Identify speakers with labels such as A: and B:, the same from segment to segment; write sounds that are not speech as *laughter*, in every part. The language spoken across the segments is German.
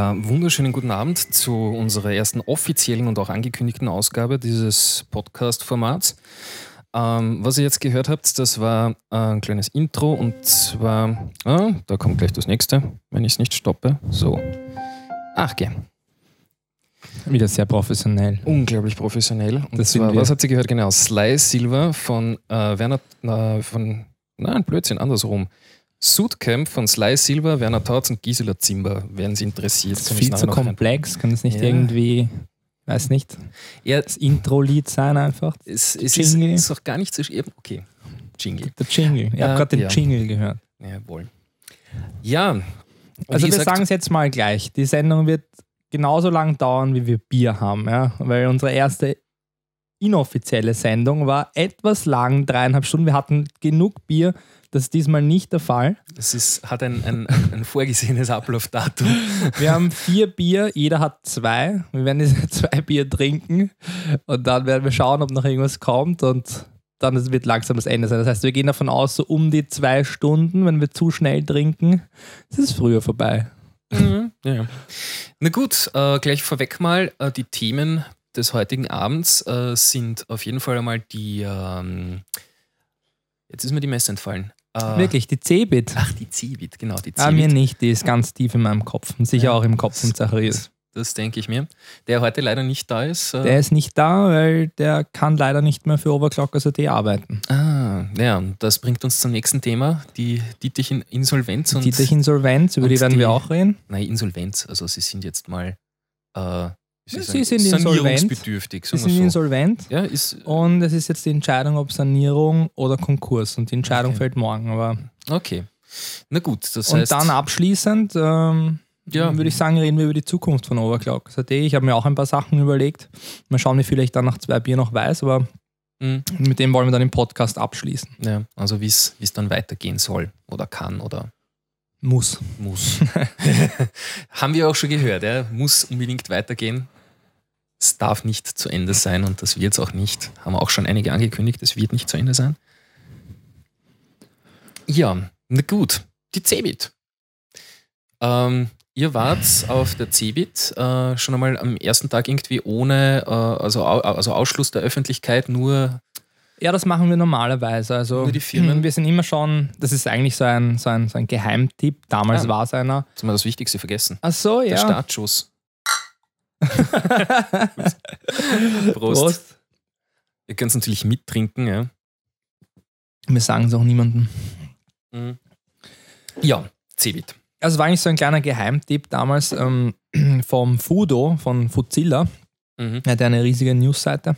A: Ja, wunderschönen guten Abend zu unserer ersten offiziellen und auch angekündigten Ausgabe dieses Podcast-Formats. Ähm, was ihr jetzt gehört habt, das war ein kleines Intro und zwar, ah, da kommt gleich das nächste, wenn ich es nicht stoppe. So. Ach, geh.
B: Wieder sehr professionell.
A: Unglaublich professionell. Und
B: Das
A: zwar, was habt ihr gehört? Genau, Sly Silver von äh, Werner, äh, von, nein, Blödsinn, andersrum. Suitcamp von Sly Silver, Werner Tautz und Gisela Zimber, werden sie interessiert.
B: Das ist viel zu komplex. Kann es nicht
A: Ja.
B: irgendwie, weiß nicht,
A: Ja,
B: das Intro-Lied sein einfach?
A: es, es ist, ist auch gar nicht so schwer. Okay, Jingle.
B: Der Jingle. Ich
A: Ja,
B: habe gerade den
A: ja.
B: Jingle gehört.
A: Jawohl. Ja,
B: Also wir sagen es jetzt mal gleich. Die Sendung wird genauso lang dauern, wie wir Bier haben. Ja? Weil unsere erste inoffizielle Sendung war etwas lang, dreieinhalb Stunden. Wir hatten genug Bier. Das ist diesmal nicht der Fall.
A: es ist, hat ein, ein, ein, vorgesehenes Ablaufdatum.
B: Wir haben vier Bier, jeder hat zwei. Wir werden diese *laughs* zwei Bier trinken und dann werden wir schauen, ob noch irgendwas kommt und dann wird langsam das Ende sein. Das heißt, wir gehen davon aus, so um die zwei Stunden, wenn wir zu schnell trinken, ist es früher vorbei.
A: Mhm. Ja. Na gut, äh, gleich vorweg mal, äh, die Themen des heutigen Abends äh, sind auf jeden Fall einmal die, ähm, jetzt ist mir die Messe entfallen. Äh,
B: Wirklich, die C-Bit.
A: Ach, die Cebit, genau, die
B: Ah, mir
A: Cebit.
B: nicht, die ist ganz tief in meinem Kopf und sicher
A: Ja,
B: auch im Kopf
A: das-
B: von Zacharias.
A: Das denke ich mir. Der heute leider nicht da ist. Äh,
B: Der ist nicht da, weil der kann leider nicht mehr für Overclockers.at arbeiten.
A: ah, ja, und das bringt uns zum nächsten Thema, die Dietrich Insolvenz und
B: Die durch Insolvenz, über die werden
A: die-
B: wir auch reden.
A: Nein, Insolvenz. Also sie sind jetzt mal äh, sagen,
B: sie sind insolvent.
A: sanierungsbedürftig.
B: Sie sind
A: so.
B: insolvent
A: Ja, ist
B: und es ist jetzt die Entscheidung, ob Sanierung oder Konkurs. Und die Entscheidung
A: Okay.
B: fällt morgen. Aber
A: okay. Na gut, das
B: und
A: heißt.
B: dann abschließend ähm,
A: Ja.
B: würde ich sagen, reden wir über die Zukunft von Overclockers.at. Ich habe mir auch ein paar Sachen überlegt. Mal schauen, wie viel ich dann nach zwei Bier noch weiß, aber
A: Mhm.
B: mit dem wollen wir dann im Podcast abschließen.
A: Ja, also wie es wie es dann weitergehen soll oder kann oder
B: Muss.
A: muss. *laughs* Haben wir auch schon gehört, ja? muss unbedingt weitergehen. Es darf nicht zu Ende sein und das wird es auch nicht. Haben auch schon einige angekündigt, es wird nicht zu Ende sein. Ja, na gut, die Cebit. Ähm, ihr wart auf der Cebit äh, schon einmal am ersten Tag irgendwie ohne, äh, also, au- also Ausschluss der Öffentlichkeit, nur
B: Ja, das machen wir normalerweise. Also
A: Nur die Firmen?
B: wir sind immer schon, das ist eigentlich so ein, so ein, so ein Geheimtipp. Damals
A: Ah.
B: war es einer.
A: jetzt haben wir das Wichtigste vergessen.
B: Ach so,
A: Der
B: ja.
A: Startschuss. *laughs* Prost.
B: Prost.
A: Ihr könnt es natürlich mittrinken, ja.
B: Wir sagen es auch niemandem.
A: Ja, Cebit.
B: Also war eigentlich so ein kleiner Geheimtipp damals ähm, *clears throat* vom Fudo, von Fuzilla.
A: Mhm.
B: Er hat eine riesige Newsseite.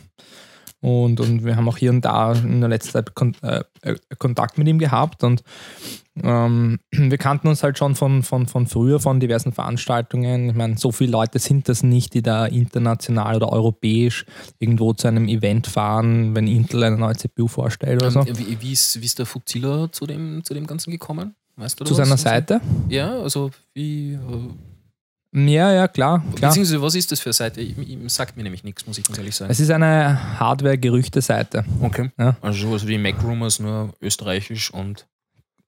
B: Und, und wir haben auch hier und da in der letzten Zeit Kon äh, äh, Kontakt mit ihm gehabt. Und ähm, *clears throat* wir kannten uns halt schon von, von, von früher, von diversen Veranstaltungen. Ich meine, so viele Leute sind das nicht, die da international oder europäisch irgendwo zu einem Event fahren, wenn Intel eine neue CPU vorstellt oder so.
A: Ähm, wie, wie, ist, wie ist der Fuzilla zu dem, zu dem Ganzen gekommen? Weißt du
B: Zu
A: was?
B: seiner Seite.
A: Ja, also wie. Äh,
B: Ja, ja, klar. klar.
A: beziehungsweise, was ist das für eine Seite? Sagt mir nämlich nichts, muss ich ganz ehrlich sagen.
B: Es ist eine Hardware-Gerüchte-Seite.
A: Okay.
B: Ja.
A: Also sowas wie Mac Rumors, nur österreichisch und.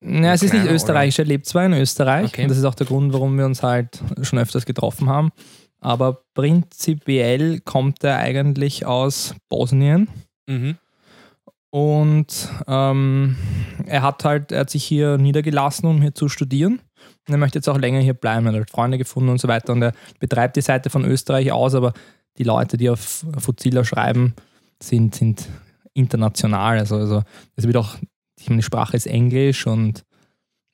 B: Ja, es ist nicht österreichisch, er lebt zwar in Österreich
A: Okay.
B: und das ist auch der Grund, warum wir uns halt schon öfters getroffen haben. Aber prinzipiell kommt er eigentlich aus Bosnien
A: Mhm.
B: und ähm, er hat halt, er hat sich hier niedergelassen, um hier zu studieren. Und er möchte jetzt auch länger hier bleiben, er hat halt Freunde gefunden und so weiter. Und er betreibt die Seite von Österreich aus, aber die Leute, die auf Fuzilla schreiben, sind, sind international. Also, also es wird auch, ich meine, die Sprache ist Englisch und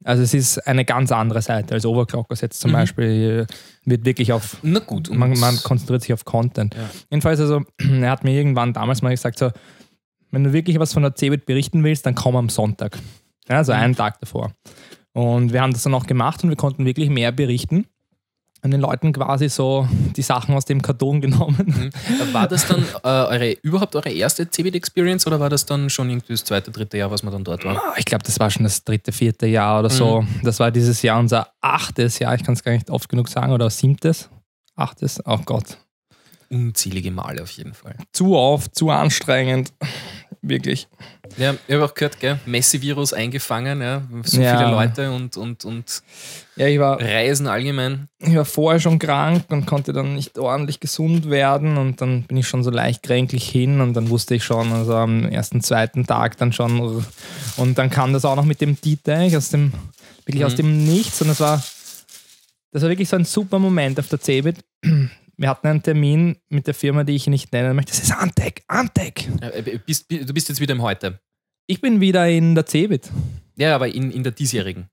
B: also es ist eine ganz andere Seite als Overclockers jetzt zum
A: Mhm.
B: Beispiel. Wird wirklich auf
A: Na gut.
B: man, man konzentriert sich auf Content.
A: Ja.
B: Jedenfalls, also, *clears throat* er hat mir irgendwann damals mal gesagt, so, wenn du wirklich was von der CeBIT berichten willst, dann komm am Sonntag. Ja, also
A: Mhm.
B: einen Tag davor. Und wir haben das dann auch gemacht und wir konnten wirklich mehr berichten. Und den Leuten quasi so die Sachen aus dem Karton genommen.
A: Mhm. War das dann äh, eure, überhaupt eure erste Cebit-Experience oder war das dann schon irgendwie das zweite, dritte Jahr, was man dann dort war?
B: Ah, Ich glaube, das war schon das dritte, vierte Jahr oder so. Das war dieses Jahr unser achtes Jahr, ich kann es gar nicht oft genug sagen, oder siebtes, achtes, oh Gott.
A: Unzählige Male auf jeden Fall.
B: Zu oft, zu anstrengend. Wirklich.
A: Ja, ich habe auch gehört, gell, Messi-Virus eingefangen, ja, so
B: Ja.
A: viele Leute und, und, und
B: Ja, ich war,
A: Reisen allgemein.
B: ich war vorher schon krank und konnte dann nicht ordentlich gesund werden und dann bin ich schon so leicht kränklich hin und dann wusste ich schon, also am ersten, zweiten Tag dann schon und dann kam das auch noch mit dem Dieter aus dem, wirklich aus
A: Mhm.
B: dem Nichts und das war, das war wirklich so ein super Moment auf der CeBIT. Wir hatten einen Termin mit der Firma, die ich nicht nennen möchte. Das ist Antec, Antec.
A: Äh, bist, du bist jetzt wieder im Heute.
B: Ich bin wieder in der CeBIT.
A: Ja, aber in, in der diesjährigen.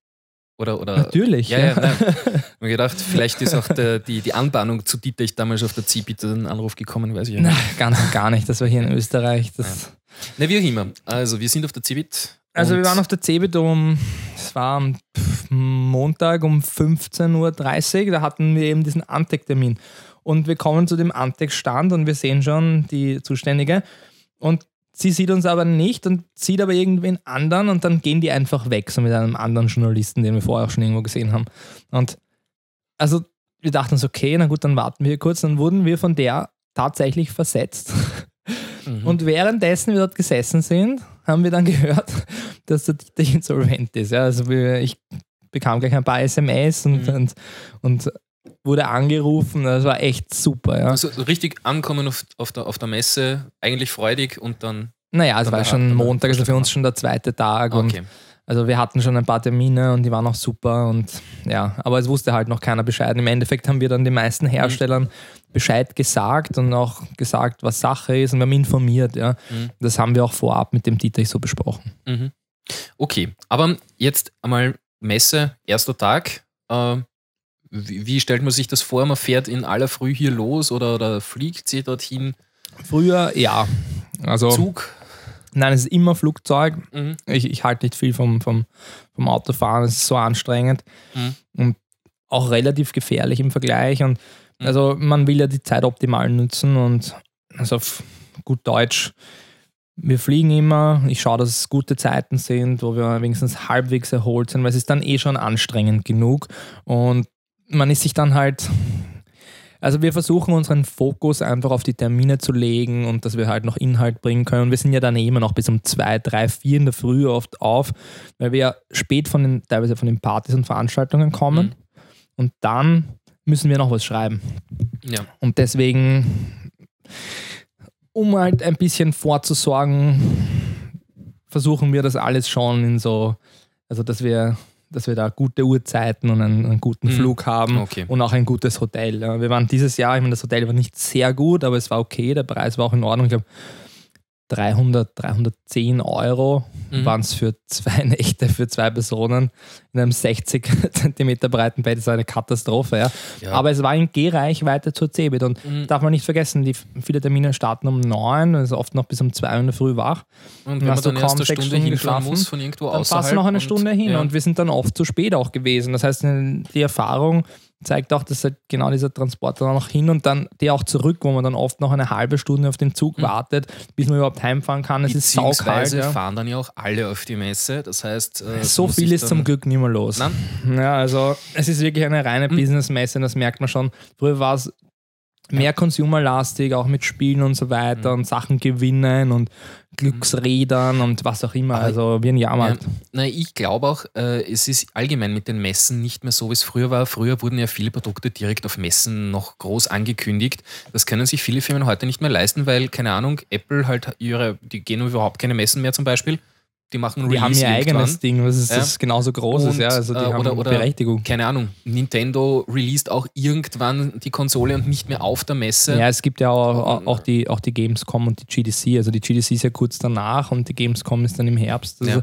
A: Oder, oder
B: Natürlich.
A: Ja, ja, nein. *laughs* Ich habe mir gedacht, vielleicht ist auch der, die, die Anbahnung zu Dieter ich damals auf der CeBIT einen Anruf gekommen, weiß ich ja nicht.
B: ganz und gar nicht. Das war hier in Österreich. Das,
A: Na, wie auch immer. Also, wir sind auf der CeBIT.
B: Also wir waren auf der CeBIT um, es war am Montag um 15.30 Uhr, da hatten wir eben diesen Antec-Termin. Und wir kommen zu dem Antec-Stand und wir sehen schon die Zuständige und sie sieht uns aber nicht und sieht aber irgendwen anderen und dann gehen die einfach weg, so mit einem anderen Journalisten, den wir vorher auch schon irgendwo gesehen haben. Und also wir dachten uns, okay, na gut, dann warten wir kurz, dann wurden wir von der tatsächlich versetzt.
A: Mhm.
B: Und währenddessen wir dort gesessen sind, haben wir dann gehört, *laughs* dass der Dieter insolvent ist. Ja, also ich bekam gleich ein paar SMS und,
A: Mhm.
B: und, und wurde angerufen. Das war echt super. Ja.
A: also so richtig ankommen auf, auf, der, auf der Messe, eigentlich freudig und dann.
B: Naja, es
A: Dann
B: war schon Montag, also für uns schon der zweite Tag.
A: Okay.
B: also wir hatten schon ein paar Termine und die waren auch super. Und ja, aber es wusste halt noch keiner Bescheid. Im Endeffekt haben wir dann den meisten Herstellern Bescheid gesagt und auch gesagt, was Sache ist und wir haben informiert. Ja.
A: Mhm.
B: Das haben wir auch vorab mit dem Dieter so besprochen.
A: Mhm. Okay, aber jetzt einmal Messe, erster Tag. Äh, wie, wie stellt man sich das vor? Man fährt in aller Früh hier los oder, oder fliegt sie dorthin?
B: Früher, ja. Also,
A: Zug?
B: nein, es ist immer Flugzeug.
A: Mhm.
B: Ich, ich halte nicht viel vom, vom, vom Autofahren, es ist so anstrengend
A: Mhm.
B: und auch relativ gefährlich im Vergleich. Und
A: Mhm.
B: also man will ja die Zeit optimal nutzen und also auf gut Deutsch, wir fliegen immer, ich schaue, dass es gute Zeiten sind, wo wir wenigstens halbwegs erholt sind, weil es ist dann eh schon anstrengend genug. Und man ist sich dann halt also wir versuchen unseren Fokus einfach auf die Termine zu legen und dass wir halt noch Inhalt bringen können. Und wir sind ja dann eh immer noch bis um zwei, drei, vier in der Früh oft auf, weil wir ja spät von den, teilweise von den Partys und Veranstaltungen kommen.
A: Mhm.
B: Und dann müssen wir noch was schreiben.
A: Ja.
B: Und deswegen, um halt ein bisschen vorzusorgen, versuchen wir das alles schon in so, also dass wir, dass wir da gute Uhrzeiten und einen, einen guten
A: Mhm.
B: Flug haben
A: Okay.
B: und auch ein gutes Hotel. Wir waren dieses Jahr, ich meine, das Hotel war nicht sehr gut, aber es war okay, der Preis war auch in Ordnung. Ich glaube, 300, 310 Euro
A: Mhm.
B: waren es für zwei *laughs* Nächte, für zwei Personen in einem 60 *laughs* Zentimeter breiten Bett. Das war eine Katastrophe. Ja.
A: Ja.
B: Aber es war in Gehreichweite zur CeBIT und
A: Mhm.
B: darf man nicht vergessen, die viele Termine starten um 9, also oft noch bis um 2 Uhr in der Früh wach.
A: Und wenn man
B: hast du
A: dann
B: kaum
A: eine
B: sechs
A: Stunde
B: Stunden
A: hinfahren
B: geschlafen,
A: muss von irgendwo
B: Dann
A: außerhalb.
B: fast noch eine
A: und-
B: Stunde hin
A: ja.
B: und wir sind dann oft zu spät auch gewesen. Das heißt, die Erfahrung zeigt auch, dass halt genau dieser Transport dann auch noch hin und dann der auch zurück, wo man dann oft noch eine halbe Stunde auf den Zug
A: Mhm.
B: wartet, bis man überhaupt heimfahren kann. Es ist saukalt. Ja.
A: fahren dann ja auch alle auf die Messe. Das heißt, äh,
B: So viel ist zum Glück nicht mehr los.
A: Nein?
B: Ja, also es ist wirklich eine reine
A: Mhm.
B: Businessmesse, das merkt man schon. Früher war es mehr consumerlastig, auch mit Spielen und so weiter
A: Mhm.
B: und Sachen gewinnen und Glücksrädern und was auch immer.
A: Aber-
B: also wie ein Jahrmarkt.
A: Na, ich glaube auch, äh, es ist allgemein mit den Messen nicht mehr so, wie es früher war. Früher wurden ja viele Produkte direkt auf Messen noch groß angekündigt. Das können sich viele Firmen heute nicht mehr leisten, weil, keine Ahnung, Apple halt ihre, die gehen überhaupt keine Messen mehr zum Beispiel. Die machen
B: Die haben
A: Release
B: ihr eigenes. Ding, was ist
A: Ja.
B: das genauso groß ist.
A: Und,
B: Ja, also die
A: äh,
B: haben
A: oder- oder-
B: Berechtigung.
A: Keine Ahnung, Nintendo released auch irgendwann die Konsole und nicht mehr auf der Messe.
B: Ja, es gibt ja auch, auch,
A: Und-
B: auch, die, auch die Gamescom und die GDC. Also die GDC ist ja kurz danach und die Gamescom ist dann im Herbst. Also
A: Ja.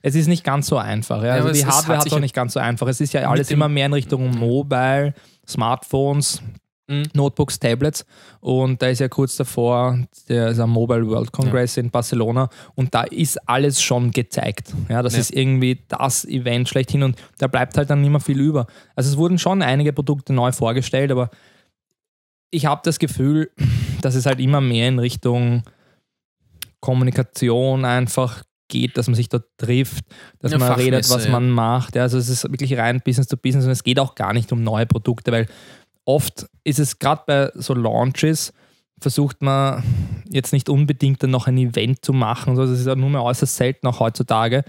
B: Es ist nicht ganz so einfach. Ja.
A: Ja,
B: Also
A: aber
B: die
A: es- es
B: Hardware
A: hat sich
B: auch
A: ja-
B: nicht ganz so einfach. Es ist ja alles immer mehr in Richtung Mobile, Smartphones,
A: Mhm.
B: Notebooks, Tablets. Und da ist ja kurz davor der, der Mobile World Congress in Barcelona und da ist alles schon gezeigt. Ja, das
A: Ja.
B: ist irgendwie das Event schlechthin und da bleibt halt dann nicht mehr viel über. Also es wurden schon einige Produkte neu vorgestellt, aber ich habe das Gefühl, dass es halt immer mehr in Richtung Kommunikation einfach geht, dass man sich dort trifft, dass
A: Ja,
B: man redet, was
A: ja.
B: man macht. Ja, also es ist wirklich rein Business to Business und es geht auch gar nicht um neue Produkte, weil oft ist es gerade bei so Launches, versucht man jetzt nicht unbedingt dann noch ein Event zu machen. Also das ist ja nur mehr äußerst selten auch heutzutage,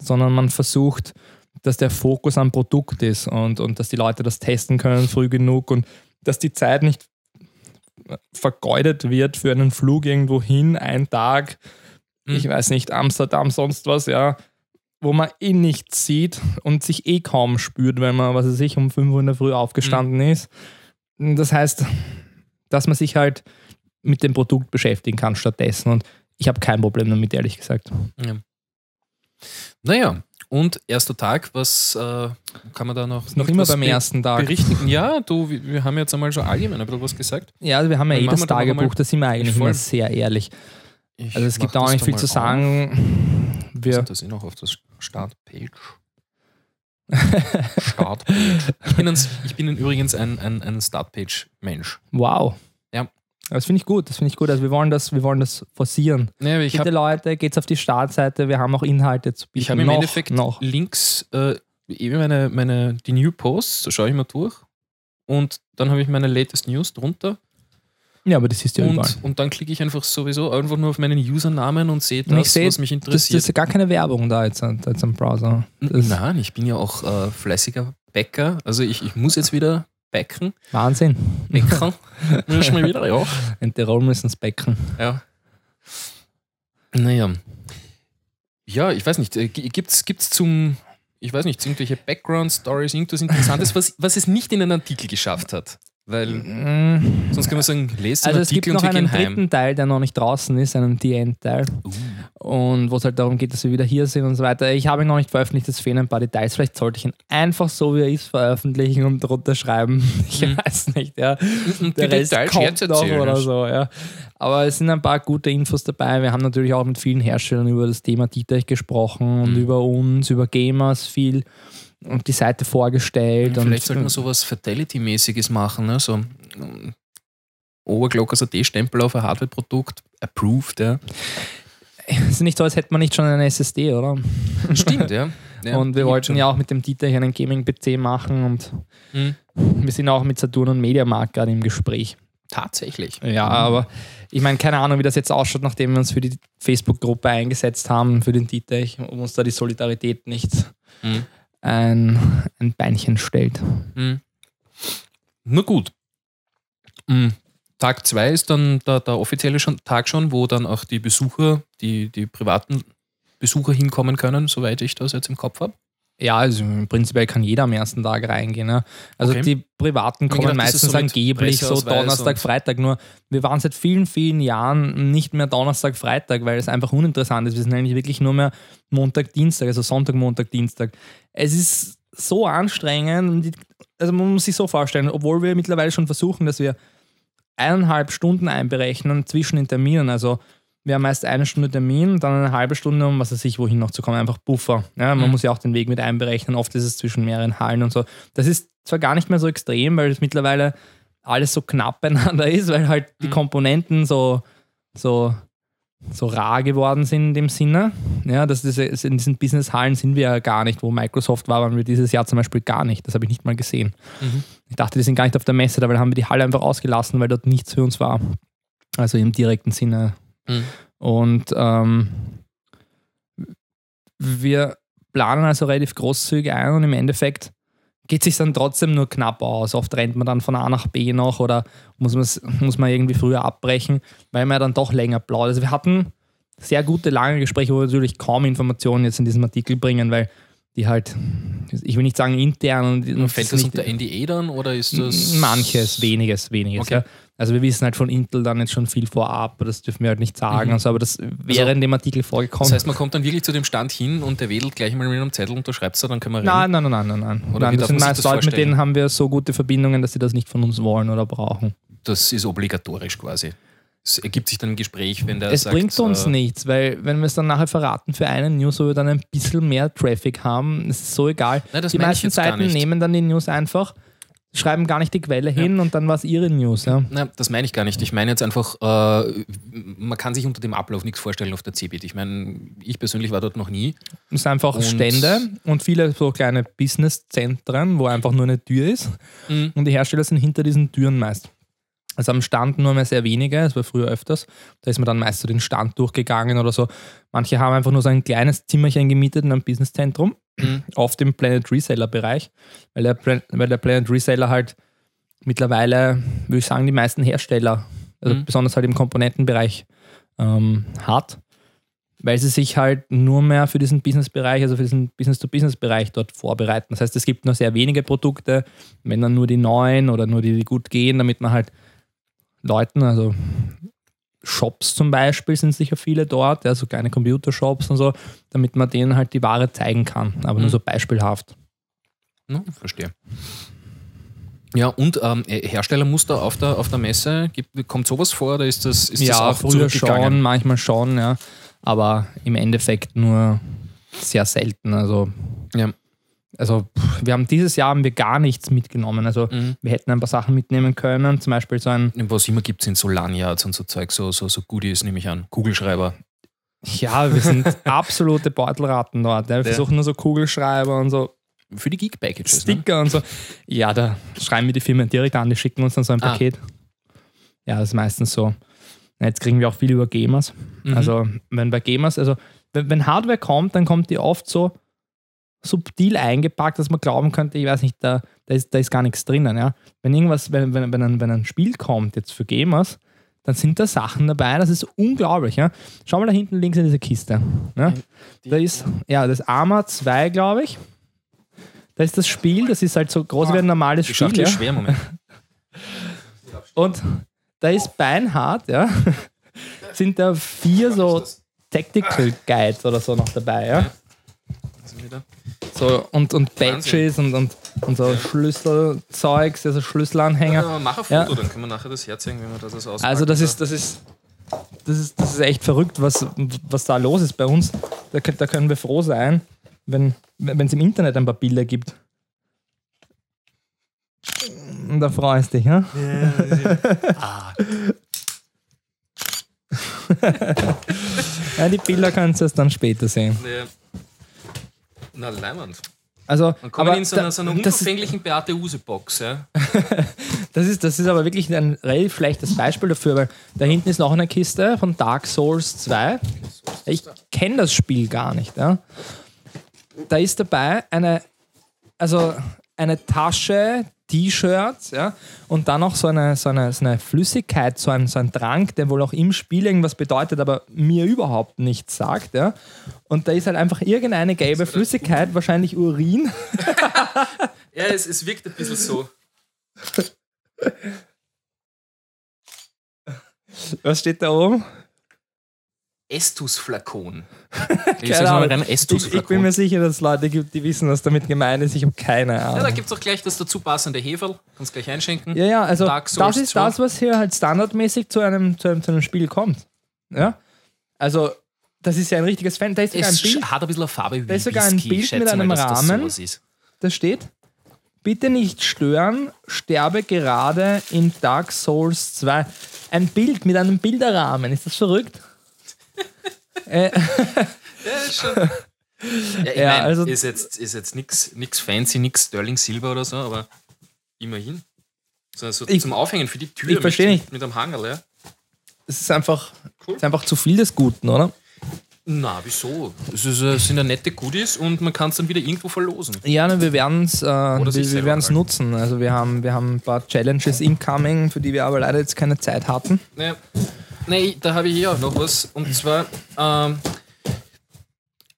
B: sondern man versucht, dass der Fokus am Produkt ist und, und dass die Leute das testen können früh genug und dass die Zeit nicht vergeudet wird für einen Flug irgendwo hin, einen Tag, mhm. ich weiß nicht, Amsterdam, sonst was, ja, wo man eh nichts sieht und sich eh kaum spürt, wenn man, was weiß ich, um 5 Uhr in der Früh aufgestanden mhm. ist. Das heißt, dass man sich halt mit dem Produkt beschäftigen kann stattdessen. Und ich habe kein Problem damit, ehrlich gesagt.
A: Ja. Naja, und erster Tag, was äh, kann man da noch?
B: Noch immer beim ersten Tag.
A: Berichten? Ja, du, wir haben jetzt einmal schon allgemein ein bisschen was gesagt.
B: Ja, wir haben ja eh das Tagebuch, da sind wir eigentlich immer sehr ehrlich. Ich also es gibt auch nicht viel zu sagen.
A: Wir sind das eh noch auf der Startpage. *laughs* Startpage. Ich bin, ein, ich bin übrigens ein, ein, ein Startpage-Mensch.
B: Wow.
A: Ja.
B: Das finde ich gut, das finde ich gut. Also wir wollen das, wir wollen das forcieren.
A: Ja, ich
B: Bitte hab, Leute, geht's auf die Startseite, wir haben auch Inhalte zu
A: bieten. Ich habe im Endeffekt noch. Links äh, eben meine, meine, die New Posts, da schaue ich mal durch. Und dann habe ich meine latest News drunter.
B: Ja, aber das ist ja
A: und,
B: überall.
A: Und dann klicke ich einfach sowieso einfach nur auf meinen Usernamen und sehe das,
B: seh,
A: was mich interessiert.
B: Das, das ist ja gar keine Werbung da jetzt, jetzt am Browser. Das
A: Nein, ich bin ja auch äh, fleißiger Bäcker. Also ich, ich muss jetzt wieder Becken.
B: Wahnsinn.
A: Becken. Müssen wir wieder, ja.
B: In Tirol müssen es becken.
A: Ja. Naja. Ja, ich weiß nicht. Äh, Gibt es zum, ich weiß nicht, irgendwelche Background-Stories, irgendwas Interessantes, *laughs* was, was es nicht in einen Artikel geschafft hat? Weil mm. sonst kann man sagen, lest
B: also Artikel es gibt noch einen dritten Teil, der noch nicht draußen ist, einen The-End-Teil. Uh. Und wo es halt darum geht, dass wir wieder hier sind und so weiter. Ich habe ihn noch nicht veröffentlicht, es fehlen ein paar Details. Vielleicht sollte ich ihn einfach so, wie er ist, veröffentlichen und drunter schreiben. *laughs* Ich mhm. weiß nicht, ja.
A: Und der Rest Details kommt noch
B: oder so, ja. Aber es sind ein paar gute Infos dabei. Wir haben natürlich auch mit vielen Herstellern über das Thema Dietrich gesprochen und mhm. über uns, über Gamers viel und die Seite vorgestellt.
A: Ja, vielleicht sollte man sowas Fatality-mäßiges machen, ne? so um, Overclockers AT-Stempel auf ein Hardware-Produkt, approved, ja. *laughs*
B: Es ist nicht so, als hätte man nicht schon eine SSD, oder?
A: Stimmt, ja. *laughs* ja
B: und wir wollten schon. ja auch mit dem Dieter hier einen Gaming-PC machen und mhm. wir sind auch mit Saturn und Mediamarkt gerade im Gespräch.
A: Tatsächlich.
B: Ja, mhm. aber ich meine, keine Ahnung, wie das jetzt ausschaut, nachdem wir uns für die Facebook-Gruppe eingesetzt haben, für den Dieter, um uns da die Solidarität nicht mhm ein, ein Beinchen stellt. Mhm.
A: Na gut. Mhm. Tag 2 ist dann der, der offizielle schon, Tag schon, wo dann auch die Besucher, die, die privaten Besucher hinkommen können, soweit ich das jetzt im Kopf habe.
B: Ja, also prinzipiell kann jeder am ersten Tag reingehen. Ja. Also okay. die Privaten kommen gedacht, meistens so angeblich so Donnerstag, Freitag. Nur wir waren seit vielen, vielen Jahren nicht mehr Donnerstag, Freitag, weil es einfach uninteressant ist. Wir sind eigentlich wirklich nur mehr Montag, Dienstag, also Sonntag, Montag, Dienstag. Es ist so anstrengend. Also man muss sich so vorstellen, obwohl wir mittlerweile schon versuchen, dass wir eineinhalb Stunden einberechnen zwischen den Terminen. Also wir haben meist eine Stunde Termin, dann eine halbe Stunde, um was weiß ich, wohin noch zu kommen, einfach Buffer. Ja, man mhm. muss ja auch den Weg mit einberechnen, oft ist es zwischen mehreren Hallen und so. Das ist zwar gar nicht mehr so extrem, weil es mittlerweile alles so knapp *laughs* beieinander ist, weil halt die mhm. Komponenten so, so, so rar geworden sind in dem Sinne. Ja, das ist, in diesen Business-Hallen sind wir ja gar nicht, wo Microsoft war, waren wir dieses Jahr zum Beispiel gar nicht. Das habe ich nicht mal gesehen. Mhm. Ich dachte, die sind gar nicht auf der Messe, dabei haben wir die Halle einfach ausgelassen, weil dort nichts für uns war. Also im direkten Sinne Mhm. Und ähm, wir planen also relativ großzügig ein und im Endeffekt geht sich dann trotzdem nur knapp aus. Oft rennt man dann von A nach B noch oder muss, muss man irgendwie früher abbrechen, weil man ja dann doch länger plaudert. Also wir hatten sehr gute, lange Gespräche, wo wir natürlich kaum Informationen jetzt in diesem Artikel bringen, weil die halt, ich will nicht sagen intern.
A: Und fällt das unter NDA dann oder ist das?
B: Manches, weniges, weniges. Okay. Ja. Also wir wissen halt von Intel dann jetzt schon viel vorab, das dürfen wir halt nicht sagen. Mhm. Also, aber das wäre also, in dem Artikel vorgekommen. Das
A: heißt, man kommt dann wirklich zu dem Stand hin und der wedelt gleich mal mit einem Zettel und du schreibst da, dann können wir reden.
B: Nein, nein, nein, nein, nein. Oder nein das sind meist Leute, mit denen haben wir so gute Verbindungen, dass sie das nicht von uns wollen oder brauchen.
A: Das ist obligatorisch quasi. Es ergibt sich dann ein Gespräch, wenn der
B: Es
A: sagt,
B: bringt uns äh, nichts, weil wenn wir es dann nachher verraten für einen News, wo wir dann ein bisschen mehr Traffic haben, ist es so egal.
A: Nein,
B: die meisten Seiten nehmen dann die News einfach schreiben gar nicht die Quelle hin ja. und dann war es ihre News. Ja?
A: Na, das meine ich gar nicht. Ich meine jetzt einfach, äh, man kann sich unter dem Ablauf nichts vorstellen auf der CeBIT. Ich meine, ich persönlich war dort noch nie.
B: Es sind einfach und Stände und viele so kleine Businesszentren, wo einfach nur eine Tür ist mhm. und die Hersteller sind hinter diesen Türen meist. Also am Stand nur mehr sehr wenige, es war früher öfters. Da ist man dann meist so den Stand durchgegangen oder so. Manche haben einfach nur so ein kleines Zimmerchen gemietet in einem Businesszentrum,
A: Mhm. *clears throat*
B: auf dem Planet Reseller-Bereich, weil der, weil der Planet Reseller halt mittlerweile, würde ich sagen, die meisten Hersteller, also
A: Mhm.
B: besonders halt im Komponentenbereich ähm, hat, weil sie sich halt nur mehr für diesen Business-Bereich, also für diesen Business-to-Business-Bereich dort vorbereiten. Das heißt, es gibt nur sehr wenige Produkte, wenn dann nur die neuen oder nur die, die gut gehen, damit man halt Leuten, also Shops zum Beispiel sind sicher viele dort, ja, so kleine Computershops und so, damit man denen halt die Ware zeigen kann, aber nur
A: Mhm.
B: so beispielhaft.
A: No, verstehe. Ja, und ähm, Herstellermuster auf der, auf der Messe, gibt, kommt sowas vor oder ist das, ist das
B: ja,
A: auch
B: früher schon, manchmal schon, ja, aber im Endeffekt nur sehr selten. Also,
A: Ja.
B: Also pff, wir haben dieses Jahr haben wir gar nichts mitgenommen. Also
A: Mhm.
B: wir hätten ein paar Sachen mitnehmen können, zum Beispiel so ein,
A: Was immer gibt, sind so Lanyards und so Zeug, so, so, so Goodies, nehme ich an. Kugelschreiber.
B: ja, wir sind *laughs* absolute Beutelratten dort. Ja. Wir
A: Ja.
B: versuchen nur so Kugelschreiber und so
A: Für die Geek Packages. Ne?
B: Sticker und so. Ja, da schreiben wir die Firmen direkt an, die schicken uns dann so ein
A: Ah.
B: Paket. Ja, das ist meistens so. Jetzt kriegen wir auch viel über Gamers.
A: Mhm.
B: Also, wenn bei Gamers, also wenn, wenn Hardware kommt, dann kommt die oft so subtil eingepackt, dass man glauben könnte, ich weiß nicht, da, da, ist, da ist gar nichts drinnen. Ja? Wenn irgendwas, wenn, wenn, wenn, ein, wenn ein Spiel kommt jetzt für Gamers, dann sind da Sachen dabei, das ist unglaublich. Ja? Schau mal da hinten links in diese Kiste. Ja? Da ist, ja, das Arma 2, glaube ich. Da ist das Spiel, das ist halt so groß wie ein normales
A: Die
B: Spiel. Ja?
A: schwer, Moment. *laughs*
B: Und da ist beinhart, ja. *laughs* Sind da vier so Tactical Guides oder so noch dabei, ja. So, und, und Badges und, und, und so Schlüsselzeugs, also Schlüsselanhänger.
A: Ja, mach ein Foto,
B: Ja.
A: dann können wir nachher das herzeigen, wenn wir das auspacken.
B: Also das ist, das ist, das ist, das ist echt verrückt, was, was da los ist bei uns. Da, da können wir froh sein, wenn es im Internet ein paar Bilder gibt. Und da freust du dich, ja?
A: Ah, *laughs*
B: ja? Die Bilder kannst du erst dann später sehen.
A: ne. Na, Leimand.
B: Also,
A: Dann kommen wir in so einer, so einer
B: das, ist,
A: unverfänglichen Beate Use-Box. Ja? *laughs*
B: das, ist, das ist aber wirklich ein relativ schlechtes Beispiel dafür, weil da hinten ist noch eine Kiste von Dark Souls 2. Ich kenne das Spiel gar nicht. Ja. Da ist dabei eine, also eine Tasche, T-Shirts, ja, und dann noch so eine, so eine, so eine Flüssigkeit, so ein, so ein Trank, der wohl auch im Spiel irgendwas bedeutet, aber mir überhaupt nichts sagt. Ja. Und da ist halt einfach irgendeine gelbe Flüssigkeit, wahrscheinlich Urin. *laughs*
A: Ja, es, es wirkt ein bisschen so.
B: Was steht da oben?
A: Estus-Flakon. *laughs* Ich
B: Ahnung.
A: rein,
B: Ich, ich bin mir sicher, dass es Leute gibt, die wissen, was damit gemeint ist. Ich habe keine
A: Ja, da
B: Ahnung.
A: gibt es auch gleich das dazu passende Heferl. Kannst gleich einschenken.
B: Ja, ja, also das ist
A: 2.
B: das, was hier halt standardmäßig zu einem, zu einem, zu einem Spiel kommt. Ja? Also, das ist ja ein richtiges Fan. Da ist sogar ein
A: Es
B: Bild,
A: hat ein bisschen eine Farbe wie
B: Da ist sogar ein
A: Whisky.
B: Bild mit einem
A: mal, das
B: Rahmen.
A: ist.
B: da steht, bitte nicht stören, sterbe gerade in Dark Souls 2. Ein Bild mit einem Bilderrahmen. Ist das verrückt? Äh, *laughs*
A: Ja, schon. Ja, ich
B: Ja,
A: mein,
B: also-
A: ist jetzt, ist jetzt nichts fancy, nichts Sterling Silber oder so, aber immerhin. So, so
B: Ich-
A: zum Aufhängen für die Tür.
B: ich versteh
A: mit,
B: nicht.
A: Mit einem Hangerl, ja.
B: es ist einfach,
A: Cool.
B: es ist einfach zu viel des Guten, oder?
A: Na, wieso? Es ist, äh, sind ja nette Goodies und man kann es dann wieder irgendwo verlosen.
B: Ja, ne, wir werden es äh, wir, wir werden's nutzen. Also wir haben, wir haben ein paar Challenges incoming, für die wir aber leider jetzt keine Zeit hatten.
A: Naja, nee, da habe ich hier auch noch was. Und zwar, ähm,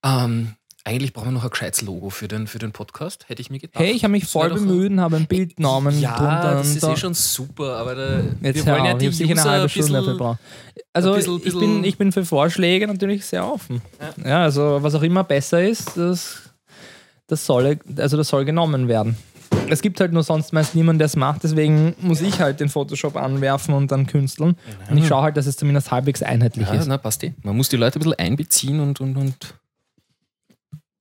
A: ähm, eigentlich brauchen wir noch ein gescheites Logo für den, für den Podcast, hätte ich mir gedacht.
B: Hey, ich habe mich voll bemüht und habe ein Bild genommen.
A: Ja,
B: drunter
A: das ist eh schon super, aber da,
B: Jetzt
A: wir wollen ja die
B: sicher eine
A: User
B: halbe
A: ein
B: Stunde dafür brauchen. Also
A: bisschen-
B: ich, bin, ich bin für Vorschläge natürlich sehr offen. Ja. also was auch immer besser ist, das, das, soll, also das soll genommen werden. Es gibt halt nur sonst meist niemanden, der es macht, deswegen muss ich halt den Photoshop anwerfen und dann künsteln. Und ich schaue halt, dass es zumindest halbwegs einheitlich
A: ja,
B: ist.
A: na, passt eh. Man muss die Leute ein bisschen einbeziehen und, und, und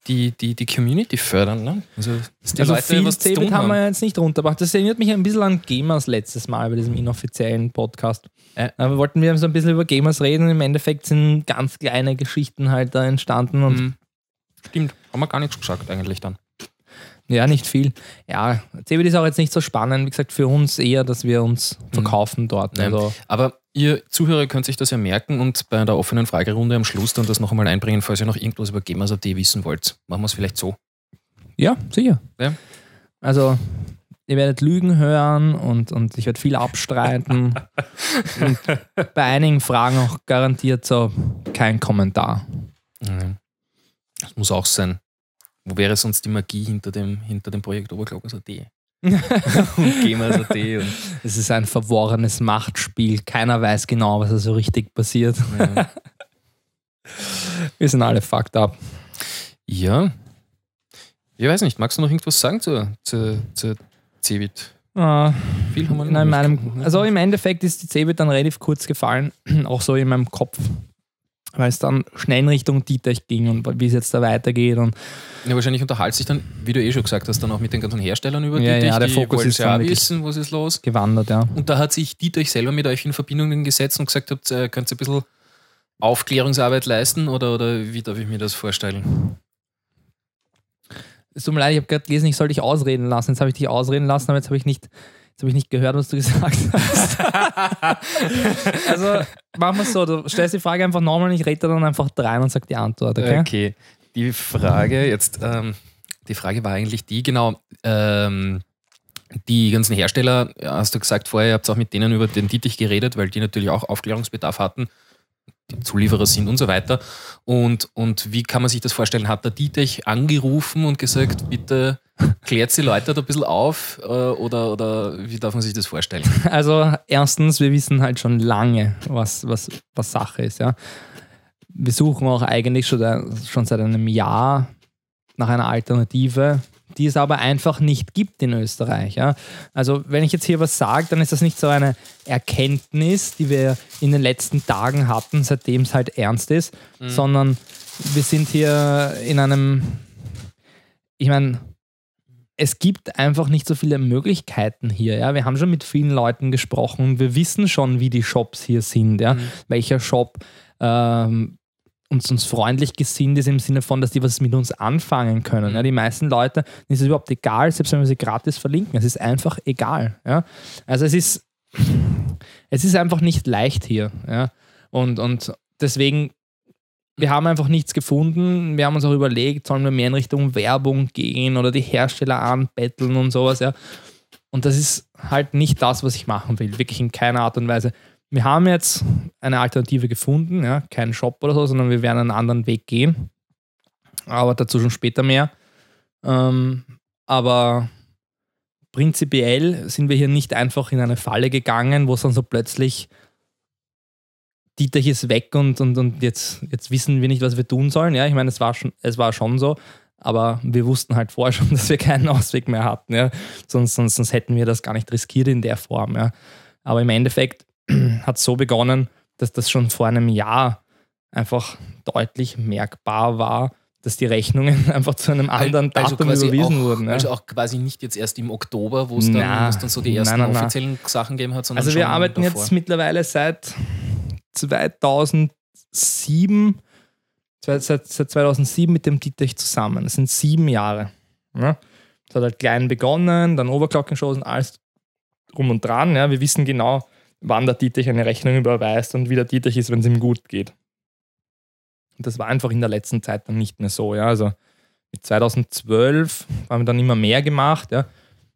A: die, die, die Community fördern. Ne? Also, dass die
B: also
A: Leute
B: viel
A: was zu tun
B: haben
A: haben.
B: wir jetzt nicht runtergebracht. Das erinnert mich ein bisschen an Gamers letztes Mal bei diesem inoffiziellen Podcast.
A: Äh.
B: Aber wollten wir so ein bisschen über Gamers reden. Im Endeffekt sind ganz kleine Geschichten halt da entstanden und
A: Mhm. Stimmt, haben wir gar nichts gesagt eigentlich dann.
B: Ja, nicht viel. Ja, Cebit ist auch jetzt nicht so spannend. Wie gesagt, für uns eher, dass wir uns verkaufen dort.
A: Nein.
B: Also,
A: Aber ihr Zuhörer könnt sich das ja merken und bei der offenen Fragerunde am Schluss dann das noch einmal einbringen, falls ihr noch irgendwas über Gamers.at wissen wollt. Machen wir es vielleicht so.
B: ja, sicher.
A: Ja.
B: Also, ihr werdet Lügen hören und, und ich werde viel abstreiten. *laughs* und bei einigen Fragen auch garantiert so kein Kommentar.
A: Mhm. Das muss auch sein. Wo wäre sonst die Magie hinter dem, hinter dem Projekt Oberglockers.at? *laughs* und und
B: Es ist ein verworrenes Machtspiel. Keiner weiß genau, was da so richtig passiert.
A: ja. *laughs*
B: Wir sind alle fucked up.
A: ja. Ich weiß nicht, magst du noch irgendwas sagen zur, zur, zur Cebit?
B: Ah,
A: Viel haben wir
B: in meinem,
A: nicht-
B: also im Endeffekt ist die Cebit dann relativ kurz gefallen, *clears throat* auch so in meinem Kopf, weil es dann schnell in Richtung Dietrich ging und wie es jetzt da weitergeht. Und
A: Ja, wahrscheinlich unterhält sich dann, wie du eh schon gesagt hast, dann auch mit den ganzen Herstellern über
B: Ja,
A: Dietrich.
B: ja, der
A: die
B: Fokus ist
A: ja wissen, was ist los.
B: gewandert, ja.
A: Und da hat sich Dietrich selber mit euch in Verbindung gesetzt und gesagt, habt, äh, könnt ihr ein bisschen Aufklärungsarbeit leisten oder, oder wie darf ich mir das vorstellen?
B: Es tut mir leid, ich habe gerade gelesen, ich soll dich ausreden lassen. Jetzt habe ich dich ausreden lassen, aber jetzt habe ich nicht. Jetzt habe ich nicht gehört, was du *laughs* gesagt hast. *laughs* also machen wir es so, du stellst die Frage einfach nochmal und ich rede da dann einfach rein und sag die Antwort, okay?
A: Okay, die Frage jetzt, ähm, die Frage war eigentlich die, genau, ähm, die ganzen Hersteller, ja, hast du gesagt vorher, ihr habt auch mit denen über den Dietrich geredet, weil die natürlich auch Aufklärungsbedarf hatten, die Zulieferer sind und so weiter. Und, und wie kann man sich das vorstellen? Hat der Dietrich angerufen und gesagt, bitte klärt die Leute da ein bisschen auf äh, oder, oder wie darf man sich das vorstellen? *laughs*
B: Also erstens, wir wissen halt schon lange, was, was, was Sache ist, ja. Wir suchen auch eigentlich schon, schon seit einem Jahr nach einer Alternative, die es aber einfach nicht gibt in Österreich. Ja? Also wenn ich jetzt hier was sage, dann ist das nicht so eine Erkenntnis, die wir in den letzten Tagen hatten, seitdem es halt ernst ist, sondern wir sind hier in einem, ich meine, es gibt einfach nicht so viele Möglichkeiten hier. Ja? Wir haben schon mit vielen Leuten gesprochen. Wir wissen schon, wie die Shops hier sind. Ja? Welcher Shop ähm, uns, uns freundlich gesinnt ist im Sinne von, dass die was mit uns anfangen können. Ja? Die meisten Leute ist es überhaupt egal, selbst wenn wir sie gratis verlinken. Es ist einfach egal. Ja? Also es ist, es ist einfach nicht leicht hier. Ja? Und, und deswegen wir haben einfach nichts gefunden. Wir haben uns auch überlegt, sollen wir mehr in Richtung Werbung gehen oder die Hersteller anbetteln und sowas, ja. Und das ist halt nicht das, was ich machen will, wirklich in keiner Art und Weise. Wir haben jetzt eine Alternative gefunden, ja, keinen Shop oder so, sondern wir werden einen anderen Weg gehen. Aber dazu schon später mehr. Ähm, aber prinzipiell sind wir hier nicht einfach in eine Falle gegangen, wo es dann so plötzlich Dietrich ist weg und, und, und jetzt, jetzt wissen wir nicht, was wir tun sollen. Ja, ich meine, es war schon, es war schon so, aber wir wussten halt vorher schon, *laughs* dass wir keinen Ausweg mehr hatten. Ja. Sonst, sonst, sonst hätten wir das gar nicht riskiert in der Form. Ja. Aber im Endeffekt *clears throat* hat so begonnen, dass das schon vor einem Jahr einfach deutlich merkbar war, dass die Rechnungen *laughs* einfach zu einem anderen Datum
A: quasi
B: überwiesen
A: auch,
B: wurden. Ja.
A: Also auch quasi nicht jetzt erst im Oktober, wo es dann, dann so die ersten
B: nein, nein, nein.
A: offiziellen Sachen gegeben hat, sondern
B: Also wir arbeiten
A: davor.
B: jetzt mittlerweile seit 2007, seit, seit seit 2007 mit dem Dietrich zusammen. Das sind sieben Jahre. Ja. Das hat halt klein begonnen, dann Overclockenshows und alles drum und dran. Ja. Wir wissen genau, wann der Dietrich eine Rechnung überweist und wie der Dietrich ist, wenn es ihm gut geht. Und das war einfach in der letzten Zeit dann nicht mehr so. Ja. Also mit 2012 haben wir dann immer mehr gemacht. Ja.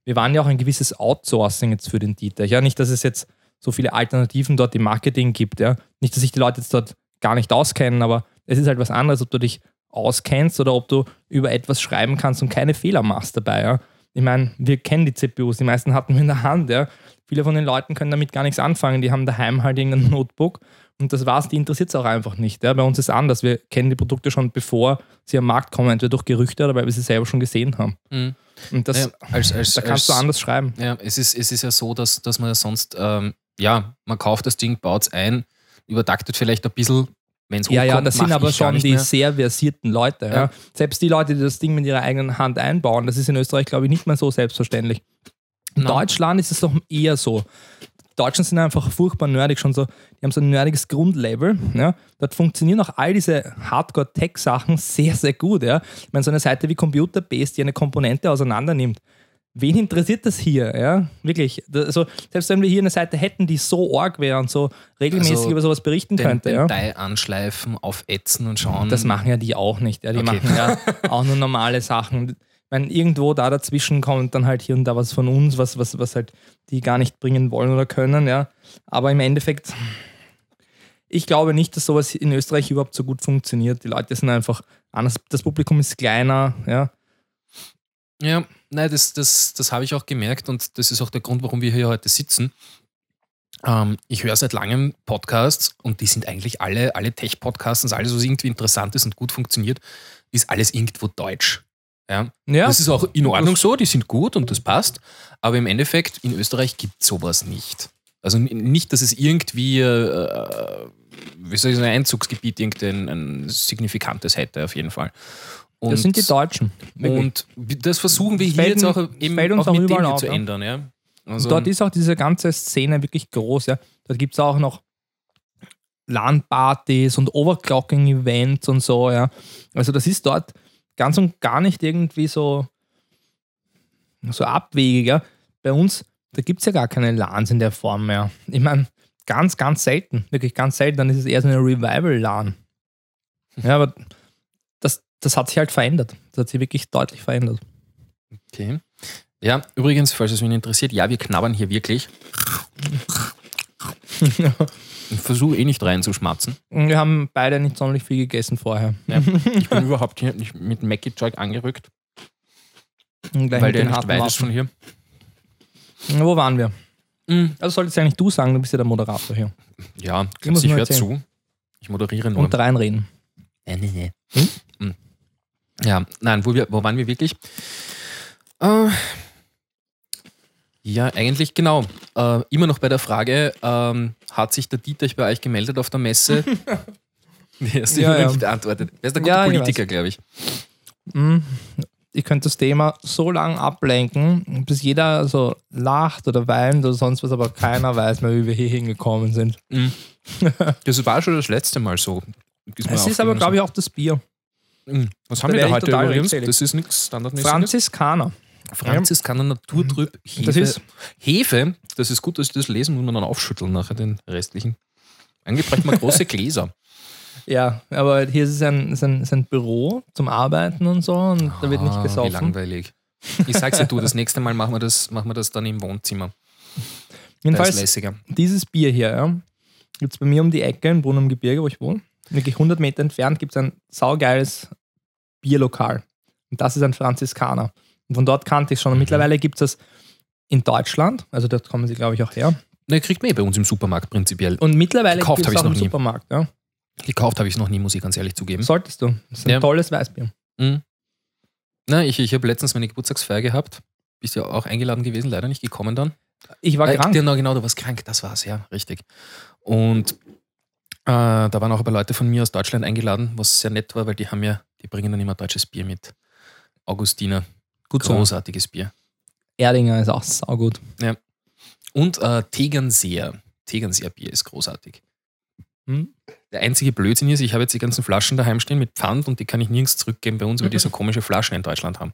B: Wir waren ja auch ein gewisses Outsourcing jetzt für den Dietrich. Ja. Nicht, dass es jetzt so viele Alternativen dort im Marketing gibt. Ja. Nicht, dass sich die Leute jetzt dort gar nicht auskennen, aber es ist halt was anderes, ob du dich auskennst oder ob du über etwas schreiben kannst und keine Fehler machst dabei. Ja. Ich meine, wir kennen die CPUs, die meisten hatten wir in der Hand. Ja. Viele von den Leuten können damit gar nichts anfangen. Die haben daheim halt irgendein *laughs* Notebook und das war's, die interessiert es auch einfach nicht. Ja. Bei uns ist es anders. Wir kennen die Produkte schon bevor sie am Markt kommen, entweder durch Gerüchte oder weil wir sie selber schon gesehen haben.
A: Mhm.
B: Und das,
A: Ja, als, als,
B: da kannst du
A: als,
B: anders schreiben.
A: Ja, es ist, es ist ja so, dass, dass man ja sonst, ähm, ja, man kauft das Ding, baut es ein, übertaktet vielleicht ein bisschen, wenn es
B: Ja, ja, das sind aber schon die
A: mehr.
B: sehr versierten Leute. Ja.
A: Ja.
B: Selbst die Leute, die das Ding mit ihrer eigenen Hand einbauen, das ist in Österreich, glaube ich, nicht mehr so selbstverständlich. In
A: Nein.
B: Deutschland ist es doch eher so. Deutschen sind einfach furchtbar nerdig, schon so, die haben so ein nerdiges Grundlevel. Ja. Dort funktionieren auch all diese Hardcore-Tech-Sachen sehr, sehr gut. Ja. Ich meine, so eine Seite wie Computerbase, die eine Komponente auseinander nimmt, wen interessiert das hier? Ja, wirklich. Also, selbst wenn wir hier eine Seite hätten, die so arg wäre und so regelmäßig also über sowas berichten
A: den,
B: könnte.
A: Den ja. anschleifen, aufätzen und schauen.
B: Das machen ja die auch nicht. Ja. Die okay. machen ja *laughs* auch nur normale Sachen. Wenn irgendwo da dazwischen kommt dann halt hier und da was von uns, was, was, was halt die gar nicht bringen wollen oder können, ja. Aber im Endeffekt, ich glaube nicht, dass sowas in Österreich überhaupt so gut funktioniert. Die Leute sind einfach anders, das Publikum ist kleiner, ja.
A: Ja, nein, das, das, das habe ich auch gemerkt und das ist auch der Grund, warum wir hier heute sitzen. Ähm, ich höre seit langem Podcasts und die sind eigentlich alle, alle Tech-Podcasts, alles, was irgendwie interessant ist und gut funktioniert, ist alles irgendwo deutsch. Ja? ja. Das ist auch in Ordnung so, die sind gut und das passt, aber im Endeffekt in Österreich gibt es sowas nicht. Also nicht, dass es irgendwie, äh, wie soll ich sagen, ein Einzugsgebiet irgendein ein signifikantes hätte, auf jeden Fall.
B: Und, das sind die Deutschen.
A: Und das versuchen wir hier jetzt auch, eben auch, auch mit dem auf, zu ändern. Ja?
B: Also dort ist auch diese ganze Szene wirklich groß. Ja? Dort gibt es auch noch LAN-Partys und Overclocking-Events und so. Ja? Also das ist dort ganz und gar nicht irgendwie so, so abwegiger. Bei uns, da gibt es ja gar keine LANs in der Form mehr. Ich meine, ganz, ganz selten. Wirklich ganz selten. Dann ist es eher so eine Revival-LAN. Ja, aber das hat sich halt verändert. Das hat sich wirklich deutlich verändert.
A: Okay. Ja, übrigens, falls es mich interessiert, ja, wir knabbern hier wirklich. *laughs* Ich versuche eh nicht reinzuschmatzen.
B: Wir haben beide nicht sonderlich viel gegessen vorher.
A: Ja, ich bin überhaupt nicht mit Mackie-Zeug angerückt. weil der nicht weit ist von hier.
B: Wo waren wir? Mhm. Also solltest du eigentlich du sagen, du bist ja der Moderator hier.
A: Ja, ich, ich höre zu. Ich moderiere nur.
B: Und reinreden.
A: Nee, nee, nee. Hm? Mhm. Ja, nein, wo, wir, wo waren wir wirklich? Äh, ja, eigentlich genau. Äh, immer noch bei der Frage, ähm, hat sich der Dieter bei euch gemeldet auf der Messe? *laughs* Der hast du ja, ja. nicht beantwortet. Er ist ein guter ja, Politiker, glaube ich.
B: Hm, ich könnte das Thema so lange ablenken, bis jeder so lacht oder weint oder sonst was, aber keiner weiß mehr, wie wir hier hingekommen sind.
A: Mhm. *laughs* Das war schon das letzte Mal so.
B: Es ist aber, glaube ich, auch das Bier.
A: Hm. Was haben wir da heute übrigens? Das ist nichts standardmäßiges.
B: Franziskaner.
A: Franziskaner Naturtrüb Hefe. Das ist Hefe, das ist gut, dass ich das lesen muss und dann aufschütteln nachher den restlichen. Eigentlich bräuchte man große *laughs* Gläser.
B: Ja, aber hier ist es ein, ist ein, ist ein Büro zum Arbeiten und so und da wird nicht ah, gesoffen.
A: Wie langweilig. Ich sag's dir, du, das nächste Mal machen wir das, machen wir das dann im Wohnzimmer. *laughs*
B: Jedenfalls, dieses Bier hier, ja, gibt es bei mir um die Ecke in Brunn am Gebirge, wo ich wohne wirklich 100 Meter entfernt gibt es ein saugeiles Bierlokal. Und das ist ein Franziskaner. Und von dort kannte ich schon. Und mhm. mittlerweile gibt es das in Deutschland. Also dort kommen sie, glaube ich, auch her.
A: Ne, kriegt man eh bei uns im Supermarkt prinzipiell.
B: Und mittlerweile gibt es auch im nie. Supermarkt. Ja.
A: Gekauft habe ich es noch nie, muss ich ganz ehrlich zugeben.
B: Solltest du. Das ist ein ja. tolles Weißbier. Mhm.
A: Na, ich, ich habe letztens meine Geburtstagsfeier gehabt. Bist ja auch eingeladen gewesen, leider nicht gekommen dann.
B: Ich war äh, krank.
A: Genau, genau, du warst krank, das war's, ja, richtig. Und äh, da waren auch ein paar Leute von mir aus Deutschland eingeladen, was sehr nett war, weil die haben ja, die bringen dann immer deutsches Bier mit. Augustiner. Gut Großartiges so. Bier.
B: Erdinger ist auch saugut.
A: Ja. Und äh, Tegernseer. Tegernseer Bier ist großartig. Hm? Der einzige Blödsinn ist, ich habe jetzt die ganzen Flaschen daheim stehen mit Pfand und die kann ich nirgends zurückgeben bei uns, weil die so komische Flaschen in Deutschland haben.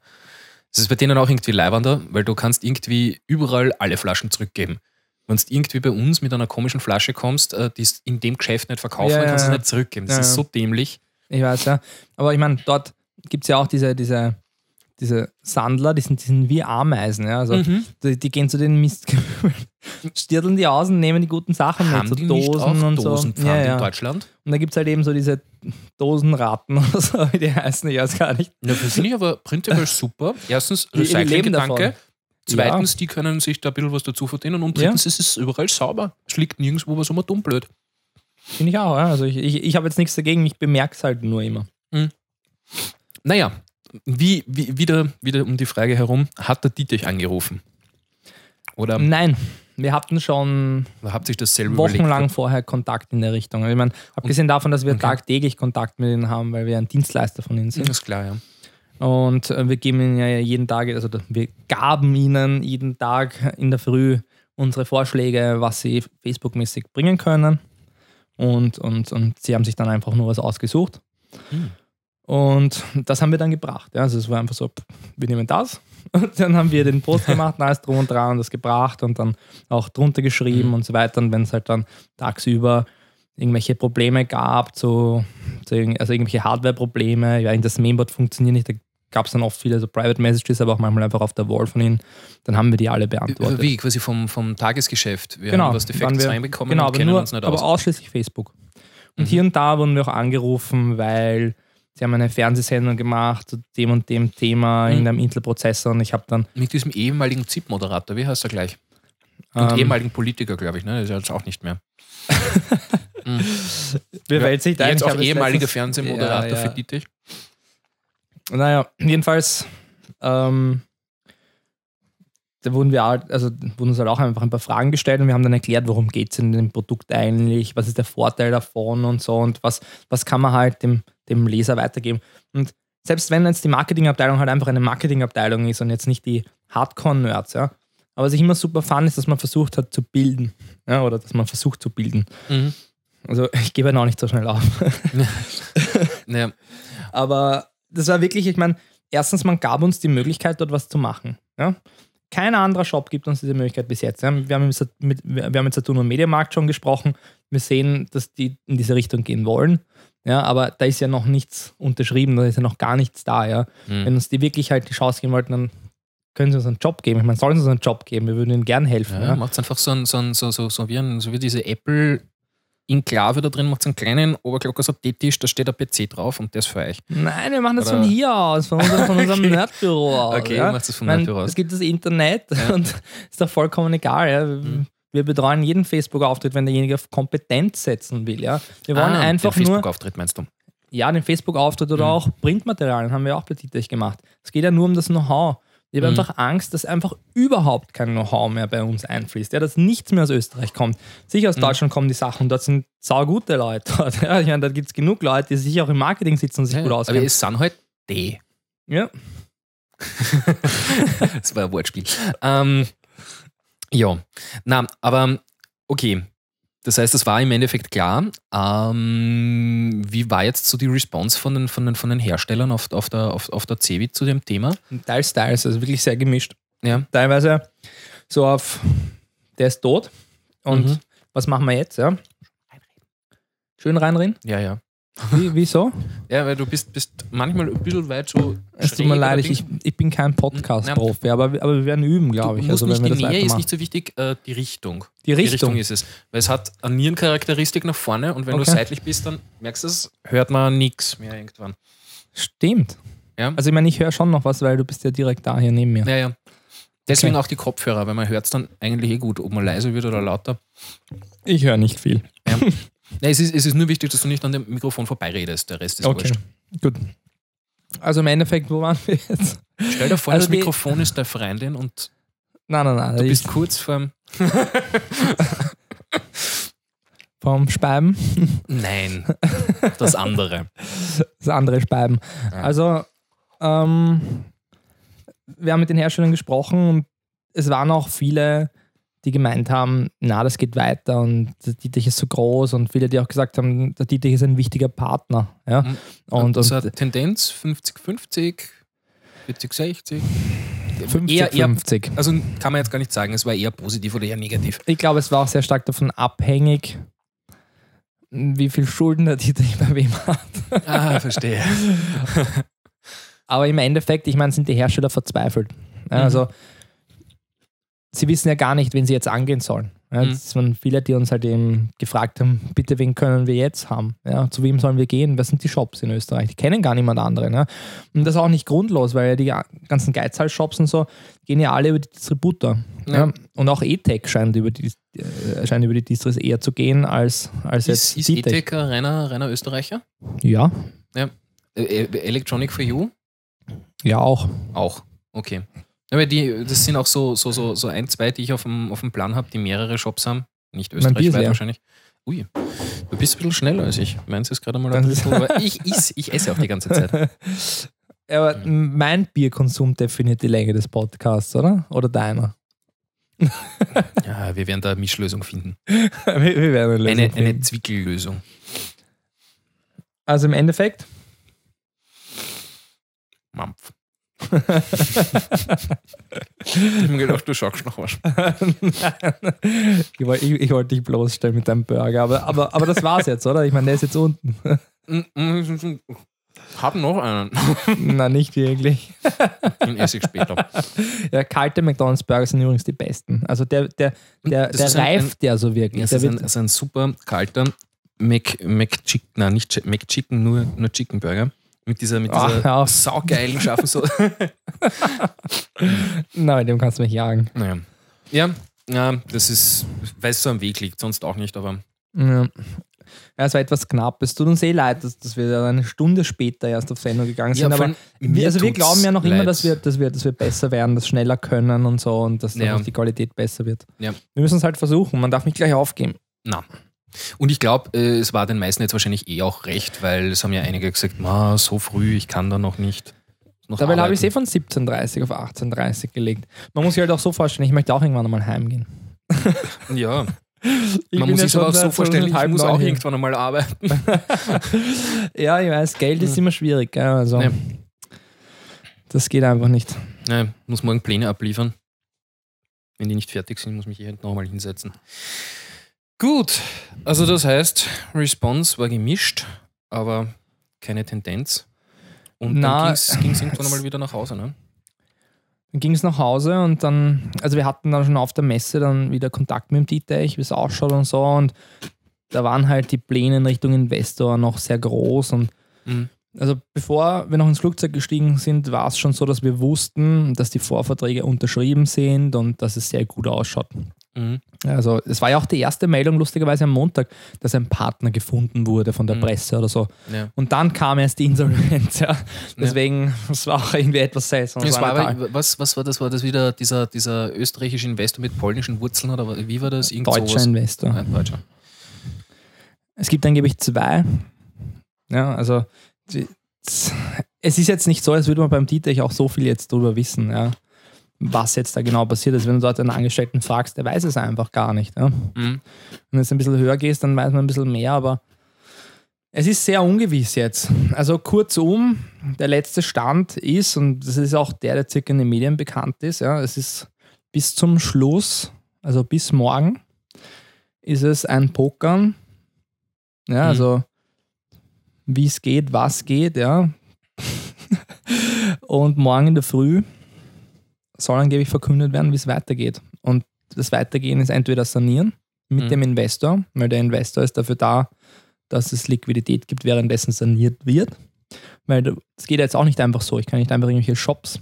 A: Das ist bei denen auch irgendwie leibender, weil du kannst irgendwie überall alle Flaschen zurückgeben. Wenn du irgendwie bei uns mit einer komischen Flasche kommst, äh, die in dem Geschäft nicht verkaufen, ja, dann kannst du es nicht zurückgeben. Das ja, ist so dämlich.
B: Ich weiß, ja. Aber ich meine, dort gibt es ja auch diese, diese, diese Sandler, die sind, die sind wie Ameisen. Ja? Also mhm. die, die, gehen zu den Mistkübeln, *laughs* stirdeln die aus und nehmen die guten Sachen
A: Haben
B: mit,
A: so Dosen und so. Ja, ja. in Deutschland?
B: Und da gibt es halt eben so diese Dosenratten *laughs* oder so, wie die heißen, ich weiß gar nicht.
A: Ja, das finde ich aber prinzipiell super. Erstens, *laughs* Recycling-Gedanke. Zweitens, ja. die können sich da ein bisschen was dazu verdienen. Und drittens, ja. es ist überall sauber. Es liegt nirgendwo was immer dumm blöd.
B: Finde ich auch. Ja. Also ich, ich, ich habe jetzt nichts dagegen, ich bemerke es halt nur immer. Mhm.
A: Naja, wie, wie, wieder, wieder um die Frage herum, hat der Dietrich angerufen?
B: Oder? Nein, wir hatten schon wochenlang überlegt? vorher Kontakt in der Richtung. Ich meine, abgesehen davon, dass wir okay. tagtäglich Kontakt mit ihnen haben, weil wir ein Dienstleister von ihnen sind.
A: Das ist klar, ja.
B: Und äh, wir geben ihnen ja jeden Tag, also wir gaben ihnen jeden Tag in der Früh unsere Vorschläge, was sie Facebook-mäßig bringen können. Und, und, und sie haben sich dann einfach nur was ausgesucht.
A: Hm.
B: Und das haben wir dann gebracht. Ja. Also es war einfach so, wir nehmen das. *laughs* Und dann haben wir den Post gemacht, alles drum und dran und das gebracht und dann auch drunter geschrieben
A: Mhm.
B: und so weiter. Und wenn es halt dann tagsüber irgendwelche Probleme gab, so, so irg- also irgendwelche Hardware-Probleme, ja, das Mainboard funktioniert nicht, da gab es dann oft viele so Private Messages, aber auch manchmal einfach auf der Wall von ihnen, dann haben wir die alle beantwortet.
A: Wie, quasi vom, vom Tagesgeschäft. Wir
B: Genau,
A: haben was Defektes
B: wir-
A: reinbekommen
B: genau,
A: und
B: aber,
A: kennen
B: nur,
A: uns nicht
B: aber
A: aus.
B: ausschließlich Facebook. Und
A: Mhm.
B: hier und da wurden wir auch angerufen, weil sie haben eine Fernsehsendung gemacht zu dem und dem Thema
A: Mhm.
B: in einem Intel-Prozessor und ich habe dann
A: Mit diesem ehemaligen ZIP-Moderator, wie heißt er gleich? Und
B: ähm,
A: ehemaligen Politiker, glaube ich, ne? Das ist ja jetzt auch nicht mehr. *laughs* Mhm.
B: mir fällt sich ein,
A: Jetzt auch ehemaliger Fernsehmoderator
B: Ja, ja.
A: für Dietrich.
B: Naja, jedenfalls ähm, da wurden wir halt, also wurden uns halt auch einfach ein paar Fragen gestellt und wir haben dann erklärt, worum geht es in dem Produkt eigentlich, was ist der Vorteil davon und so und was, was kann man halt dem, dem Leser weitergeben. Und selbst wenn jetzt die Marketingabteilung halt einfach eine Marketingabteilung ist und jetzt nicht die Hardcore-Nerds, ja. Aber was ich immer super fand, ist, dass man versucht hat zu bilden. Ja, oder dass man versucht zu bilden.
A: Mhm.
B: Also ich gebe halt auch nicht so schnell auf. *laughs*
A: Naja,
B: Aber das war wirklich, ich meine, erstens, man gab uns die Möglichkeit, dort was zu machen. Ja? Kein anderer Shop gibt uns diese Möglichkeit bis jetzt. Wir, haben mit, wir haben mit Saturn und Mediamarkt schon gesprochen. Wir sehen, dass die in diese Richtung gehen wollen. Ja, aber da ist ja noch nichts unterschrieben, da ist ja noch gar nichts da. Ja?
A: mhm.
B: Wenn uns die wirklich halt die Chance geben wollten, dann können sie uns einen Job geben. Ich meine, sollen sie uns einen Job geben? Wir würden ihnen gern helfen.
A: Ja,
B: Ja?
A: macht einfach so, ein, so, ein, so, so, so, wie ein, so wie diese Apple Enklave da drin, macht einen kleinen Oberglocker so Tisch, da steht ein PC drauf und der ist für euch.
B: Nein, wir machen das
A: Oder-
B: von hier aus, von unserem, von unserem *laughs*
A: Okay.
B: Nerdbüro aus.
A: Okay,
B: ja?
A: du machst das vom Nerdbüro aus.
B: Es gibt das Internet
A: Ja.
B: und *laughs* ist doch vollkommen egal. Ja.
A: Mhm.
B: Wir betreuen jeden Facebook-Auftritt, wenn derjenige auf Kompetenz setzen will. Ja. Wir wollen
A: Ah,
B: einfach
A: den
B: nur,
A: Facebook-Auftritt meinst du?
B: ja, den Facebook-Auftritt oder
A: Mhm.
B: auch Printmaterialien haben wir auch bei Dietrich gemacht. Es geht ja nur um das Know-how. Ich habe
A: Mhm.
B: einfach Angst, dass einfach überhaupt kein Know-how mehr bei uns einfließt. Ja, dass nichts mehr aus Österreich kommt. Sicher aus
A: Mhm.
B: Deutschland kommen die Sachen, dort sind saugute Leute. *laughs* Dort. Ja, ich meine, da gibt es genug Leute, die sich auch im Marketing sitzen und sich
A: Ja,
B: gut
A: aber
B: auskennen.
A: es sind halt die.
B: Ja. *laughs*
A: das war ein Wortspiel. Ähm, ja, na, aber okay. Das heißt, es war im Endeffekt klar. Ähm, wie war jetzt so die Response von den, von den, von den Herstellern auf, auf, der, auf, auf der Cevit zu dem Thema?
B: Teils, teils, also wirklich sehr gemischt.
A: Ja.
B: Teilweise so auf, der ist tot und
A: Mhm.
B: was machen wir jetzt? Ja? Schön reinreden?
A: Ja, ja.
B: Wie, wieso?
A: Ja, weil du bist, bist manchmal ein bisschen weit so.
B: Es tut mir leid, ich, ich, bin kein Podcast-Profi, aber, aber wir werden üben, glaube ich. Also, wenn wir
A: die
B: das
A: Nähe, ist nicht so wichtig, äh, die Richtung.
B: Die
A: Die
B: Richtung.
A: Richtung ist es. Weil es hat eine Nierencharakteristik nach vorne und wenn
B: Okay.
A: du seitlich bist, dann merkst du es, hört man nichts mehr irgendwann.
B: Stimmt.
A: Ja?
B: Also ich meine, ich höre schon noch was, weil du bist ja direkt da hier neben mir.
A: Ja, ja. Deswegen
B: Okay.
A: auch die Kopfhörer, weil man hört es dann eigentlich eh gut, ob man leise wird oder lauter.
B: Ich höre nicht viel.
A: Ja, *laughs* es, ist, es ist nur wichtig, dass du nicht an dem Mikrofon vorbeiredest. Der Rest ist
B: Okay,
A: wurscht.
B: gut. Also im Endeffekt, wo waren wir jetzt?
A: Stell dir vor,
B: Also
A: das Mikrofon ist deine Freundin und
B: Nein, nein, nein.
A: du bist kurz vorm. *laughs*
B: vom Speiben.
A: Nein, das andere.
B: Das andere Speiben.
A: Ja.
B: Also, ähm, wir haben mit den Herstellern gesprochen und es waren auch viele, die gemeint haben, na, das geht weiter und der Dietrich ist so groß und viele, die auch gesagt haben, der Dietrich ist ein wichtiger Partner. Ja?
A: Mhm.
B: Und,
A: so
B: und
A: Tendenz 50-50, 40-60.
B: 50,
A: eher, eher,
B: 50.
A: also kann man jetzt gar nicht sagen, es war eher positiv oder eher negativ.
B: Ich glaube, es war auch sehr stark davon abhängig, wie viel Schulden der Dietrich bei wem hat.
A: Ah, verstehe. *laughs*
B: Aber im Endeffekt, ich meine, sind die Hersteller verzweifelt. Ja,
A: Mhm.
B: Sie wissen ja gar nicht, wen sie jetzt angehen sollen. Ja,
A: Mhm.
B: Es waren viele, die uns halt eben gefragt haben, bitte, wen können wir jetzt haben? Ja, zu wem sollen wir gehen? Was sind die Shops in Österreich? Die kennen gar niemand anderen. Ja? Und das auch nicht grundlos, weil ja die ganzen Geizhals-Shops und so gehen ja alle über die Distributor. Ja.
A: Ja.
B: Und auch E-Tech scheint über die, äh, scheint über die Distros eher zu gehen als, als
A: Ist,
B: jetzt
A: ist
B: E-Tech.
A: Ein reiner, reiner Österreicher?
B: Ja,
A: Äh, äh, Electronic for You?
B: ja auch.
A: Auch. Okay. Aber die, das sind auch so, so, so, so ein, zwei, die ich auf dem, auf dem Plan habe, die mehrere Shops haben. Nicht österreichweit wahrscheinlich. Ui, du bist ein bisschen schneller als ich. Meins ist gerade mal ein bisschen, *laughs* aber ich, iss, ich esse auch die ganze Zeit. *laughs*
B: Aber mein Bierkonsum definiert die Länge des Podcasts, oder? Oder deiner? *laughs*
A: ja, wir werden da eine Mischlösung finden.
B: wir, wir werden eine, Lösung
A: Eine, eine
B: finden.
A: Zwickellösung.
B: Also im Endeffekt,
A: Mampf. Ich hab mir gedacht, du schaust noch was. *laughs*
B: ich, wollte, ich, ich wollte dich bloßstellen mit deinem Burger, aber, aber, aber das war's jetzt, oder? Ich meine, der ist jetzt unten. *laughs*
A: Haben noch einen. *laughs*
B: Na, nicht wirklich.
A: Den esse ich später.
B: Ja, kalte McDonalds Burger sind übrigens die besten. Also der, der, der,
A: Das
B: der
A: ist ein-
B: reift ja so wirklich.
A: Das
B: der
A: ist ein, also ein super kalter McChicken, nein, nicht Chi- McChicken, nur, nur Chicken Burger. Mit dieser, mit dieser
B: hör auf.
A: saugeilen scharfen Soße. *laughs*
B: Nein, dem kannst du mich jagen.
A: naja. Ja, ja, das ist, weil es so am Weg liegt, sonst auch nicht, aber
B: Ja. Ja, es war etwas knapp. Es tut uns eh leid, dass, dass wir da eine Stunde später erst auf Sendung gegangen sind.
A: Ja,
B: aber wir, also wir glauben ja noch immer,
A: leid.
B: dass wir, dass, wir, dass wir besser werden, das schneller können und so und dass
A: Ja.
B: die Qualität besser wird.
A: Ja.
B: Wir müssen es halt versuchen. Man darf nicht gleich aufgeben.
A: Na. Und ich glaube, äh, es war den meisten jetzt wahrscheinlich eh auch recht, weil es haben ja einige gesagt, Ma, so früh, ich kann da noch nicht. Noch
B: Dabei habe ich es eh
A: arbeiten."
B: von 17.30 auf 18.30 gelegt. Man muss sich halt auch so vorstellen, ich möchte auch irgendwann einmal heimgehen. *laughs*
A: Ja,
B: Ich
A: man muss sich aber auch so vorstellen, ich muss auch
B: hier.
A: irgendwann einmal arbeiten. *laughs*
B: Ja, ich weiß, Geld ist immer schwierig. Also,
A: Ja.
B: Das geht einfach nicht.
A: Ja, muss morgen Pläne abliefern. Wenn die nicht fertig sind, muss mich ich noch mal hinsetzen. Gut, also das heißt, Response war gemischt, aber keine Tendenz. Und
B: Na,
A: dann ging es irgendwann *laughs* mal wieder nach Hause, ne?
B: Dann ging es nach Hause und dann, also wir hatten dann schon auf der Messe dann wieder Kontakt mit dem Dietrich, wie es ausschaut und so. Und da waren halt die Pläne in Richtung Investor noch sehr groß. Und
A: Mhm.
B: also bevor wir noch ins Flugzeug gestiegen sind, war es schon so, dass wir wussten, dass die Vorverträge unterschrieben sind und dass es sehr gut ausschaut.
A: Mhm.
B: Also es war ja auch die erste Meldung, lustigerweise am Montag, dass ein Partner gefunden wurde von der
A: Mhm.
B: Presse oder so.
A: Ja.
B: Und dann kam erst die Insolvenz. Ja. Deswegen, es war auch irgendwie etwas seltsam.
A: Es war aber, was, was war das? War das wieder dieser, dieser österreichische Investor mit polnischen Wurzeln oder wie war das? Irgend
B: deutscher
A: sowas?
B: Investor.
A: Ein Deutscher.
B: Es gibt angeblich zwei. Ja, also die, es ist jetzt nicht so, als würde man beim Dietrich auch so viel jetzt drüber wissen, ja, was jetzt da genau passiert ist. Wenn du dort einen Angestellten fragst, der weiß es einfach gar nicht. Ja.
A: Mhm.
B: Wenn du jetzt ein bisschen höher gehst, dann weiß man ein bisschen mehr, aber es ist sehr ungewiss jetzt. Also kurzum, der letzte Stand ist, und das ist auch der, der circa in den Medien bekannt ist, ja, es ist bis zum Schluss, also bis morgen, ist es ein Pokern. Ja,
A: Mhm.
B: also wie es geht, was geht, ja. *laughs* und morgen in der Früh soll angeblich verkündet werden, wie es weitergeht. Und das Weitergehen ist entweder sanieren mit
A: Mhm.
B: dem Investor, weil der Investor ist dafür da, dass es Liquidität gibt, währenddessen saniert wird. Weil es geht jetzt auch nicht einfach so. Ich kann nicht einfach irgendwelche Shops,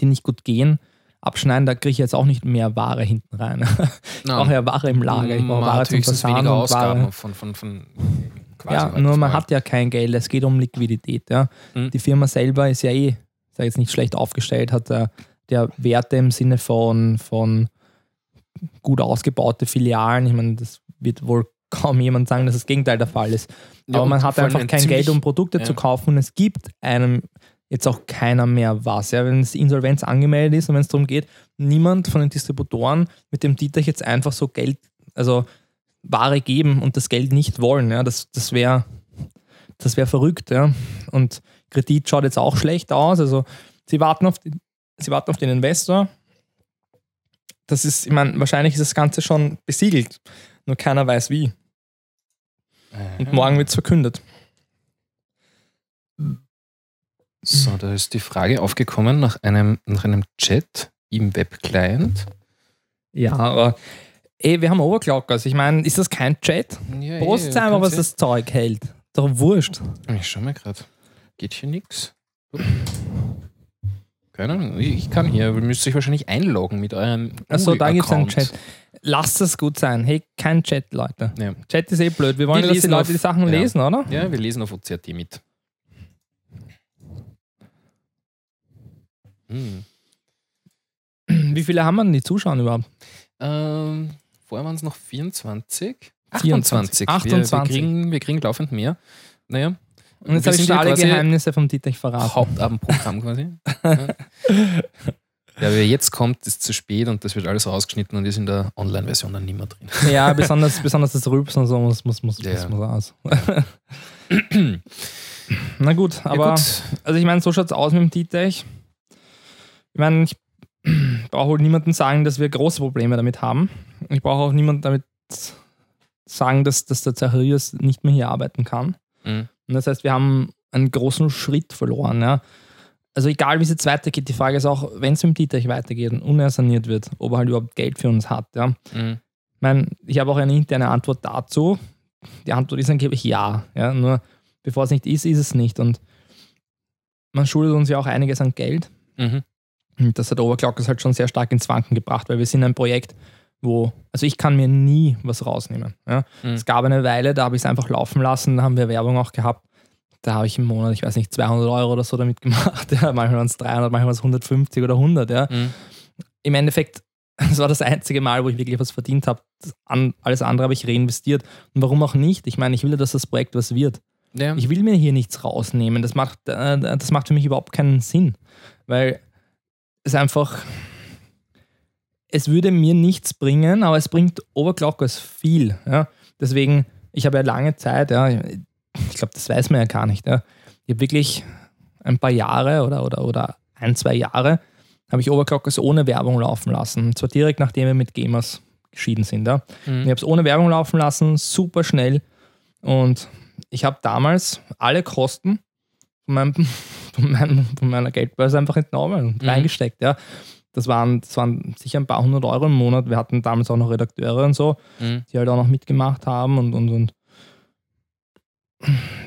B: die nicht gut gehen, abschneiden. Da kriege ich jetzt auch nicht mehr Ware hinten rein. *laughs* Ich brauche ja Ware im Lager. Ich brauche Ware
A: hat
B: zum
A: weniger
B: und Ware.
A: von, von, von
B: Ja,
A: halt
B: nur man hat ja kein Geld. Es geht um Liquidität. Ja.
A: Mhm.
B: Die Firma selber ist ja eh, sag jetzt nicht schlecht aufgestellt, hat äh, der Werte im Sinne von, von gut ausgebaute Filialen. Ich meine, das wird wohl kaum jemand sagen, dass das Gegenteil der Fall ist.
A: Ja,
B: Aber man hat einfach
A: ein
B: kein
A: ziemlich-
B: Geld, um Produkte
A: ja.
B: zu kaufen und es gibt einem jetzt auch keiner mehr was. Ja, wenn es Insolvenz angemeldet ist und wenn es darum geht, niemand von den Distributoren mit dem Dietrich jetzt einfach so Geld, also Ware geben und das Geld nicht wollen. Ja, das das wäre das wär verrückt. Ja. Und Kredit schaut jetzt auch schlecht aus. Also sie warten auf, den, sie warten auf den Investor. Das ist, ich meine, wahrscheinlich ist das Ganze schon besiegelt. Nur keiner weiß wie. Und morgen wird es verkündet.
A: So, da ist die Frage aufgekommen nach einem, nach einem Chat im Webclient.
B: Ja, aber ey, wir haben Overclockers. Ich meine, ist das kein Chat?
A: Ja,
B: Post
A: eh,
B: einfach, was
A: kannst
B: das Zeug hält. Doch wurscht.
A: eh- Ich schau mal gerade. Geht hier nichts? Keine Ahnung. Ich kann hier. Ihr müsst euch wahrscheinlich einloggen mit eurem.
B: Achso, da gibt es einen. Chat. Lasst es gut sein. Hey, kein Chat, Leute.
A: Ja.
B: Chat ist eh blöd. Wir wollen,
A: Wir
B: dass die Leute
A: auf-
B: die Sachen
A: ja.
B: lesen, oder?
A: ja, wir lesen auf OCRT mit. Hm.
B: Wie viele haben wir denn die Zuschauer überhaupt?
A: Ähm, vorher waren es noch 24.
B: 24.
A: 28. Wir, wir,
B: 28.
A: kriegen, wir kriegen laufend mehr. Naja,
B: Und jetzt habe ich schon
A: ja
B: alle Geheimnisse vom Dietrich verraten.
A: Hauptabendprogramm quasi. Ja, wer jetzt kommt, ist zu spät und das wird alles rausgeschnitten und ist in der Online-Version dann nicht mehr drin.
B: Ja, besonders, besonders das Rülpsen und so muss, muss, muss,
A: Ja,
B: muss, raus. Na gut, aber
A: gut.
B: also ich meine, so schaut es aus mit dem T-Tech. Ich meine, ich brauche wohl niemandem sagen, dass wir große Probleme damit haben. Ich brauche auch niemandem damit sagen, dass, dass der Zacharias nicht mehr hier arbeiten kann.
A: Mhm.
B: Und das heißt, wir haben einen großen Schritt verloren. Ja. Also egal, wie es jetzt weitergeht, die Frage ist auch, wenn es mit dem T-Tech weitergeht und unersaniert wird, ob er halt überhaupt Geld für uns hat. Ja.
A: Mhm.
B: Ich meine, ich habe auch eine interne Antwort dazu. Die Antwort ist angeblich ja. ja. Nur bevor es nicht ist, ist es nicht. Und man schuldet uns ja auch einiges an Geld.
A: Mhm.
B: Und das hat Overclockers halt schon sehr stark ins Wanken gebracht, weil wir sind ein Projekt, wo, also ich kann mir nie was rausnehmen. Ja.
A: Mhm.
B: Es gab eine Weile, da habe ich es einfach laufen lassen, da haben wir Werbung auch gehabt. Da habe ich im Monat, ich weiß nicht, 200 Euro oder so damit gemacht. *laughs* Ja. Manchmal waren es 300, manchmal waren es 150 oder 100. Ja.
A: Mhm.
B: Im Endeffekt, *laughs* das war das einzige Mal, wo ich wirklich was verdient habe. An- Alles andere habe ich reinvestiert. Und warum auch nicht? Ich meine, ich will ja, dass das Projekt was wird.
A: Ja.
B: Ich will mir hier nichts rausnehmen. Das macht, äh, das macht für mich überhaupt keinen Sinn. Weil es einfach, es würde mir nichts bringen, aber es bringt Overclockers viel. Ja? Deswegen, ich habe ja lange Zeit, ja, ich glaube, das weiß man ja gar nicht. Ja? Ich habe wirklich ein paar Jahre oder, oder, oder ein, zwei Jahre habe ich Overclockers ohne Werbung laufen lassen. Und zwar direkt nachdem wir mit Gamers geschieden sind. Ja?
A: Mhm.
B: Ich habe es ohne Werbung laufen lassen, super schnell. Und ich habe damals alle Kosten von, meinem, *laughs* von, meinem, von meiner Geldbörse einfach entnommen und
A: Mhm.
B: reingesteckt. Ja. Das, waren, das waren sicher ein paar hundert Euro im Monat. Wir hatten damals auch noch Redakteure und so,
A: Mhm.
B: die halt auch noch mitgemacht haben und, und, und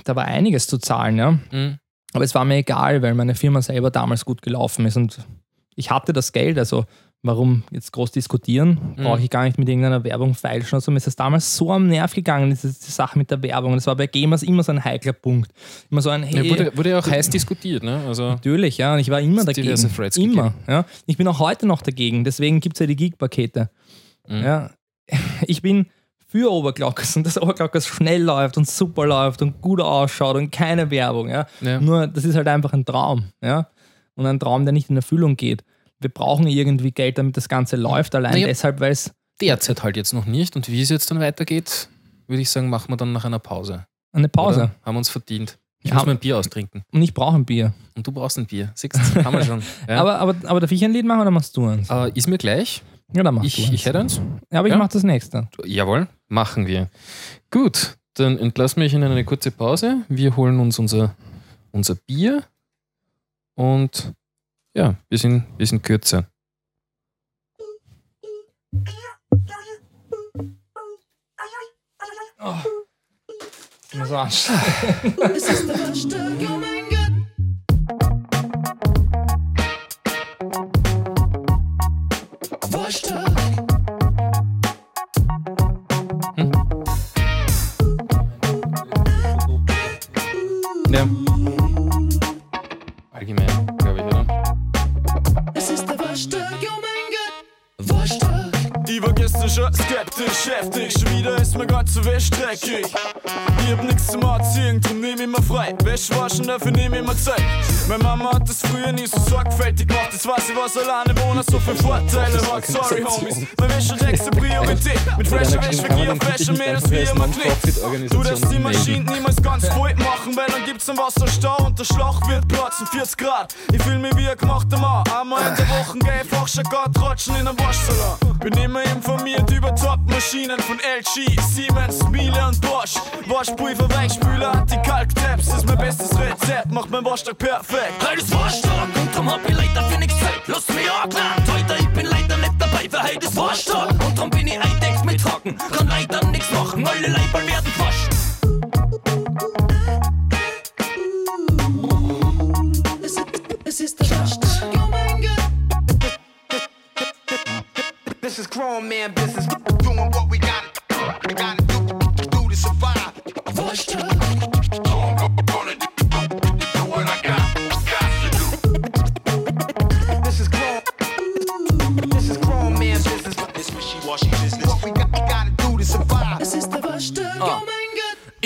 B: da war einiges zu zahlen, ja.
A: Mhm.
B: Aber es war mir egal, weil meine Firma selber damals gut gelaufen ist und ich hatte das Geld, also warum jetzt groß diskutieren?
A: Mhm.
B: Brauche ich gar nicht mit irgendeiner Werbung feilschen. Also mir ist das damals so am Nerv gegangen, diese, diese Sache mit der Werbung. Das war bei Gamers immer so ein heikler Punkt. Immer so ein, hey,
A: Ja, wurde, wurde ja auch heiß diskutiert, ne? Also,
B: Natürlich, ja, und ich war immer dagegen. Immer, ja. Ich bin auch heute noch dagegen, deswegen gibt es ja die Geek-Pakete.
A: Mhm.
B: Ja. *laughs* Ich bin für Overclockers und dass Overclockers schnell läuft und super läuft und gut ausschaut und keine Werbung, ja.
A: ja.
B: Nur, das ist halt einfach ein Traum, ja. Und ein Traum, der nicht in Erfüllung geht. Wir brauchen irgendwie Geld, damit das Ganze läuft, allein
A: Naja.
B: deshalb, weil es
A: derzeit halt jetzt noch nicht. Und wie es jetzt dann weitergeht, würde ich sagen, machen wir dann nach einer Pause.
B: eine Pause.
A: Oder? Haben wir uns verdient. Ich
B: Ja.
A: muss mein Bier austrinken.
B: Und ich brauche ein Bier.
A: Und du brauchst ein Bier. Siehst du, haben wir schon. *laughs* Ja.
B: Aber, aber, aber darf ich ein Lied machen oder machst du eins?
A: äh, ist mir gleich.
B: ja, dann mach du
A: Ich,
B: eins.
A: ich hätte eins.
B: ja, aber ich
A: ja.
B: mach das nächste.
A: Jawohl, machen wir. Gut, dann entlassen wir euch in eine kurze Pause. Wir holen uns unser, unser Bier und ja, wir sind, wir sind kürzer.
C: Es ist der Waschtag,
A: Ich
D: skeptisch, heftig. Schon wieder ist mir ganz so wegstreckig. Ich hab nix zum Anziehen, drum nehm ich mir frei. Wäsche waschen, dafür nehm ich mir Zeit. Meine Mama hat das früher nie so sorgfältig gemacht. Jetzt weiß ich, was alleine wohnen so viele Vorteile hat. Sorry, Homies. Mein Wäschetext eine Priorität. Mit fresher Wäsche vergier auf Wäsche mehr, das wie immer klebt. Du darfst die Maschinen niemals ganz voll machen, weil dann gibt's einen Wasserstau und der Schlauch wird platzen. 40 Grad, ich fühl mich wie ein gemachter Mann. Einmal in der Woche geh ich gar trotschen in einem Waschsalon. Bin immer informiert über Top-Maschinen von LG, Siemens, Miele und Bosch. Waschpulver, Weichspüler, Anti-Kalk-Tabs ist mein bestes Rezept, macht mein Waschtag perfekt.
E: Heute ist Waschtag und drum hab ich leider für nix Zeit. Lass mich angelernt, heute ich bin leider nicht dabei, für heute ist Waschtag. Und drum bin ich eindeckt mit Haken, kann leider nix machen, alle Leiber werden gewaschen.
C: Es ist, es ist der Waschtag, oh mein Gott.
F: This is grown man business.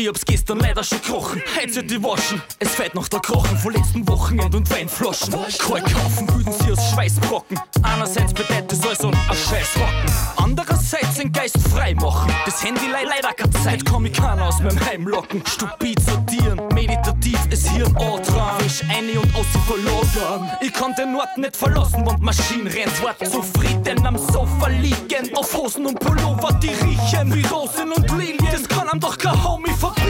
E: Ich hab's gestern leider schon krochen. Heute die waschen. Es fällt noch der Krochen von letzten Wochenende und Weinflaschen. Kalt kaufen würden sie aus Schweißbrocken. Einerseits bedeutet es also ein Scheißrocken. Andererseits den Geist frei machen. Das Handy le leider keine Zeit. Komm ich keiner aus meinem Heim locken. Stupid sortieren. Meditativ ist hier ein Ort dran. Eine und aus verloren. Ich kann den Ort nicht verlassen, und Maschinen rennt. Wart zufrieden am Sofa liegen. Auf Hosen und Pullover, die riechen wie Rosen und Lilien. Das kann einem doch kein Homie verbieten.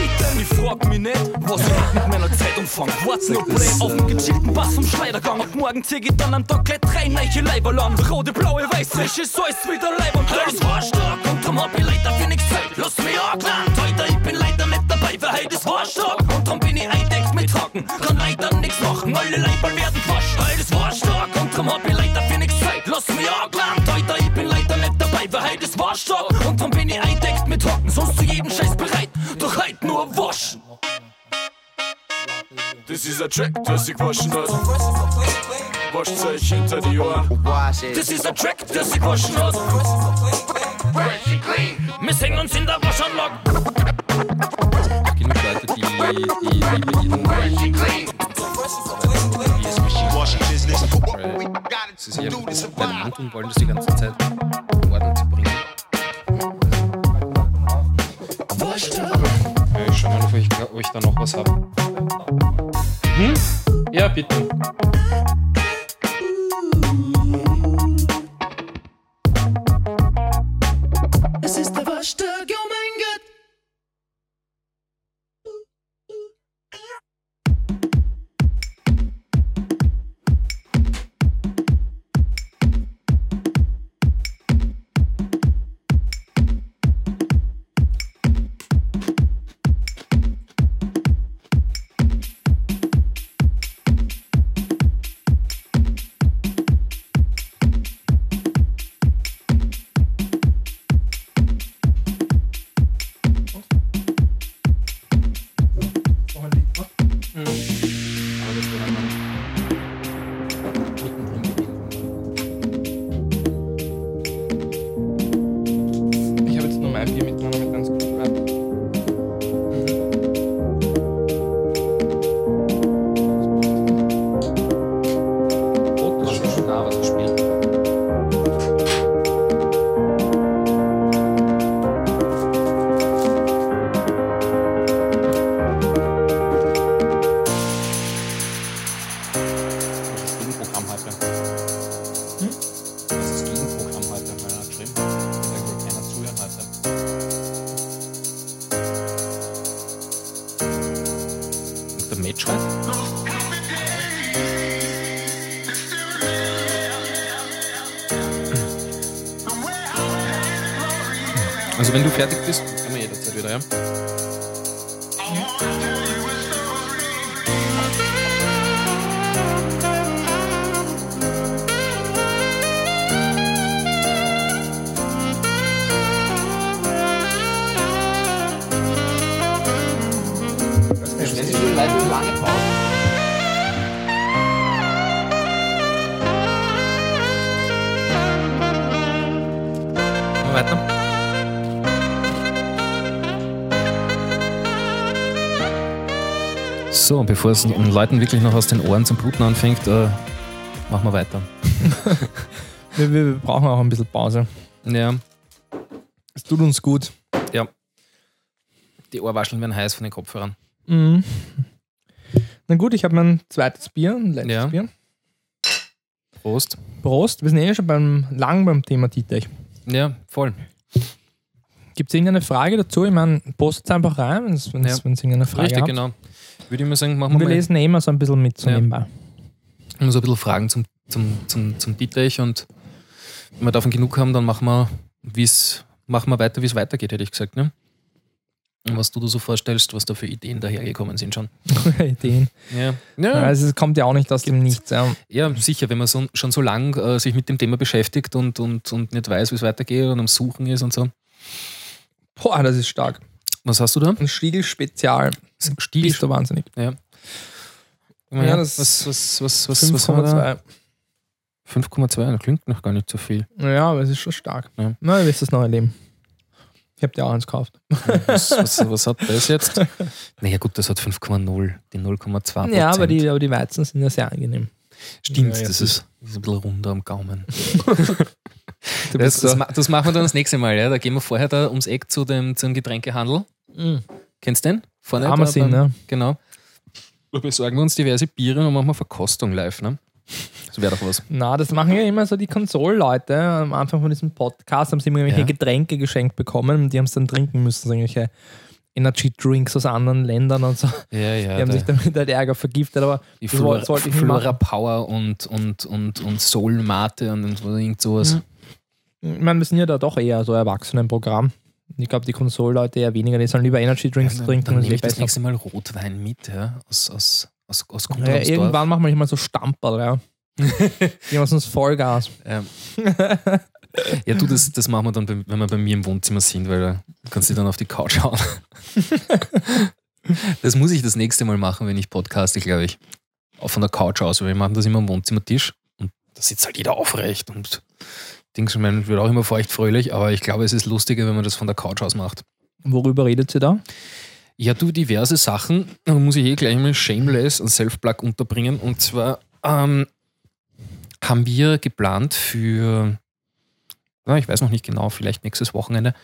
E: Frag mich nicht, was ich mit meiner Zeit umfang. Wart's nur Play auf dem gechillten Bass vom Schleidergang. Ab morgen zieh ich dann am Tag gleich drei neue Leiberl an. Rote, blaue, weiß, frisch ist alles wieder Leib und Alles war stark und drum hab ich leider für nix Zeit. Lass mich anklagen, heute ich bin leider nicht dabei, weil heute ist war stark. Und drum bin ich eindeckt mit Trocken. Kann leider nix machen, alle Leiberl werden gewaschen. Alles war stark und drum hab ich leider für nix Zeit. Lass mich anklagen, heute ich bin leider nicht dabei, weil heute ist war stark. Und drum bin ich eindeckt mit Trocken, sonst zu jedem Scheiß waschen.
D: Das ist ein Track, der sich waschen hat. Wascht euch hinter die Ohren.
E: Das ist ein Track, der sich waschen hat. Wir singen uns in der Waschanlage.
A: Genug Leute, die, die, die
F: it
A: sie sich und wollen das die ganze Zeit in Ordnung zu bringen. Ja, schau mal, ob ich, ob ich da noch was habe. Hm? Ja, bitte.
C: Es ist der Waschtag, oh
A: fertig bist, bevor es den Leuten wirklich noch aus den Ohren zum Bluten anfängt, äh, machen wir weiter.
B: Wir, *laughs* wir, wir brauchen auch ein bisschen Pause.
A: Ja,
B: Es tut uns gut.
A: die Ohrwascheln werden heiß von den Kopfhörern.
B: Mhm. Na gut, ich habe mein zweites Bier, ein letztes
A: Ja.
B: Bier.
A: Prost.
B: Prost, wir sind eh schon beim, lang beim Thema Dietrich.
A: Ja, voll.
B: Gibt es irgendeine Frage dazu? Ich meine, postet einfach rein, wenn es
A: Ja.
B: irgendeine Frage
A: Richtig,
B: habt.
A: genau. Würde ich mal sagen, machen wir
B: wir
A: mal
B: lesen eh immer so ein bisschen mit so
A: Ja.
B: nebenbei.
A: immer so ein bisschen Fragen zum, zum, zum, zum Dietrich und wenn wir davon genug haben, dann machen wir, wie's, machen wir weiter, wie es weitergeht, hätte ich gesagt. Ne? Und was du dir so vorstellst, was da für Ideen dahergekommen sind schon. *laughs*
B: Ideen.
A: Ja, ja.
B: Also es kommt ja auch nicht aus dem Nichts. Ja.
A: ja sicher, wenn man so, schon so lang äh, sich mit dem Thema beschäftigt und, und, und nicht weiß, wie es weitergeht und am Suchen ist und so.
B: Boah, das ist stark.
A: Was hast du da?
B: Ein Stiegel-Spezial.
A: Stil.
B: Bist du wahnsinnig.
A: Ja.
B: Ja, das
A: was, was, was, was, was haben wir da?
B: 5,2.
A: 5,2, das klingt noch gar nicht so viel.
B: Ja, aber es ist schon stark.
A: Ja.
B: Na, du wirst es noch erleben. Ich habe dir auch eins gekauft.
A: Was, *laughs* was, was hat das jetzt? Naja, gut, das hat 5,0, die 0,2.
B: Ja, aber die, aber die Weizen sind ja sehr angenehm.
A: Stimmt,
B: ja,
A: das ist, das ist ein bisschen runder am Gaumen. *laughs* Das, das, das machen wir dann das nächste Mal. Ja? Da gehen wir vorher da ums Eck zu dem, zum Getränkehandel.
B: Mm.
A: Kennst du den? Vorne
B: wir
A: da
B: ne?
A: Genau. Da besorgen wir uns diverse Biere und machen wir Verkostung live. Ne? Das wäre doch was.
B: Na, das machen ja immer so die Konsolleute. Am Anfang von diesem Podcast haben sie immer irgendwelche
A: Ja.
B: Getränke geschenkt bekommen und die haben es dann trinken müssen. So irgendwelche Energy Drinks aus anderen Ländern und so.
A: Ja, ja.
B: Die haben sich damit halt Ärger vergiftet, aber
A: die Flora, Flora. Power und, und, und, und Soul Mate und, und irgend sowas.
B: Ich meine, wir sind ja da doch eher so Erwachsenenprogramm. Ich glaube, die Konsolleute eher weniger, die sollen lieber Energy Drinks
A: dann
B: trinken
A: dann
B: und
A: nehme ich das nächste Mal Rotwein mit, ja, aus, aus, aus, aus
B: Ja, irgendwann machen wir mal so Stamperl, ja. *laughs* Geben wir uns Vollgas.
A: Ähm, ja, du, das, das machen wir dann, wenn wir bei mir im Wohnzimmer sind, weil da kannst du dann auf die Couch hauen. *laughs* das muss ich das nächste Mal machen, wenn ich podcaste, glaube ich. Auch von der Couch aus, weil wir machen das immer am Wohnzimmertisch und da sitzt halt jeder aufrecht und Dings, ich meine, wird auch immer feucht fröhlich, aber ich glaube, es ist lustiger, wenn man das von der Couch aus macht.
B: Worüber redet sie da?
A: Ja, du, diverse Sachen. Da muss ich eh gleich mal Shameless und Self-Plug unterbringen. Und zwar ähm, haben wir geplant für, na, ich weiß noch nicht genau, vielleicht nächstes Wochenende.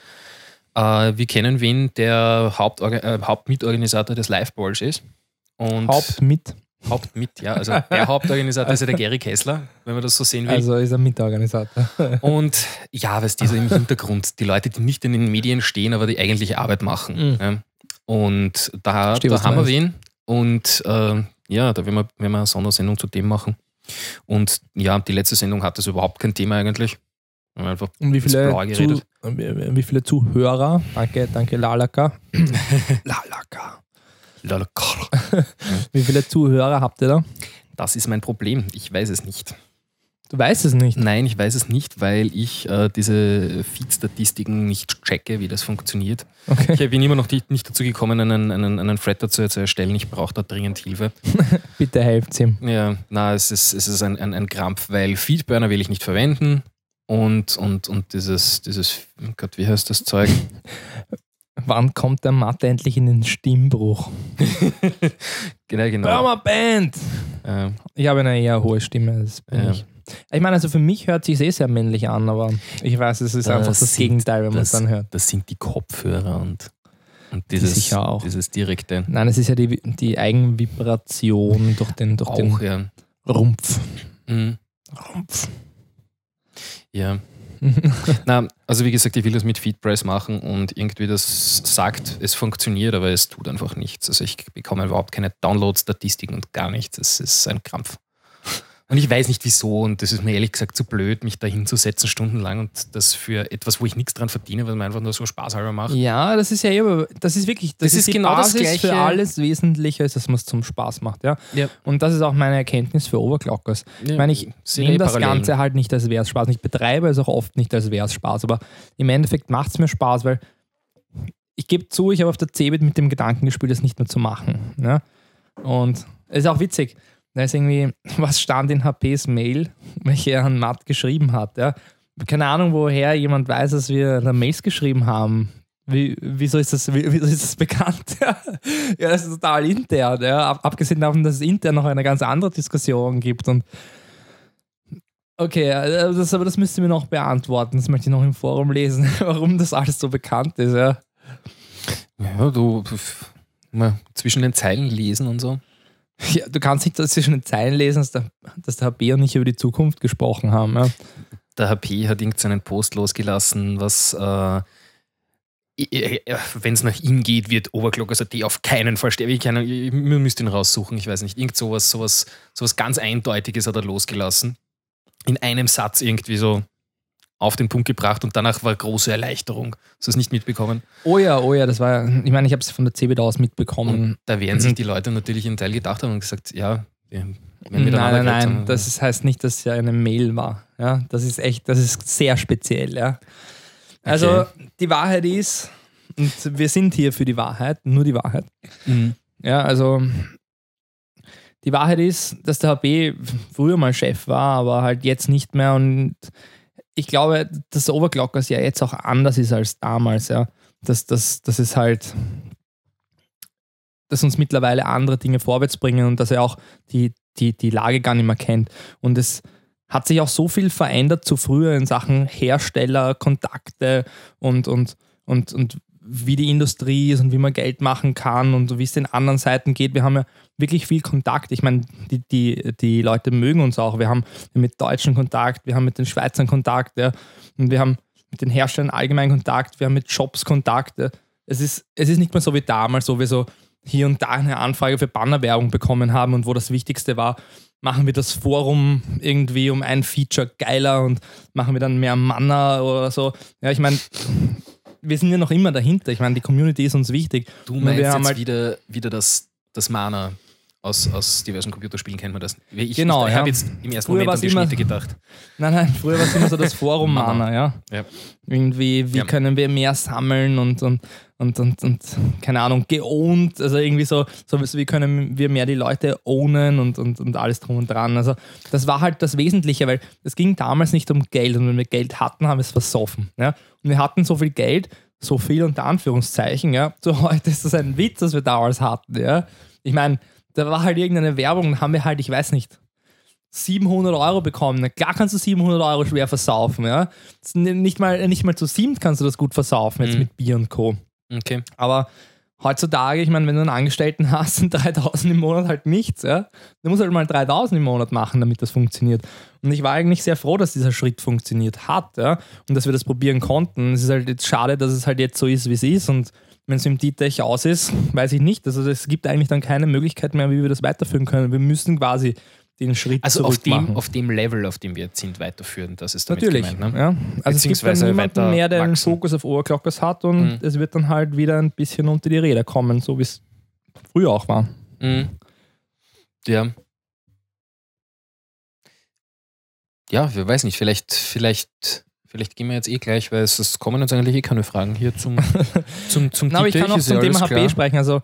A: Äh, wir kennen wen, der Hauptorga äh, Hauptmitorganisator des Live Balls ist. Und
B: Haupt mit.
A: Hauptmit, ja. Also der Hauptorganisator ist ja der Gary Kessler, wenn man das so sehen will.
B: Also ist er Mitorganisator. *laughs*
A: Und ja, du, so im Hintergrund, die Leute, die nicht in den Medien stehen, aber die eigentliche Arbeit machen.
B: Mhm.
A: Ja. Und da,
B: Verstehe, was
A: da haben wir wen. Und äh, ja, da werden wir, werden wir eine Sondersendung zu dem machen. Und ja, die letzte Sendung hat das überhaupt kein Thema eigentlich. Wir haben Einfach
B: Und wie viele, zu,
A: geredet.
B: wie viele Zuhörer? Danke, danke Lalaka. *laughs* Lalaka. *laughs* Wie viele Zuhörer habt ihr da?
A: Das ist mein Problem. Ich weiß es nicht.
B: Du weißt es nicht.
A: Nein, ich weiß es nicht, weil ich äh, diese Feed-Statistiken nicht checke, wie das funktioniert.
B: Okay.
A: Ich bin immer noch nicht, nicht dazu gekommen, einen, einen, einen Thread dazu zu erstellen. Ich brauche da dringend Hilfe. *laughs*
B: Bitte helft ihm.
A: Ja, na, es ist, es ist ein, ein, ein Krampf, weil Feedburner will ich nicht verwenden. Und, und, und dieses, dieses, Gott, wie heißt das Zeug? *laughs*
B: Wann kommt der Mathe endlich in den Stimmbruch? *laughs*
A: genau, genau.
B: Burma Band!
A: Äh,
B: Ich habe eine eher hohe Stimme.
A: Ja.
B: ich. ich meine, also für mich hört sich eh sehr männlich an, aber ich weiß, es ist
A: Das
B: einfach das Gegenteil, wenn man es dann hört.
A: das sind die Kopfhörer und, und dieses,
B: sicher auch.
A: dieses direkte.
B: Nein, es ist ja die, die Eigenvibration durch den, durch
A: Auch,
B: den
A: ja.
B: Rumpf.
A: Mhm.
B: Rumpf.
A: Ja. *laughs* Na, also wie gesagt, ich will das mit Feedpress machen und irgendwie das sagt, es funktioniert, aber es tut einfach nichts. Also ich bekomme überhaupt keine Download-Statistiken und gar nichts. Es ist ein Krampf. Und ich weiß nicht wieso und das ist mir ehrlich gesagt zu blöd, mich da hinzusetzen stundenlang und das für etwas, wo ich nichts dran verdiene, weil man einfach nur so spaßhalber macht.
B: Ja, das ist ja eben, das ist wirklich, das,
A: Das
B: ist,
A: ist genau das
B: Basis
A: Gleiche.
B: für alles Wesentliche, ist, dass man es zum Spaß macht. Ja?
A: Ja.
B: Und das ist auch meine Erkenntnis für Overclockers.
A: Ja,
B: Ich meine, ich nehme
A: eh
B: das
A: Parallelen.
B: Ganze halt nicht als wäre es Spaß. Ich betreibe es auch oft nicht als wäre es Spaß, aber im Endeffekt macht es mir Spaß, weil ich gebe zu, ich habe auf der CeBIT mit dem Gedanken gespielt, das nicht mehr zu machen. Ja? Und es ist auch witzig. Da ist irgendwie, *laughs* was stand in HPs Mail, *laughs* welche er an Matt geschrieben hat. Ja? Keine Ahnung, woher jemand weiß, dass wir da Mails geschrieben haben. Wie, wieso, ist das, wie, *laughs* wieso ist das bekannt? ja, das ist total intern. Ja? Ab, abgesehen davon, dass es intern noch eine ganz andere Diskussion gibt. Und okay, äh, das, aber das müsst ihr mir noch beantworten. Das möchte ich noch im Forum lesen, warum das alles so bekannt ist. Ja?
A: Ja, du mal zwischen den Zeilen lesen und so.
B: Ja, du kannst nicht zwischen den Zeilen lesen, dass der, dass der HB und ich über die Zukunft gesprochen haben. Ja?
A: der HP hat irgendeinen Post losgelassen, was, äh, wenn es nach ihm geht, wird Overclockers.at auf keinen Fall sterben. Ich, müsste ihn raussuchen, ich weiß nicht. Irgend sowas, sowas, sowas ganz Eindeutiges hat er losgelassen. In einem Satz irgendwie so auf den Punkt gebracht und danach war große Erleichterung. Hast du es nicht mitbekommen?
B: Oh ja, oh ja, das war, ich meine, ich habe es von der CeBIT aus mitbekommen.
A: Und da werden sich die Leute natürlich einen Teil gedacht haben und gesagt, ja, wir, wir haben
B: Nein, nein, nein, das ist, heißt nicht, dass es ja eine Mail war. Ja, das ist echt, das ist sehr speziell. Ja. Also die Wahrheit ist, und wir sind hier für die Wahrheit, nur die Wahrheit.
A: Mhm.
B: Ja, also die Wahrheit ist, dass der HB früher mal Chef war, aber halt jetzt nicht mehr. Und ich glaube, dass Overclockers ja jetzt auch anders ist als damals. Ja. dass das, das ist halt, dass uns mittlerweile andere Dinge vorwärts bringen und dass er auch die, die, die Lage gar nicht mehr kennt. Und es hat sich auch so viel verändert zu früher in Sachen Hersteller, Kontakte und, und, und, und wie die Industrie ist und wie man Geld machen kann und wie es den anderen Seiten geht. Wir haben ja wirklich viel Kontakt. Ich meine, die, die, die Leute mögen uns auch. Wir haben mit Deutschen Kontakt, wir haben mit den Schweizern Kontakt ja, und wir haben mit den Herstellern allgemein Kontakt, wir haben mit Shops Kontakt. Ja. Es, ist, es ist nicht mehr so wie damals, wo wir so hier und da eine Anfrage für Bannerwerbung bekommen haben und wo das Wichtigste war, machen wir das Forum irgendwie um ein Feature geiler und machen wir dann mehr Manner oder so. Ja, ich meine, wir sind ja noch immer dahinter. Ich meine, die Community ist uns wichtig.
A: Du meinst
B: wir
A: jetzt
B: halt-
A: wieder, wieder das, das Mana. Aus, aus diversen Computerspielen kennt man das. Ich,
B: Genau,
A: ich
B: ja.
A: habe jetzt im ersten
B: Früher
A: Moment an die
B: immer-
A: Schnitte gedacht.
B: Nein, nein, früher war es immer so das *laughs* Forum
A: Mana.
B: Mana, ja.
A: Ja.
B: Irgendwie, wie
A: Ja.
B: können wir mehr sammeln und, und, und, und, und keine Ahnung, geohnt, also irgendwie so, so wie können wir mehr die Leute ownen und, und, und alles drum und dran. Also das war halt das Wesentliche, weil es ging damals nicht um Geld und wenn wir Geld hatten, haben wir es versoffen. Ja? Und wir hatten so viel Geld, so viel unter Anführungszeichen, ja. So *laughs* heute ist das ein Witz, was wir damals hatten, ja. Ich meine, da war halt irgendeine Werbung, da haben wir halt, ich weiß nicht, 700 Euro bekommen. Na klar kannst du 700 Euro schwer versaufen, ja. Nicht mal, nicht mal zu siebt kannst du das gut versaufen, jetzt
A: Mhm.
B: mit Bier und Co.
A: Okay.
B: Aber heutzutage, ich meine, wenn du einen Angestellten *laughs* hast, sind 3000 im Monat halt nichts, ja. Du musst halt mal 3000 im Monat machen, damit das funktioniert. Und ich war eigentlich sehr froh, dass dieser Schritt funktioniert hat, ja. Und dass wir das probieren konnten. Es ist halt jetzt schade, dass es halt jetzt so ist, wie es ist. Und wenn es im Dietrich aus ist, weiß ich nicht. Also es gibt eigentlich dann keine Möglichkeit mehr, wie wir das weiterführen können. Wir müssen quasi den Schritt
A: Also auf
B: zurück machen.
A: dem, auf dem Level, auf dem wir jetzt sind, weiterführen. Das ist damit
B: Natürlich.
A: gemeint. Ne?
B: ja. Also es gibt dann niemanden mehr, der den
A: wachsen.
B: Fokus auf Overclockers hat und
A: Mhm.
B: es wird dann halt wieder ein bisschen unter die Räder kommen, so wie es früher auch war.
A: Mhm. Ja. Ja, wir weiß nicht, vielleicht, vielleicht, vielleicht gehen wir jetzt eh gleich, weil es, es kommen jetzt eigentlich eh keine Fragen hier zum, *laughs* zum, zum
B: Na, aber ich kann auch zum Thema HP
A: klar.
B: sprechen. Also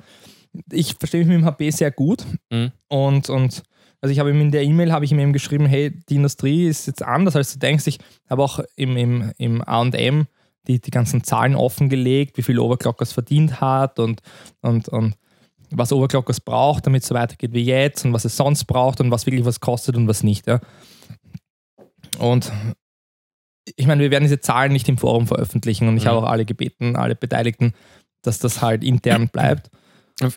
B: ich verstehe mich mit dem HP sehr gut
A: Mhm.
B: und, und also ich habe ihm in der E-Mail habe ich ihm eben geschrieben, hey, die Industrie ist jetzt anders, als du denkst. Ich habe auch im, im, im A&M die, die ganzen Zahlen offengelegt, wie viel Overclockers verdient hat und, und, und was Overclockers braucht, damit es so weitergeht wie jetzt und was es sonst braucht und was wirklich was kostet und was nicht. Ja. Und ich meine, wir werden diese Zahlen nicht im Forum veröffentlichen und ich
A: Mhm.
B: habe auch alle gebeten, alle Beteiligten, dass das halt intern bleibt.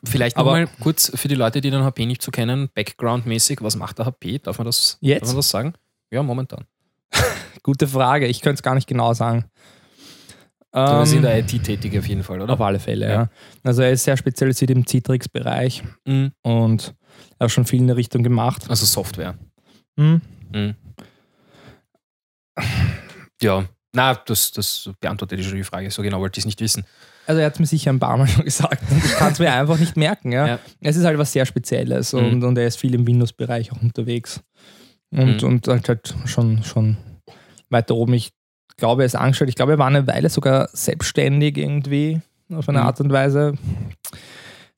A: Vielleicht
B: Aber-
A: nochmal kurz für die Leute, die den HP nicht so kennen, backgroundmäßig, was macht der HP? Darf man das,
B: Jetzt?
A: Darf man das sagen? Ja, momentan. *laughs*
B: Gute Frage, ich könnte es gar nicht genau sagen.
A: Du
B: Ähm,
A: bist in der IT tätig auf jeden Fall, oder?
B: auf alle Fälle, ja.
A: Ja.
B: Also er ist sehr spezialisiert im Citrix-Bereich
A: Mhm.
B: und er hat schon viel in der Richtung gemacht.
A: Also Software.
B: Hm?
A: Mhm. Ja, na, das, das beantwortet schon die Frage. So genau wollte ich es nicht wissen.
B: Also er hat es mir sicher ein paar Mal schon *laughs* gesagt und ich kann es mir einfach nicht merken. Ja.
A: Ja.
B: Es ist halt was sehr Spezielles
A: Mhm.
B: und, und er ist viel im Windows-Bereich auch unterwegs. Und,
A: Mhm.
B: und halt, halt schon, schon weiter oben. Ich glaube, er ist angestellt. Ich glaube, er war eine Weile sogar selbstständig irgendwie auf eine
A: Mhm.
B: Art und Weise.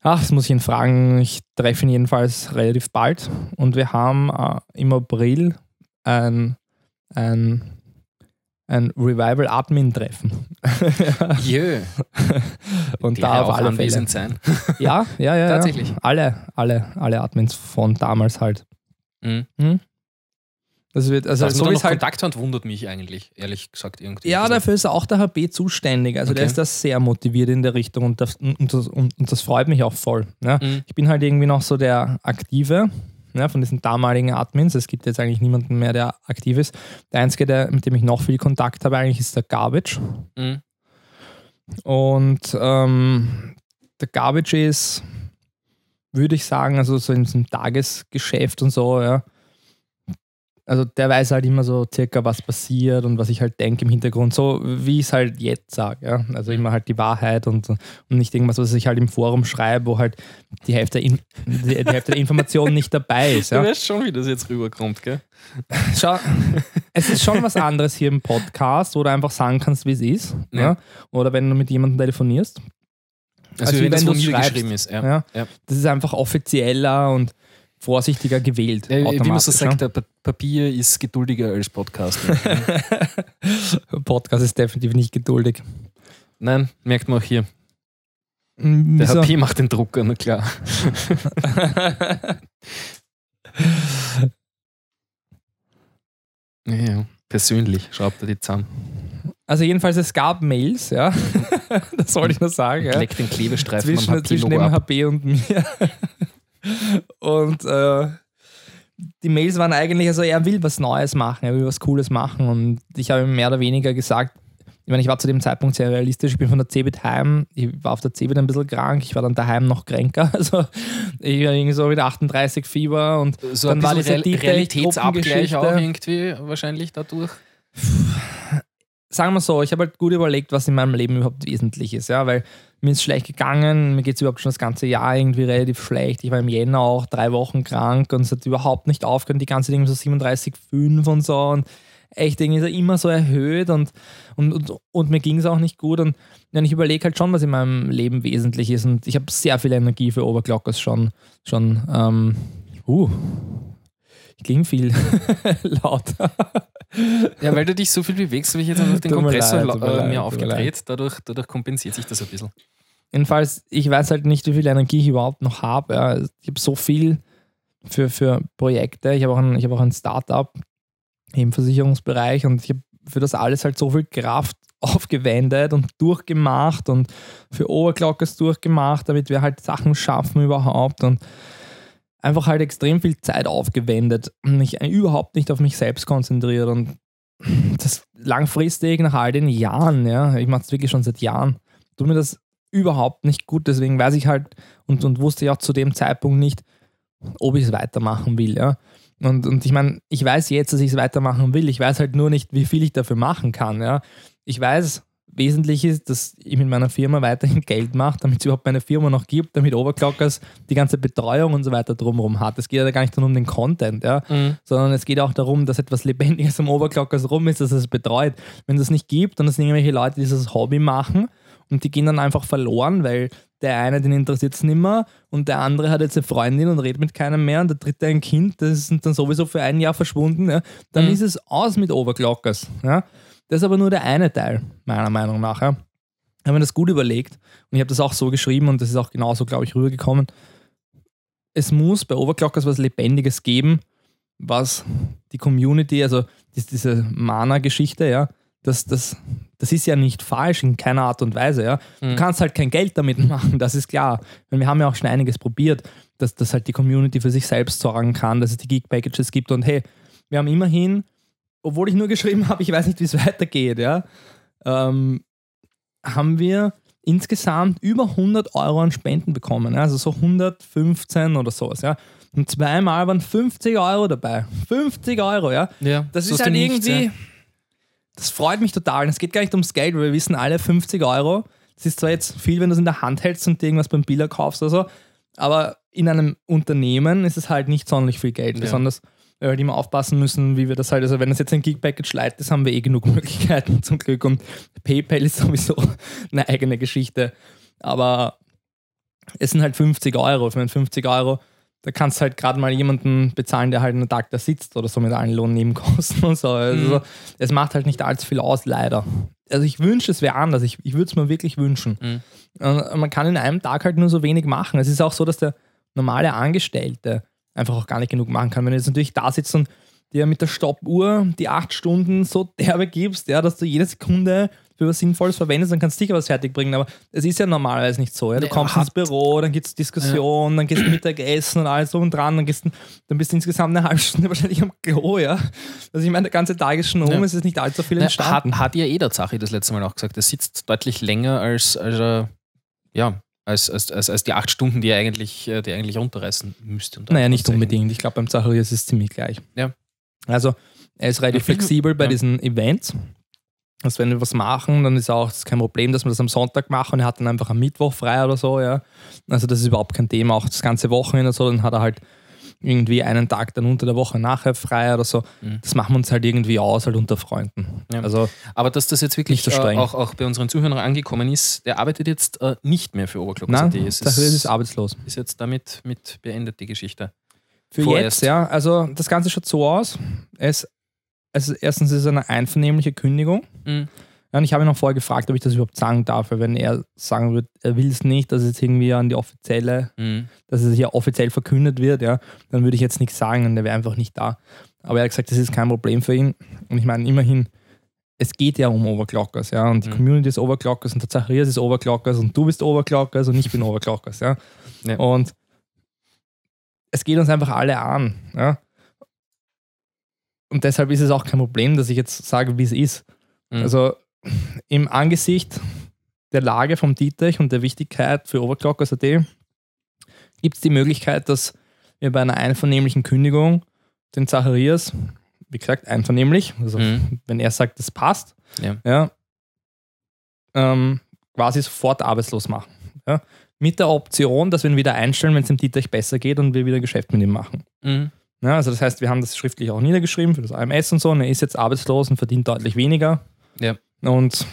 B: Ach, das muss ich ihn fragen. Ich treffe ihn jedenfalls relativ bald. Und wir haben äh, im April ein, ein, ein Revival-Admin-Treffen. *laughs*
A: Jö. *laughs*
B: und
A: Die
B: da auf
A: auch
B: alle
A: anwesend sein. *laughs*
B: Ja, ja, ja.
A: Tatsächlich.
B: Ja. Alle, alle, alle Admins von damals halt.
A: Mhm.
B: Das wird, also
A: Dass
B: so
A: man da noch
B: halt.
A: Kontakt hat, wundert mich eigentlich, ehrlich gesagt. Irgendwie.
B: Ja,
A: Also,
B: dafür ist auch der HP zuständig. Also der
A: Okay.
B: ist da sehr motiviert in der Richtung und das, und das, und, das freut mich auch voll. Ja.
A: Mhm.
B: Ich bin halt irgendwie noch so der Aktive ja, von diesen damaligen Admins. Es gibt jetzt eigentlich niemanden mehr, der aktiv ist. Der Einzige, der, mit dem ich noch viel Kontakt habe, eigentlich ist der Garbage.
A: Mhm.
B: Und ähm, der Garbage ist, würde ich sagen, also so in diesem Tagesgeschäft und so, ja. Also der weiß halt immer so circa, was passiert und was ich halt denke im Hintergrund, so wie ich es halt jetzt sage, ja. Also immer halt die Wahrheit und, und nicht irgendwas, was ich halt im Forum schreibe, wo halt die Hälfte, der In- die, die Hälfte der Informationen nicht dabei ist.
A: Du
B: Ja.
A: weißt schon, wie das jetzt rüberkommt, gell?
B: Schau, es ist schon was anderes hier im Podcast, wo du einfach sagen kannst, wie es ist. Ja.
A: Ja.
B: Oder wenn du mit jemandem telefonierst.
A: Also,
B: Also
A: wie wenn das
B: wenn
A: von mir geschrieben ist. Ja.
B: Das ist einfach offizieller und vorsichtiger gewählt.
A: Ja, wie man so sagt, Papier ist geduldiger als Podcast. *laughs*
B: Podcast ist definitiv nicht geduldig.
A: Nein, merkt man auch hier.
B: Mm,
A: Der
B: wieso?
A: HP macht den Drucker, na klar. *laughs* ja. Persönlich schraubt er die zusammen.
B: Also jedenfalls, es gab Mails, ja. *laughs* das wollte ich nur sagen. Ja.
A: Leckt den Klebestreifen
B: zwischen, zwischen dem
A: ab.
B: HP und mir. Und äh, die Mails waren eigentlich, also er will was Neues machen, er will was Cooles machen. Und ich habe ihm mehr oder weniger gesagt, ich meine, ich war zu dem Zeitpunkt sehr realistisch, ich bin von der CeBIT heim, ich war auf der CeBIT ein bisschen krank, ich war dann daheim noch kränker, *laughs* also ich war irgendwie so mit 38 Fieber und
A: So
B: dann war
A: bisschen
B: diese
A: Real Realitätsabgleich auch irgendwie wahrscheinlich dadurch.
B: sagen wir so, ich habe halt gut überlegt, was in meinem Leben überhaupt wesentlich ist, ja, weil mir ist schlecht gegangen, mir geht es überhaupt schon das ganze Jahr irgendwie relativ schlecht. Ich war im Jänner auch drei Wochen krank und es hat überhaupt nicht aufgehört, die ganze Dinge so 37,5 und so und echt irgendwie immer so erhöht und, und, und, und mir ging es auch nicht gut und ja, ich überlege halt schon, was in meinem Leben wesentlich ist und ich habe sehr viel Energie für Overclockers schon, schon ähm, uh, ich klinge viel *laughs* lauter.
A: Ja, weil du dich so viel bewegst, habe ich jetzt einfach den Kompressor
B: leid,
A: äh,
B: leid,
A: mir aufgedreht. Dadurch, dadurch kompensiert sich das ein bisschen.
B: Jedenfalls, ich weiß halt nicht, wie viel Energie ich überhaupt noch habe. Ja. Ich habe so viel für, für Projekte. Ich habe auch ein, ich habe auch ein Startup im Versicherungsbereich und ich habe für das alles halt so viel Kraft *laughs* aufgewendet und durchgemacht und für Overclockers durchgemacht, damit wir halt Sachen schaffen überhaupt und einfach halt extrem viel Zeit aufgewendet und mich überhaupt nicht auf mich selbst konzentriert und das langfristig nach all den Jahren, ja, ich mache es wirklich schon seit Jahren, tut mir das überhaupt nicht gut. Deswegen weiß ich halt und, und wusste ja auch zu dem Zeitpunkt nicht, ob ich es weitermachen will. Ja? Und, und ich meine, ich weiß jetzt, dass ich es weitermachen will. Ich weiß halt nur nicht, wie viel ich dafür machen kann. Ja? Ich weiß, wesentlich ist, dass ich mit meiner Firma weiterhin *laughs* Geld mache, damit es überhaupt meine Firma noch gibt, damit Overclockers die ganze Betreuung und so weiter drumherum hat. Es geht ja gar nicht nur um den Content, ja? sondern es geht auch darum, dass etwas Lebendiges um Overclockers rum ist, dass es betreut. Wenn es das nicht gibt und es sind irgendwelche Leute, die dieses Hobby machen und die gehen dann einfach verloren, weil der eine, den interessiert es nicht mehr und der andere hat jetzt eine Freundin und redet mit keinem mehr und der dritte ein Kind, das sind dann sowieso für ein Jahr verschwunden, ja? dann ist es aus mit Overclockers. Ja? Das ist aber nur der eine Teil, meiner Meinung nach. Ja? Ich habe mir das gut überlegt und ich habe das auch so geschrieben und das ist auch genauso, glaube ich, rübergekommen. Es muss bei Overclockers was Lebendiges geben, was die Community, also dies- diese Mana-Geschichte, ja, das, das, das ist ja nicht falsch in keiner Art und Weise, ja. Du kannst halt kein Geld damit *laughs* machen, das ist klar. Wir haben ja auch schon einiges probiert, dass, dass halt die Community für sich selbst sorgen kann, dass es die Geek-Packages gibt und hey, wir haben immerhin, obwohl ich nur geschrieben habe, ich weiß nicht, wie es weitergeht, ja, ähm, haben wir insgesamt über 100 Euro an Spenden bekommen, ja, also so 115 oder sowas, ja. Und zweimal waren 50 Euro dabei. 50 Euro, ja.
A: Ja,
B: Das
A: so
B: ist halt
A: dem Nichts,
B: irgendwie.
A: ja.
B: Das freut mich total. Es geht gar nicht ums Geld, weil wir wissen alle 50 Euro. Das ist zwar jetzt viel, wenn du es in der Hand hältst und dir irgendwas beim Biller kaufst oder so, aber in einem Unternehmen ist es halt nicht sonderlich viel Geld.
A: Ja.
B: Besonders, weil wir immer aufpassen müssen, wie wir das halt, also wenn das jetzt ein Geek-Package leitet ist, haben wir eh genug *laughs* Möglichkeiten zum Glück. Und PayPal ist sowieso *laughs* eine eigene Geschichte. Aber es sind halt 50 Euro. Für 50 Euro, da kannst du halt gerade mal jemanden bezahlen, der halt einen Tag da sitzt oder so mit allen Lohnnebenkosten *laughs* und so. Also es macht halt nicht allzu viel aus, leider. Also ich wünsche, es wäre anders. Ich, ich würde es mir wirklich wünschen. Und man kann in einem Tag halt nur so wenig machen. Es ist auch so, dass der normale Angestellte einfach auch gar nicht genug machen kann. Wenn du jetzt natürlich da sitzt und dir mit der Stoppuhr die acht Stunden so *laughs* derbe gibst, ja, dass du jede Sekunde für was Sinnvolles verwendest, dann kannst du sicher was fertig bringen. Aber es ist ja normalerweise nicht so. Ja? Du
A: Nee,
B: kommst ins Büro, dann gibt es Diskussionen, dann gehst du Mittagessen und alles drum und dran, dann, gehst dann bist du insgesamt eine halbe Stunde *laughs* wahrscheinlich am Klo, ja. Also ich meine, der ganze Tag ist schon um,
A: Ja.
B: es ist nicht allzu viel
A: Na, hat,
B: entstanden.
A: hat ja eh der Zachi das letzte Mal auch gesagt. Er sitzt deutlich länger als, als er, ja, als, als, als, als die acht Stunden, die er eigentlich, äh, die er eigentlich runterreißen müsste.
B: Naja, nicht unbedingt. Ich glaube, beim Zacharias ist es ziemlich gleich.
A: Ja.
B: Also, er ist relativ
A: Ja,
B: flexibel bei
A: ja.
B: diesen Events. Also, wenn wir was machen, dann ist auch kein Problem, dass wir das am Sonntag machen und er hat dann einfach am Mittwoch frei oder so, ja. Also, das ist überhaupt kein Thema. Auch das ganze Wochenende so, dann hat er halt irgendwie einen Tag dann unter der Woche nachher frei oder so. Das machen wir uns halt irgendwie aus, halt unter Freunden.
A: Mhm. Ja.
B: Also,
A: Aber dass das jetzt wirklich
B: so
A: äh, auch, auch bei unseren Zuhörern angekommen ist, der arbeitet jetzt äh, nicht mehr für Oberglockner.at.
B: nein,
A: Es
B: ist
A: ist,
B: arbeitslos.
A: ist jetzt damit mit beendet, die Geschichte.
B: Für
A: Vorerst.
B: jetzt, ja. Also das Ganze schaut so aus. Es, also erstens ist es eine einvernehmliche Kündigung.
A: Mhm.
B: Ja, und ich habe ihn auch vorher gefragt, ob ich das überhaupt sagen darf, weil wenn er sagen wird, er will es nicht, dass es jetzt irgendwie an die offizielle,
A: Mhm.
B: dass es hier offiziell verkündet wird, ja, dann würde ich jetzt nichts sagen und er wäre einfach nicht da. Aber er hat gesagt, das ist kein Problem für ihn. Und ich meine, immerhin, es geht ja um Overclockers, ja, und die
A: Mhm.
B: Community ist Overclockers und der Zacharias ist Overclockers und du bist Overclockers und ich bin Overclockers, ja.
A: Ja.
B: Und es geht uns einfach alle an, ja. Und deshalb ist es auch kein Problem, dass ich jetzt sage, wie es ist.
A: Mhm.
B: Also im Angesicht der Lage vom Dietrich und der Wichtigkeit für Overclockers.at gibt es die Möglichkeit, dass wir bei einer einvernehmlichen Kündigung den Zacharias, wie gesagt, einvernehmlich, also
A: Mhm.
B: wenn er sagt, das passt,
A: Ja.
B: ähm, quasi sofort arbeitslos machen. Ja? Mit der Option, dass wir ihn wieder einstellen, wenn es dem Dietrich besser geht und wir wieder Geschäft mit ihm machen.
A: Mhm.
B: Ja, also das heißt, wir haben das schriftlich auch niedergeschrieben für das AMS und so. Und er ist jetzt arbeitslos und verdient deutlich weniger.
A: Ja.
B: Und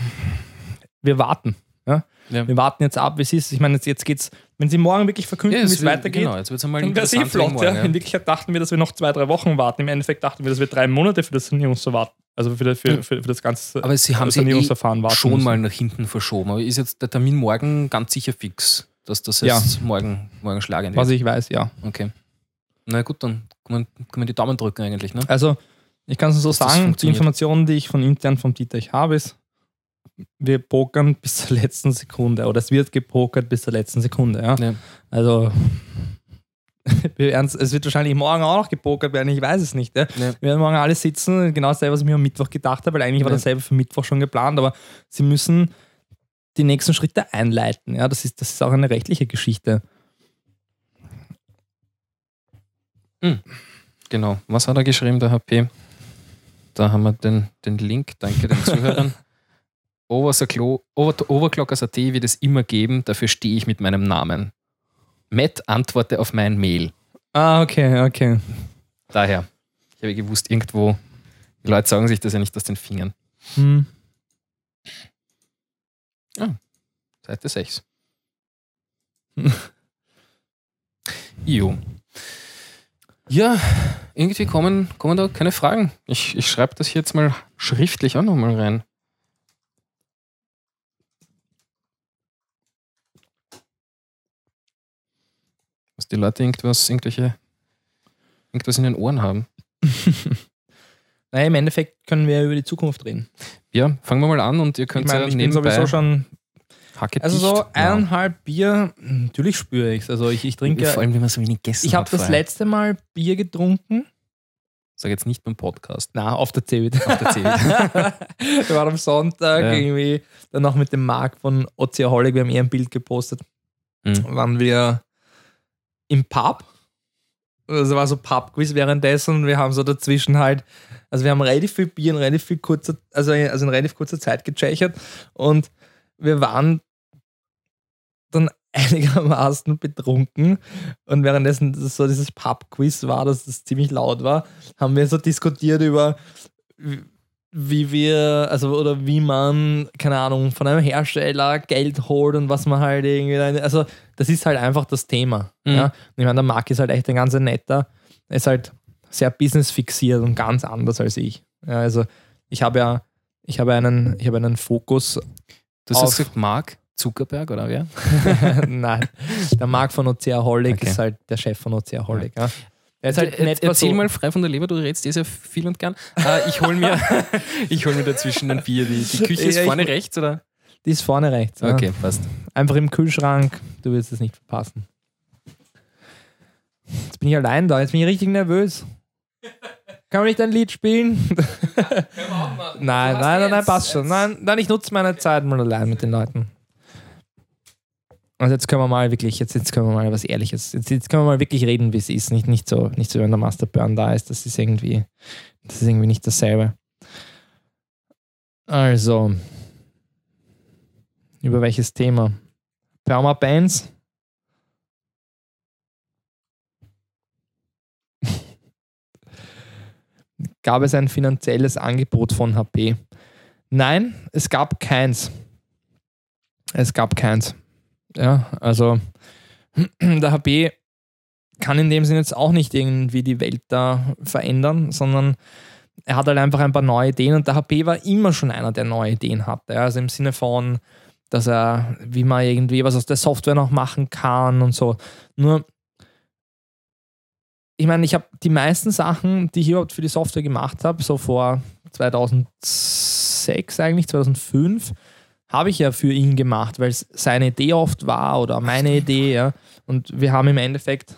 B: wir warten. Ja?
A: Ja.
B: Wir warten jetzt ab, wie es ist. Ich meine, jetzt, jetzt geht's, wenn sie morgen wirklich verkünden, wie es weitergeht,
A: Genau, jetzt wird es einmal
B: dann wäre es eh flott. Ja?
A: morgen,
B: In Wirklichkeit dachten wir, dass wir noch zwei, drei Wochen warten. Im Endeffekt dachten wir, dass wir drei Monate für das Sanierungsverfahren, also für, für, für, für das ganze
A: Aber sie haben sie eh
B: Sanierungsverfahren warten
A: schon
B: müssen.
A: mal nach hinten verschoben. Aber ist jetzt der Termin morgen ganz sicher fix, dass das
B: Ja.
A: jetzt morgen, morgen schlagen wird?
B: Was ich weiß, ja.
A: Okay. Na gut, dann kann man, kann man die Daumen drücken eigentlich. Ne?
B: Also, ich kann es so
A: Dass das
B: sagen, die. Informationen, die ich von intern vom Dietrich habe, ist, wir pokern bis zur letzten Sekunde oder es wird gepokert bis zur letzten Sekunde. Ja?
A: Ja.
B: Also, *laughs* es wird wahrscheinlich morgen auch noch gepokert werden, ich weiß es nicht. Ja?
A: Ja.
B: Wir werden morgen alle sitzen, genau dasselbe, was ich mir am Mittwoch gedacht habe, weil eigentlich war dasselbe für Mittwoch schon geplant, aber sie müssen die nächsten Schritte einleiten. Ja? Das, ist, das ist auch eine rechtliche Geschichte.
A: Genau. Was hat er geschrieben, der HP? Da haben wir den, den Link, danke den Zuhörern. *laughs* Overclo- Over- Overclockers.at wird es immer geben, dafür stehe ich mit meinem Namen. Matt antworte auf mein Mail.
B: Ah, okay, okay.
A: Daher. Ich habe gewusst, irgendwo, die Leute sagen sich das ja nicht aus den Fingern.
B: Hm.
A: Seite 6. *laughs* jo. Ja, irgendwie kommen, kommen da keine Fragen. Ich, ich schreibe das hier jetzt mal schriftlich auch nochmal rein. Dass die Leute irgendwas, irgendwelche, irgendwas in den Ohren haben. *laughs*
B: Naja, im Endeffekt können wir ja über die Zukunft reden.
A: Ja, fangen wir mal an und ihr
B: Ich
A: könnt
B: meine,
A: ja
B: ich bin
A: nebenbei
B: sowieso schon.
A: Hacke
B: Also
A: dicht
B: so eineinhalb Bier, natürlich spüre ich es. Also ich, ich trinke.
A: Vor allem, wenn man so wenig gegessen
B: Ich habe das letzte Mal Bier getrunken.
A: Sag jetzt nicht beim Podcast.
B: Na, auf der CeBIT.
A: Auf der CeBIT.
B: wir waren am Sonntag
A: Ja.
B: irgendwie dann noch mit dem Marc von Ozeaholic, wir haben eher ein Bild gepostet,
A: Mhm.
B: waren wir im Pub. Also war so Pub-Quiz währenddessen wir haben so dazwischen halt, also wir haben relativ viel Bier in relativ viel kurzer, also, also in relativ kurzer Zeit gechechert und wir waren dann *laughs* einigermaßen betrunken und währenddessen das so dieses Pub-Quiz war, dass das ziemlich laut war, haben wir so diskutiert über wie- wir, also oder wie man, keine Ahnung, von einem Hersteller Geld holt und was man halt irgendwie, also das ist halt einfach das Thema.
A: Mhm.
B: Ja? Und ich meine, der Marc ist halt echt ein ganz netter, er ist halt sehr business-fixiert und ganz anders als ich. Ja, also ich habe ja, ich habe einen, ich habe einen Fokus
A: Du hast gesagt, Mark Zuckerberg oder wer? *laughs*
B: Nein, der Marc von Oceaholic
A: Okay.
B: ist halt der Chef von Oceaholic. Ja. Er ist halt
A: Er-
B: nicht
A: Erzähl
B: so,
A: mal frei von der Leber, du redest dir sehr viel und gern. Äh, ich hole mir, *laughs* ich hol mir dazwischen ein Bier. Die, die Küche ist
B: Ja, ich-
A: vorne rechts, oder?
B: Die ist vorne rechts. Ja.
A: Okay, passt.
B: Einfach im Kühlschrank, du wirst es nicht verpassen. Jetzt bin ich allein da, jetzt bin ich richtig nervös. Kann man nicht ein Lied spielen? *laughs* nein, nein, nein, nein, passt schon. Nein, nein, ich nutze meine Zeit mal allein mit den Leuten. Also jetzt können wir mal wirklich, jetzt, jetzt können wir mal was Ehrliches, jetzt, jetzt können wir mal wirklich reden, wie es ist. Nicht, nicht, so, nicht so, wenn der Master Burn da ist, das ist irgendwie, das ist irgendwie nicht dasselbe. Also, über welches Thema? Perma-Bands? *laughs* Gab es ein finanzielles Angebot von HP? Nein, es gab keins. Es gab keins. Ja, also *clears throat* der HP kann in dem Sinne jetzt auch nicht irgendwie die Welt da verändern, sondern er hat halt einfach ein paar neue Ideen und der HP war immer schon einer, der neue Ideen hatte. Also im Sinne von, dass er, wie man irgendwie was aus der Software noch machen kann und so. Nur, ich meine, ich habe die meisten Sachen, die ich überhaupt für die Software gemacht habe, so vor 2006 eigentlich, 2005, habe ich ja für ihn gemacht, weil es seine Idee oft war oder meine Idee, ja. Und wir haben im Endeffekt.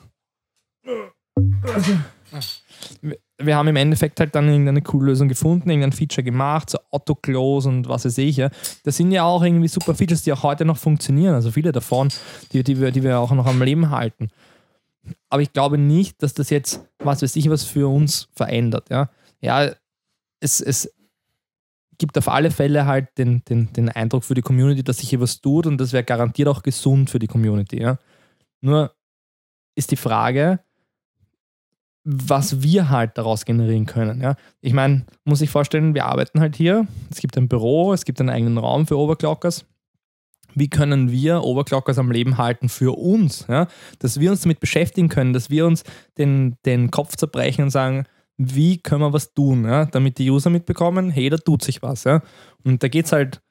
B: Wir- haben im Endeffekt halt dann irgendeine coole Lösung gefunden, irgendein Feature gemacht, so Autoclose und was weiß ich. Ja. Das sind ja auch irgendwie super Features, die auch heute noch funktionieren. Also viele davon, die, die, wir, die wir auch noch am Leben halten. Aber ich glaube nicht, dass das jetzt, was weiß ich, was für uns verändert. Ja, ja es, es gibt auf alle Fälle halt den, den, den Eindruck für die Community, dass sich hier was tut und das wäre garantiert auch gesund für die Community. Ja. Nur ist die Frage, was wir halt daraus generieren können. Ja. Ich meine, muss ich vorstellen, wir arbeiten halt hier. Es gibt ein Büro, es gibt einen eigenen Raum für Overclockers. Wie können wir Overclockers am Leben halten für uns? Ja? Dass wir uns damit beschäftigen können, dass wir uns den, den Kopf zerbrechen und sagen, wie können wir was tun, ja? damit die User mitbekommen, hey, da tut sich was. Ja? Und da geht es halt,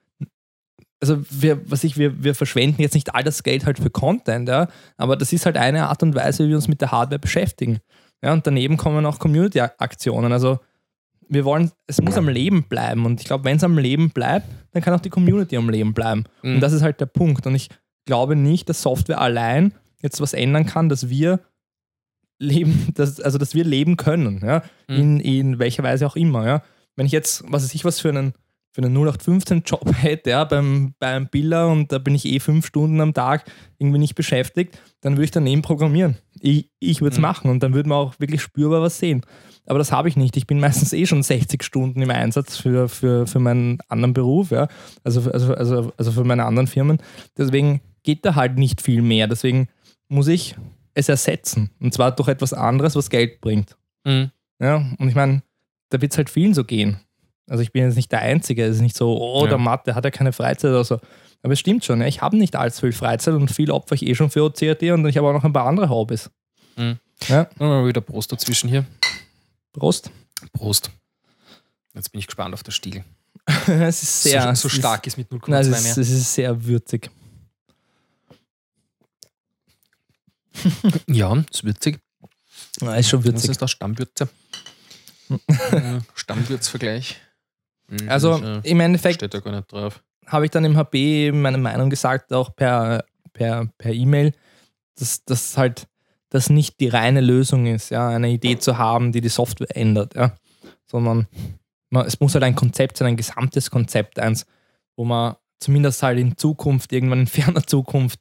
B: also wir, was ich, wir, wir verschwenden jetzt nicht all das Geld halt für Content, ja? aber das ist halt eine Art und Weise, wie wir uns mit der Hardware beschäftigen. Ja, und daneben kommen auch Community-Aktionen. Also wir wollen, es muss am Leben bleiben. Und ich glaube, wenn es am Leben bleibt, dann kann auch die Community am Leben bleiben.
A: Mhm.
B: Und das ist halt der Punkt. Und ich glaube nicht, dass Software allein jetzt was ändern kann, dass wir leben, dass, also dass wir leben können, ja,
A: Mhm.
B: in, in welcher Weise auch immer, ja. Wenn ich jetzt, was weiß ich, was für einen, für einen 0815-Job *laughs* hätte, ja, beim, beim Biller und da bin ich eh fünf Stunden am Tag irgendwie nicht beschäftigt, dann würde ich daneben programmieren. Ich, ich würde es
A: Mhm.
B: machen und dann würde man auch wirklich spürbar was sehen. Aber das habe ich nicht. Ich bin *laughs* meistens eh schon 60 Stunden im Einsatz für, für, für meinen anderen Beruf, ja. Also, also, also, also für meine anderen Firmen. Deswegen geht da halt nicht viel mehr. Deswegen muss ich es ersetzen. Und zwar durch etwas anderes, was Geld bringt.
A: Mhm.
B: Ja, und ich meine, da wird es halt vielen so gehen. Also ich bin jetzt nicht der Einzige. Es ist nicht so, oh,
A: Ja.
B: der Matt, der hat ja keine Freizeit oder so. Aber es stimmt schon, ja, ich habe nicht allzu viel Freizeit und viel opfer ich eh schon für OCRT und ich habe auch noch ein paar andere Hobbys.
A: Mal wieder Prost dazwischen hier.
B: Prost.
A: Prost. Jetzt bin ich gespannt auf das Stiel. *laughs*
B: es ist sehr
A: so, so
B: ist-
A: stark ist mit 0,2
B: Nein, es
A: mehr.
B: ist, es ist sehr würzig.
A: Ja, ist würzig.
B: Ja, ist schon
A: Was
B: würzig.
A: ist das? Stammwürze? *laughs* Äh, Stammwürzvergleich. Mhm,
B: Also
A: äh,
B: im Endeffekt
A: steht da gar nicht drauf.
B: habe ich dann im HP eben meine Meinung gesagt, auch per per per E-Mail, dass das halt das nicht die reine Lösung ist, ja, eine Idee zu haben, die die Software ändert, ja, sondern man, es muss halt ein Konzept sein, ein gesamtes Konzept eins, wo man zumindest halt in Zukunft, irgendwann in ferner Zukunft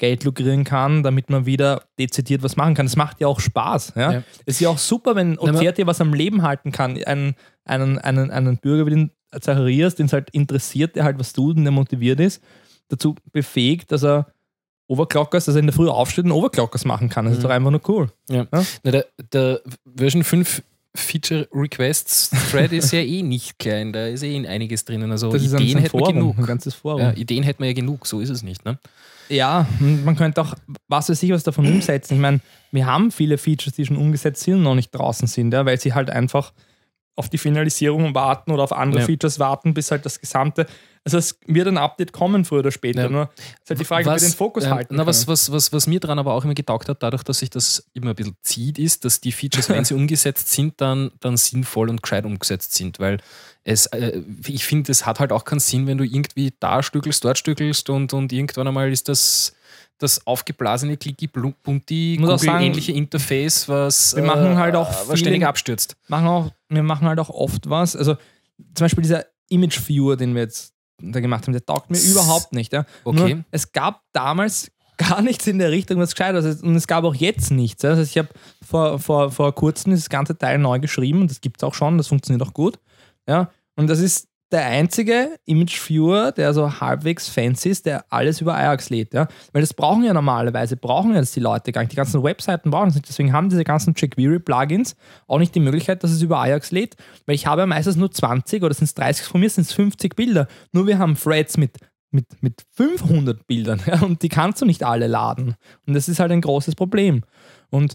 B: Geld lukrieren kann, damit man wieder dezidiert was machen kann. Das macht ja auch Spaß. Ja?
A: Ja.
B: Es ist ja auch super, wenn OCRT was am Leben halten kann. Einen, einen, einen, einen Bürger wie den Zacharias, den es halt interessiert, der halt was tut und der motiviert ist, dazu befähigt, dass er Overclockers, dass er in der Früh aufsteht und Overclockers machen kann. Das ist
A: Mhm.
B: doch einfach nur cool.
A: Na, der, der Version 5 Feature Requests Thread ist ja eh nicht klein, da ist eh einiges drinnen. Also
B: Das ist ein,
A: Ideen hätten wir genug.
B: ein ganzes Forum.
A: Ja, Ideen hätten wir ja genug, so ist es nicht. Ne?
B: Ja, man könnte auch, was weiß ich, was davon umsetzen. Ich meine, wir haben viele Features, die schon umgesetzt sind und noch nicht draußen sind, ja, weil sie halt einfach auf die Finalisierung warten oder auf andere
A: Ja.
B: Features warten, bis halt das Gesamte. Also es wird ein Update kommen, früher oder später.
A: Ja.
B: Nur ist halt die Frage, ob wir den Fokus
A: ja,
B: halten.
A: Na, was, was, was, was mir dran aber auch immer getaugt hat, dadurch, dass sich das immer ein bisschen zieht, ist, dass die Features, wenn sie *laughs* umgesetzt sind, dann, dann sinnvoll und gescheit umgesetzt sind. Weil es, äh, ich finde, es hat halt auch keinen Sinn, wenn du irgendwie da stückelst, dort stückelst und, und irgendwann einmal ist das das aufgeblasene clicky bunti
B: sagen,
A: ähnliche Interface, was,
B: wir machen halt auch
A: was
B: viele-
A: ständig abstürzt.
B: machen auch, wir machen halt auch oft was. Also zum Beispiel dieser Image Viewer, den wir jetzt da gemacht haben, der taugt mir
A: S-
B: überhaupt nicht. Ja.
A: Okay.
B: Nur, es gab damals *laughs* gar nichts in der Richtung, was gescheit ist. Und es gab auch jetzt nichts. heißt, ich habe vor, vor, vor kurzem das ganze Teil neu geschrieben und das gibt es auch schon, das funktioniert auch gut. Ja. Und das ist der einzige Image Viewer, der so halbwegs fancy ist, der alles über Ajax lädt. Ja? Weil das brauchen ja normalerweise, brauchen das die Leute gar nicht. Die ganzen Webseiten brauchen es nicht. Deswegen haben diese ganzen jQuery-Plugins auch nicht die Möglichkeit, dass es über Ajax lädt. Weil ich habe ja meistens nur 20 oder sind es 30, von mir sind es 50 Bilder. Nur wir haben Threads mit, mit, mit 500 Bildern *laughs* ja? und die kannst du nicht alle laden. Und das ist halt ein großes Problem. Und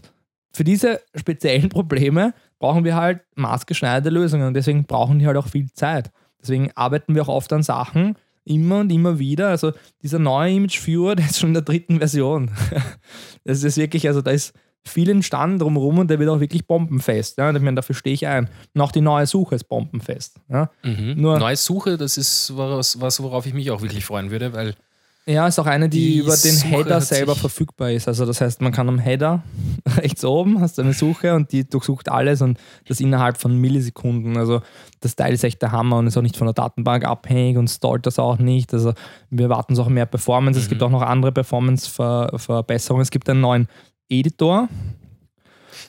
B: für diese speziellen *laughs* Probleme brauchen wir halt maßgeschneiderte Lösungen und deswegen brauchen die halt auch viel Zeit. Deswegen arbeiten wir auch oft an Sachen, immer und immer wieder. Also dieser neue Image Viewer, *laughs* der ist schon in der dritten Version. Das ist wirklich, also da ist viel entstanden drumherum und der wird auch wirklich bombenfest. Ja? Ich meine, dafür stehe ich ein. Und auch die neue Suche ist bombenfest. Ja?
A: Mhm.
B: Nur-
A: Neue Suche, das ist was, was, worauf ich mich auch wirklich freuen würde, weil
B: Ja, ist auch eine, die,
A: Die
B: über den
A: Suche
B: Header selber verfügbar ist. Also das heißt, man kann am Header *laughs* rechts oben hast du eine Suche und die durchsucht alles und das innerhalb von Millisekunden. Also das Teil ist echt der Hammer und ist auch nicht von der Datenbank abhängig und stallt das auch nicht. Also wir warten so auch mehr Performance. Es gibt
A: Mhm.
B: auch noch andere Performance-Verbesserungen. Es gibt einen neuen Editor.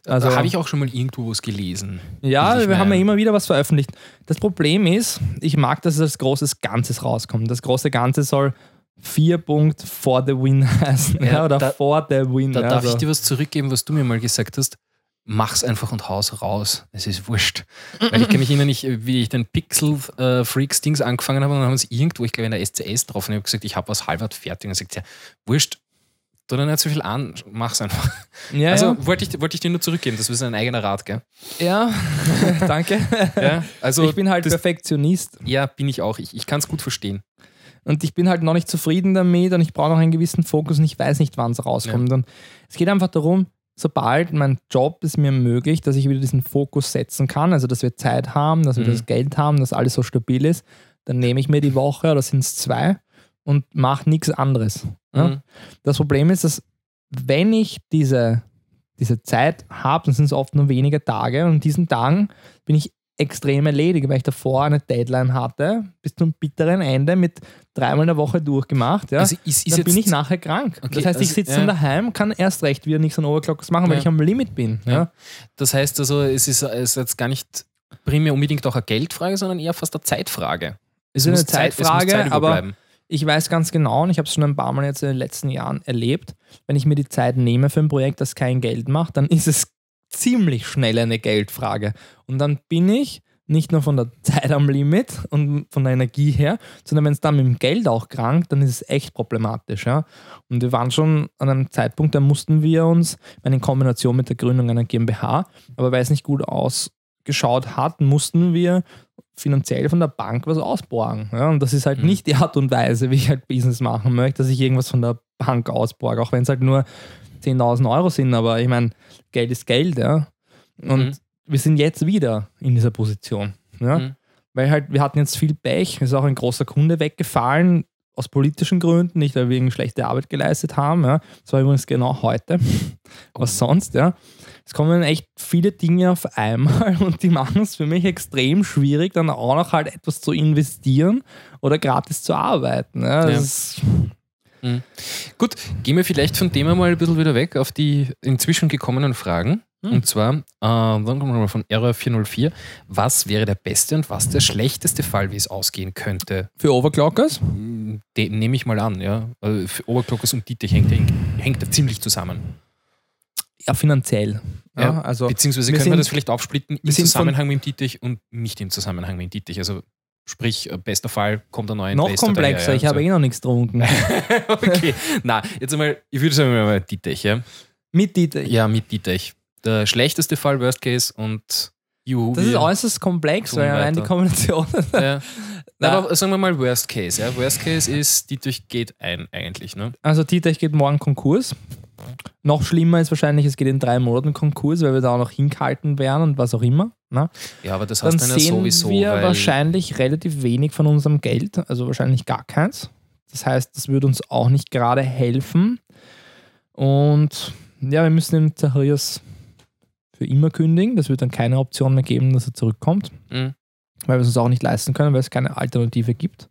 B: Also,
A: da habe ich auch schon mal irgendwo was gelesen.
B: ja, wir haben ja immer wieder was veröffentlicht. Das Problem ist, ich mag, dass es als großes Ganzes rauskommt. Das große Ganze soll 4 Punkt for the win heißen. Ja,
A: Ja,
B: oder
A: da-
B: for the win.
A: Da
B: ja,
A: darf
B: also.
A: ich dir was zurückgeben, was du mir mal gesagt hast. Mach's einfach und haus raus. Es ist wurscht. Weil ich kann mich erinnern, ich, wie ich den Pixel äh, Freaks Dings angefangen habe, und dann haben sie irgendwo, ich glaube in der SCS drauf, und ich habe gesagt, ich habe was halb fertig. Und er sagt, ja, wurscht, tu da nicht so viel an, mach's einfach.
B: ja,
A: also wollte ich, wollte ich dir nur zurückgeben, das ist ein eigener Rat, gell?
B: ja. ja. *laughs* danke.
A: Ja, also
B: ich bin halt Perfektionist
A: ja, bin ich auch. Ich, ich kann es gut verstehen.
B: Und ich bin halt noch nicht zufrieden damit und ich brauche noch einen gewissen Fokus und ich weiß nicht, wann es rauskommt. Und es geht einfach darum, sobald mein Job es mir möglich, dass ich wieder diesen Fokus setzen kann, also dass wir Zeit haben, dass wir
A: Mhm.
B: das Geld haben, dass alles so stabil ist, dann nehme ich mir die Woche oder sind es zwei und mache nichts anderes. Ja?
A: Mhm.
B: Das Problem ist, dass wenn ich diese, diese Zeit habe, dann sind es oft nur wenige Tage und in diesen Tagen bin ich extrem erledigt, weil ich davor eine Deadline hatte, bis zum bitteren Ende mit dreimal in der Woche durchgemacht. Ja.
A: Also ist, ist
B: dann
A: jetzt,
B: bin ich nachher krank.
A: Okay,
B: das heißt, ich
A: also,
B: sitze
A: ja.
B: dann daheim, kann erst recht wieder nichts an Overclockers machen, weil
A: Ja.
B: ich am Limit bin. Ja.
A: Das heißt also, es ist, es ist jetzt gar nicht primär unbedingt auch eine Geldfrage, sondern eher fast eine Zeitfrage.
B: Es ist eine
A: Zeit- es
B: Zeitfrage,
A: Zeit
B: aber ich weiß ganz genau, und ich habe es schon ein paar Mal jetzt in den letzten Jahren erlebt, wenn ich mir die Zeit nehme für ein Projekt, das kein Geld macht, dann ist es ziemlich schnell eine Geldfrage. Und dann bin ich nicht nur von der *laughs* Zeit am Limit und von der Energie her, sondern wenn es dann mit dem Geld auch krankt, dann ist es echt problematisch. Ja? Und wir waren schon an einem Zeitpunkt, da mussten wir uns, in Kombination mit der Gründung einer GmbH, aber weil es nicht gut ausgeschaut hat, mussten wir finanziell von der Bank was ausborgen. Ja? Und das ist halt
A: Mhm.
B: nicht die Art und Weise, wie ich halt Business machen möchte, dass ich irgendwas von der Bank ausborge, auch wenn es halt nur 10.000 Euro sind, aber ich meine, Geld ist Geld, ja. Und
A: Mhm.
B: wir sind jetzt wieder in dieser Position. Ja?
A: Mhm.
B: Weil halt, wir hatten jetzt viel Pech, ist auch ein großer Kunde weggefallen, aus politischen Gründen, nicht weil wir irgendwie schlechte Arbeit geleistet haben. Ja. Das war übrigens genau heute. Was sonst, ja. Es kommen echt viele Dinge auf einmal *laughs* und die machen es für mich extrem schwierig, dann auch noch halt etwas zu investieren oder gratis zu arbeiten. Ja. Das
A: Ja.
B: Ist,
A: Gut, gehen wir vielleicht von dem mal ein bisschen wieder weg auf die inzwischen gekommenen Fragen.
B: Hm.
A: Und zwar, äh, dann kommen wir mal von Error 404. Was wäre der beste und was der schlechteste Fall, wie es ausgehen könnte?
B: für Overclockers?
A: Den nehme ich mal an, ja. Also für Overclockers und Dietrich hängt, hängt, er ziemlich zusammen.
B: Ja, finanziell. Ja,
A: Ja,
B: also
A: Beziehungsweise
B: wir
A: können wir
B: sind-
A: das vielleicht aufsplitten im
B: wir sind von-
A: Zusammenhang mit dem Dietrich und nicht im Zusammenhang mit dem Dietrich. Also sprich, äh, bester Fall kommt ein neuer
B: noch komplexer. ich habe eh noch nichts getrunken. *laughs*
A: Okay, na, jetzt einmal, ich würde sagen, mal Dietrich, ja.
B: Mit Dieter.
A: Ja, mit Dietrich. Der schlechteste Fall, Worst Case und Juhu.
B: Das ist äußerst komplex, weil allein die. Kombination.
A: Ja. *laughs*
B: Na.
A: Aber sagen wir mal Worst Case. Ja. Worst Case ist, Dietrich geht ein eigentlich. Ne?
B: Also Dietrich geht morgen Konkurs. Noch schlimmer ist wahrscheinlich, es geht in drei Monaten Konkurs, weil wir da auch noch hingehalten werden und was auch immer. Ne?
A: Ja, aber das
B: Dann
A: heißt dann ja
B: sehen
A: sowieso.
B: wir wahrscheinlich relativ wenig von unserem Geld, also wahrscheinlich gar keins. Das heißt, das würde uns auch nicht gerade helfen. Und ja, wir müssen den Zacharias für immer kündigen. Das wird dann keine Option mehr geben, dass er zurückkommt,
A: Mhm.
B: weil wir es uns auch nicht leisten können, weil es keine Alternative gibt.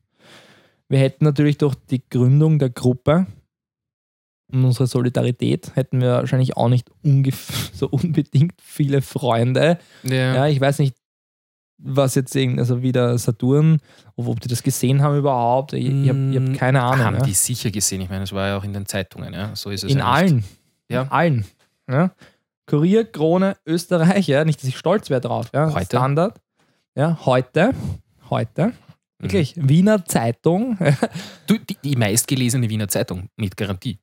B: Wir hätten natürlich durch die Gründung der Gruppe und unsere Solidarität hätten wir wahrscheinlich auch nicht *laughs* so unbedingt viele Freunde.
A: Ja.
B: Ja, ich weiß nicht, was jetzt irgend, also wieder Saturn, ob, ob die das gesehen haben überhaupt. Ich, ich habe hab keine Ahnung.
A: Haben
B: ja.
A: die sicher gesehen. Ich meine, es war ja auch in den Zeitungen. Ja. So ist es
B: In
A: ja
B: allen.
A: Ja.
B: In allen. Ja. Kurier, Krone, Österreich, ja, nicht, dass ich stolz wäre drauf. Ja.
A: Heute?
B: Standard. Ja, heute. Heute.
A: Mhm.
B: Wirklich. Wiener Zeitung. *laughs*
A: Du, die, die meistgelesene Wiener Zeitung, mit Garantie.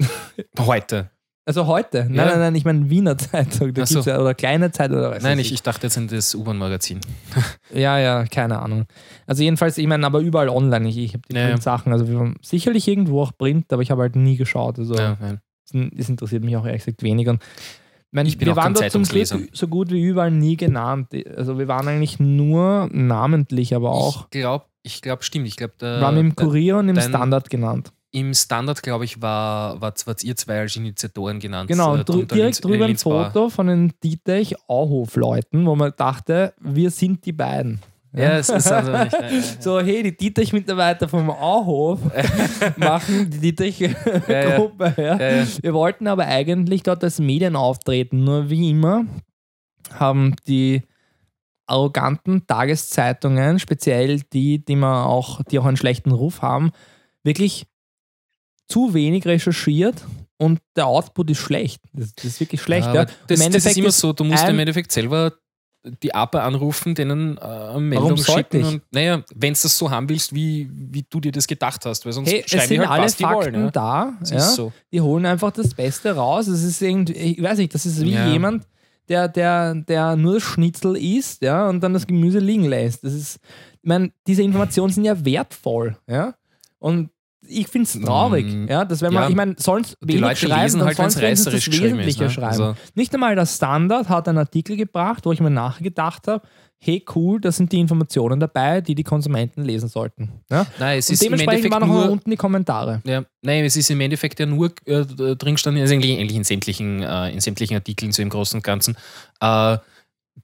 A: *laughs* Heute.
B: Also heute. Nein,
A: Ja.
B: nein, nein, ich meine Wiener Zeitung. Da
A: so.
B: ja, oder kleine Zeitung oder was
A: Nein, ich, ich dachte jetzt an das U-Bahn-Magazin. *laughs*
B: Ja, ja, keine Ahnung. Also jedenfalls, ich meine, aber überall online. Ich, ich habe die
A: Ja.
B: Sachen. Also wir haben sicherlich irgendwo auch Print, aber ich habe halt nie geschaut. Also
A: Ja,
B: das interessiert mich auch ehrlich gesagt weniger. Und, ich meine,
A: Ich bin
B: wir waren dort zum Glück so gut wie überall nie genannt. Also wir waren eigentlich nur namentlich, aber auch
A: Ich glaube, ich glaube, stimmt. Ich glaube,
B: wir waren im Kurier und im Standard genannt.
A: Im Standard, glaube ich, war, war, wart ihr zwei als Initiatoren genannt.
B: Genau,
A: Äh,
B: und drü direkt drüber ein. Foto von den Dietrich Auhof-Leuten, wo man dachte, wir sind die beiden.
A: Ja, es ist also *laughs* nicht. äh, äh,
B: So, hey, die Dietrich-Mitarbeiter vom Auhof *laughs* machen die Dietrich-Gruppe. *laughs* Wir wollten aber eigentlich dort als Medien auftreten, nur wie immer haben die arroganten Tageszeitungen, speziell die, die man auch, die auch einen schlechten Ruf haben, wirklich zu wenig recherchiert und der Output ist schlecht. Das, das ist wirklich schlecht.
A: Ja,
B: Ja,
A: das, das ist immer so, du musst im Endeffekt selber die APA anrufen, denen äh, eine Meldung schicken. Und, naja, wenn du das so haben willst, wie, wie du dir das gedacht hast, weil sonst
B: Hey, es
A: schreiben die
B: sind
A: halt,
B: alle
A: was die
B: Fakten
A: wollen. Ja.
B: da.
A: Das
B: ja.
A: ist so.
B: die holen einfach das Beste raus. Es ist irgendwie, ich weiß nicht, das ist wie
A: Ja.
B: jemand, der, der, der nur das Schnitzel isst, ja, und dann das Gemüse liegen lässt. Das ist, ich meine, diese Informationen sind ja wertvoll, ja. Und ich finde es traurig,
A: Mm,
B: ja, dass wenn man,
A: ja.
B: ich meine, sollen es
A: Die
B: wenig
A: Leute
B: schreiben,
A: lesen
B: dann
A: halt, wenn es
B: das
A: geschrieben ist.
B: Wesentliche
A: Ne?
B: schreiben.
A: Also,
B: Nicht einmal der Standard hat einen Artikel gebracht, wo ich mir nachher gedacht habe, hey cool, da sind die Informationen dabei, die die Konsumenten lesen sollten. Ja?
A: nein, es
B: Und
A: ist im
B: dementsprechend
A: Endeffekt
B: waren auch
A: nur,
B: unten die Kommentare.
A: Ja, nein, es ist im Endeffekt ja nur äh, drin gestanden, also eigentlich, eigentlich in, sämtlichen, äh, in sämtlichen Artikeln, so im Großen und Ganzen. Äh,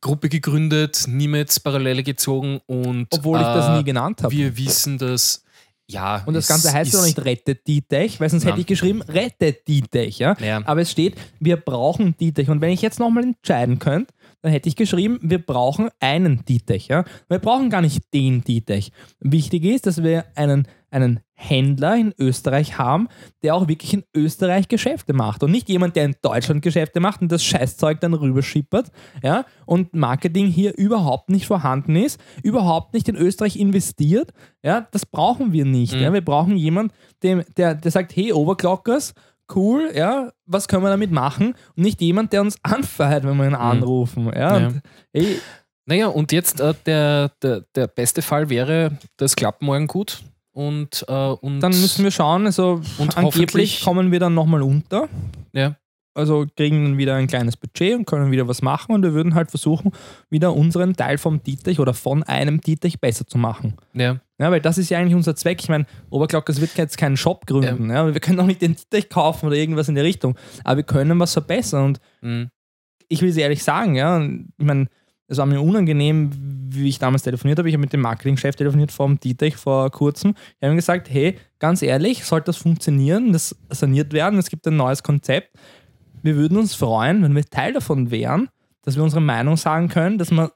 A: Gruppe gegründet, niemals Parallele gezogen und
B: Obwohl ich das
A: äh,
B: nie genannt habe.
A: wir wissen, dass ja.
B: Und das Ganze heißt ja auch nicht rettet die Tech, weil sonst
A: Nein.
B: hätte ich geschrieben, rettet die Tech. Ja?
A: Ja.
B: Aber es steht, wir brauchen die Tech. Und wenn ich jetzt nochmal entscheiden könnte, dann hätte ich geschrieben, wir brauchen einen Ditech. Ja? Wir brauchen gar nicht den Ditech. Wichtig ist, dass wir einen, einen Händler in Österreich haben, der auch wirklich in Österreich Geschäfte macht. Und nicht jemand, der in Deutschland Geschäfte macht und das Scheißzeug dann rüberschippert ja? und Marketing hier überhaupt nicht vorhanden ist, überhaupt nicht in Österreich investiert. Ja? Das brauchen wir nicht.
A: Mhm.
B: Ja? Wir brauchen jemanden, dem, der, der sagt, hey, Overclockers, cool, ja, was können wir damit machen? Und nicht jemand, der uns *laughs* anfeuert, wenn wir ihn anrufen. Ja,
A: Ja.
B: Und, hey,
A: Naja, und jetzt äh, der, der, der beste Fall wäre, das klappt morgen gut. Und, äh, und
B: dann müssen wir schauen, also
A: Und
B: angeblich kommen wir dann nochmal unter.
A: Ja.
B: Also kriegen dann wieder ein kleines Budget und können wieder was machen und wir würden halt versuchen, wieder unseren Teil vom Dietrich oder von einem Dietrich besser zu machen.
A: Ja,
B: Ja, weil das ist ja eigentlich unser Zweck. Ich meine, Oberglockers wird jetzt keinen Shop gründen. Ja. Wir können auch nicht den Dietrich kaufen oder irgendwas in der Richtung. Aber wir können was verbessern. Und
A: mhm.
B: ich will es ehrlich sagen, ja, ich meine, es war mir unangenehm, wie ich damals telefoniert habe. Ich habe mit dem Marketingchef telefoniert vom Dietrich vor kurzem. Ich habe ihm gesagt, hey, ganz ehrlich, sollte das funktionieren, das saniert werden, es gibt ein neues Konzept. Wir würden uns freuen, wenn wir Teil davon wären, dass wir unsere Meinung sagen können, dass man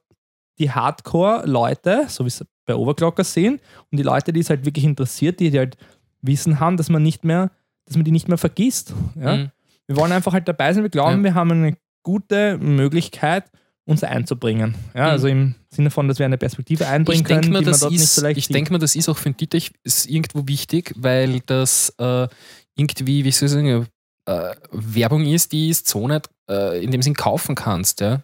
B: die Hardcore-Leute, so wie es bei Overclockers sehen, und die Leute, die es halt wirklich interessiert, die, die halt Wissen haben, dass man nicht mehr, dass man die nicht mehr vergisst. Ja?
A: Mhm.
B: Wir wollen einfach halt dabei sein. Wir glauben,
A: Ja.
B: wir haben eine gute Möglichkeit, uns einzubringen. Ja,
A: Mhm.
B: also im Sinne von, dass wir eine Perspektive einbringen
A: ich
B: können,
A: mal,
B: die man dort nicht
A: ist,
B: so leicht
A: ich denke mal, das ist auch für den Dietrich ist irgendwo wichtig, weil das äh, irgendwie, wie soll ich sagen, äh, Werbung ist, die ist so nicht äh, in dem Sinn kaufen kannst, ja.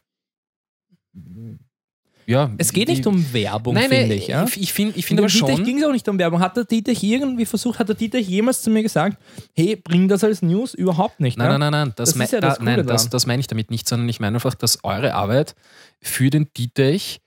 A: Ja,
B: es geht
A: die-
B: nicht um Werbung,
A: Nein,
B: finde ich. Ja?
A: ich, ich finde ich
B: In
A: find aber schon.
B: ging es auch nicht um Werbung. Hat der Dietrich irgendwie versucht, hat der Dietrich jemals zu mir gesagt, hey, bring das als News? Überhaupt nicht.
A: Nein,
B: ja?
A: nein, nein, nein. Das,
B: Das ja das
A: da, nein, das, das meine ich damit nicht, sondern ich meine einfach, dass eure Arbeit für den Dietrich,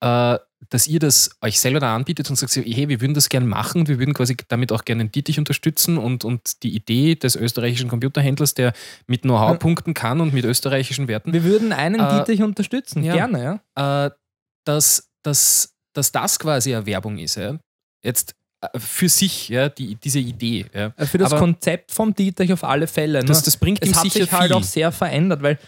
A: äh, dass ihr das euch selber da anbietet und sagt, hey, wir würden das gerne machen wir würden quasi damit auch gerne den Dietrich unterstützen und, und die Idee des österreichischen Computerhändlers, der mit Know-how punkten kann und mit österreichischen Werten,
B: Wir würden einen
A: Äh,
B: Dietrich unterstützen,
A: ja.
B: gerne. Ja?
A: äh, dass, dass, dass das quasi eine Werbung ist. Ja? Jetzt äh, für sich, ja, die, diese Idee. Ja?
B: Äh, Für das
A: Aber
B: Konzept vom Dietrich auf alle Fälle.
A: das,
B: nur
A: das bringt ihm
B: es hat
A: sicher
B: sich halt
A: viel.
B: auch sehr verändert, weil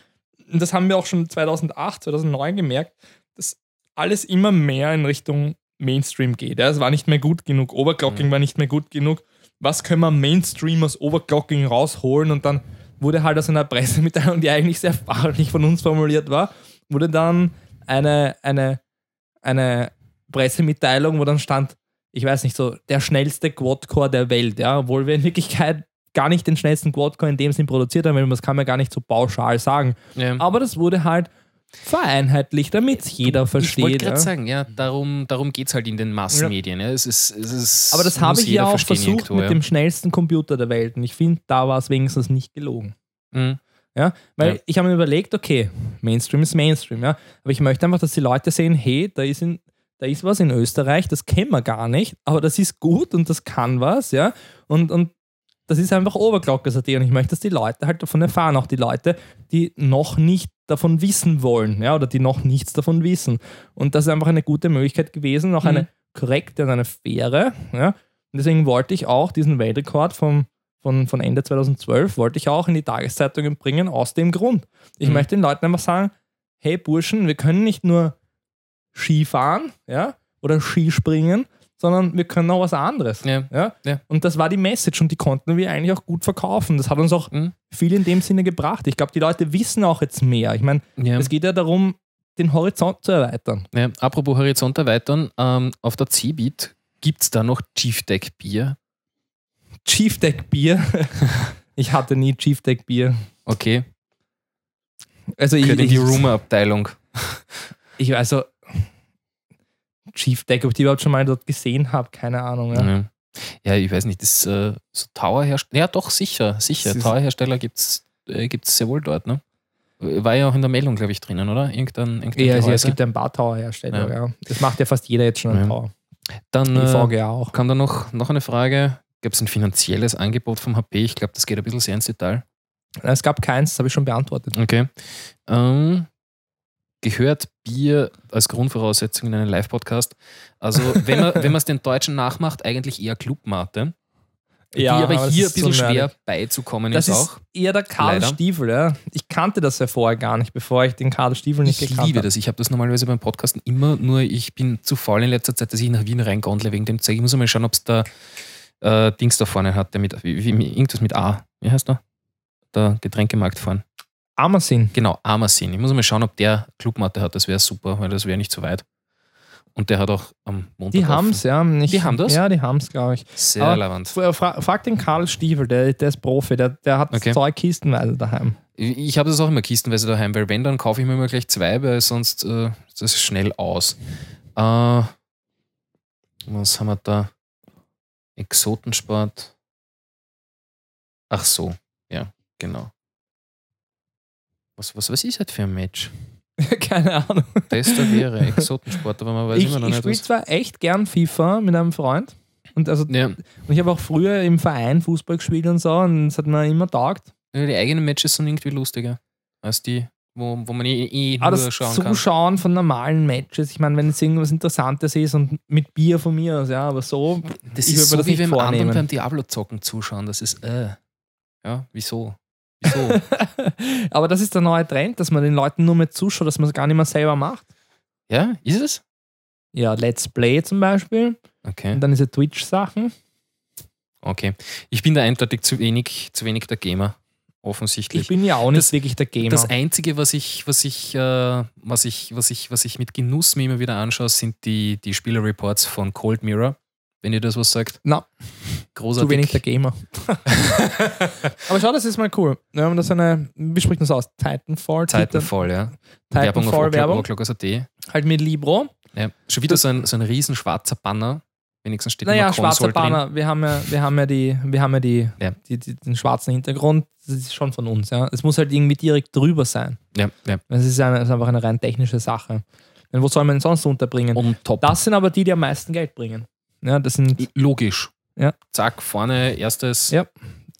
B: das haben wir auch schon 2008, 2009 gemerkt, dass alles immer mehr in Richtung Mainstream geht. Ja, es war nicht mehr gut genug, Overclocking
A: Mhm.
B: war nicht mehr gut genug. Was können wir Mainstream aus Overclocking rausholen? Und dann wurde halt aus einer Pressemitteilung, *laughs* die eigentlich sehr fachlich von uns formuliert war, wurde dann eine, eine, eine Pressemitteilung, wo dann stand, ich weiß nicht so, der schnellste Quad-Core der Welt, ja, obwohl wir in Wirklichkeit gar nicht den schnellsten Quadcore in dem Sinn produziert haben, weil das kann man gar nicht so pauschal sagen.
A: Ja.
B: Aber das wurde halt vereinheitlicht, damit es jeder
A: Ich wollte
B: versteht.
A: gerade
B: Ja.
A: sagen, ja, darum, darum geht es halt in den Massenmedien. Ja. Es ist, es ist,
B: Aber das habe ich ja auch versucht
A: irgendwo,
B: mit
A: ja.
B: dem schnellsten Computer der Welt. Und ich finde, da war es wenigstens nicht gelogen.
A: Mhm.
B: Ja, weil
A: Ja.
B: ich habe mir überlegt, okay, Mainstream ist Mainstream, ja. Aber ich möchte einfach, dass die Leute sehen, hey, da ist, in, da ist was in Österreich, das kennen wir gar nicht, aber das ist gut und das kann was, ja. Und, und das ist einfach Oberglockers.at und ich möchte, dass die Leute halt davon erfahren, auch die Leute, die noch nicht davon wissen wollen, ja, oder die noch nichts davon wissen. Und das ist einfach eine gute Möglichkeit gewesen, auch eine korrekte und eine faire, ja. Und deswegen wollte ich auch diesen Weltrekord vom, von, von Ende 2012, wollte ich auch in die Tageszeitungen bringen, aus dem Grund. Ich
A: Mhm.
B: möchte den Leuten einfach sagen, hey Burschen, wir können nicht nur Skifahren, ja, oder Skispringen, sondern wir können auch was anderes.
A: Ja.
B: Ja?
A: Ja.
B: Und das war die Message und die konnten wir eigentlich auch gut verkaufen. Das hat uns auch
A: Mhm.
B: viel in dem Sinne gebracht. Ich glaube, die Leute wissen auch jetzt mehr. Ich meine,
A: Ja.
B: es geht ja darum, den Horizont zu erweitern.
A: Ja, apropos Horizont erweitern, ähm, auf der C-Beat gibt es da noch Chief Deck Bier.
B: Chief Deck Bier. *laughs* ich hatte nie Chief Deck Bier.
A: Okay,
B: Also ich,
A: in die Rumor-Abteilung.
B: ich also Chief Deck, ob ich die überhaupt schon mal dort gesehen habe, keine Ahnung. Ja.
A: Ja. ja, ich weiß nicht, das äh, so Tower-Hersteller, ja doch, sicher, sicher. Tower-Hersteller gibt es äh, gibt's sehr wohl dort, ne? War ja auch in der Meldung, glaube ich, drinnen, oder? Irgendein, irgendein
B: Ja, also es gibt ein paar Tower-Hersteller,
A: Ja.
B: ja. Das macht ja fast jeder jetzt schon ein
A: Ja.
B: Tower.
A: Dann äh,
B: VGA auch.
A: kam da noch, noch eine Frage. Gab es ein finanzielles Angebot vom HP? Ich glaube, das geht ein bisschen sehr ins Detail.
B: Es gab keins, das habe ich schon beantwortet.
A: Okay. Ähm, gehört Bier als Grundvoraussetzung in einen Live-Podcast? Also, *laughs* wenn man es den Deutschen nachmacht, eigentlich eher Clubmate. die aber
B: das
A: hier ein
B: ist
A: bisschen
B: so
A: schwer beizukommen
B: Das
A: ist
B: ist
A: auch.
B: eher der Karl
A: Leider.
B: Stiefel, ja. Ich kannte das ja vorher gar nicht, bevor ich den Karl Stiefel nicht
A: Ich
B: gekannt
A: liebe
B: habe.
A: das. Ich habe das normalerweise beim Podcasten immer, nur ich bin zu faul in letzter Zeit, dass ich nach Wien reingondle wegen dem Zeug. Ich muss mal schauen, ob es da äh, Dings da vorne hat, der mit, wie, wie, irgendwas mit A. Wie heißt der? Der Getränkemarkt vorne.
B: Amazon.
A: Genau, Amasin. Ich muss mal schauen, ob der Clubmatte hat. Das wäre super, weil das wäre nicht zu weit. Und der hat auch am Montag.
B: Die haben es, ja. Ich,
A: Die haben das?
B: Ja, die haben es, glaube ich.
A: Sehr
B: Aber
A: relevant.
B: Fra fra frag den Karl Stiefel, der, der ist Profi, der, der hat
A: Okay.
B: zwei Kistenweise daheim.
A: Ich habe das auch immer kistenweise daheim, weil wenn, dann kaufe ich mir immer gleich zwei, weil sonst äh, ist das schnell aus. Äh, was haben wir da? Exotensport. Ach so, ja, genau. Was, was, was ist halt für ein Match? *laughs*
B: Keine Ahnung.
A: Tester wäre Exotensport, aber man weiß
B: Ich,
A: immer noch
B: ich
A: nicht,
B: spiele
A: was.
B: zwar echt gern FIFA mit einem Freund. Und, also,
A: Ja,
B: und ich habe auch früher im Verein Fußball gespielt und so und es hat mir immer taugt.
A: die eigenen Matches sind irgendwie lustiger als die, wo, wo man eh, eh
B: Aber
A: nur
B: das
A: schauen kann.
B: Zuschauen von normalen Matches, ich meine, wenn es irgendwas Interessantes ist und mit Bier von mir aus, ja, aber so,
A: Das
B: ich
A: ist so
B: das
A: wie wenn anderen
B: vornehmen.
A: beim Diablo-Zocken zuschauen. Das ist, äh. Ja, wieso? Wieso? *laughs*
B: aber das ist der neue Trend, dass man den Leuten nur mit zuschaut, dass man es gar nicht mehr selber macht.
A: ja, ist es?
B: Ja, Let's Play zum Beispiel.
A: Okay.
B: Und dann diese Twitch-Sachen.
A: Okay. Ich bin da eindeutig zu wenig, zu wenig der Gamer. Offensichtlich.
B: Ich bin ja auch nicht
A: Das-
B: wirklich der Gamer.
A: das Einzige, was ich, was ich, äh, was ich, was ich, was ich mit Genuss mir immer wieder anschaue, sind die, die Spielerreports von Cold Mirror. Wenn ihr das was sagt.
B: Na,
A: Großartig.
B: zu wenig der Gamer. aber schau, das ist mal cool. Wir haben das eine, wie spricht man das aus? Titanfall?
A: Titanfall, ja. Werbung auf
B: Titanfall Werbung. Halt mit Libro.
A: Ja. Schon wieder so ein, so ein riesen schwarzer Banner. Wenigstens steht
B: Naja,
A: immer
B: schwarzer. Banner. Wir haben ja, wir haben ja, die, wir haben ja, die,
A: Ja.
B: Die, die, den schwarzen Hintergrund. Das ist schon von uns. Ja. Es muss halt irgendwie direkt drüber sein.
A: Ja, ja.
B: Das ist, eine, das ist einfach eine rein technische Sache. Denn wo soll man denn sonst unterbringen?
A: On top.
B: Das sind aber die, die am meisten Geld bringen. Ja, das sind
A: Logisch.
B: Ja.
A: Zack, vorne erstes.
B: Ja.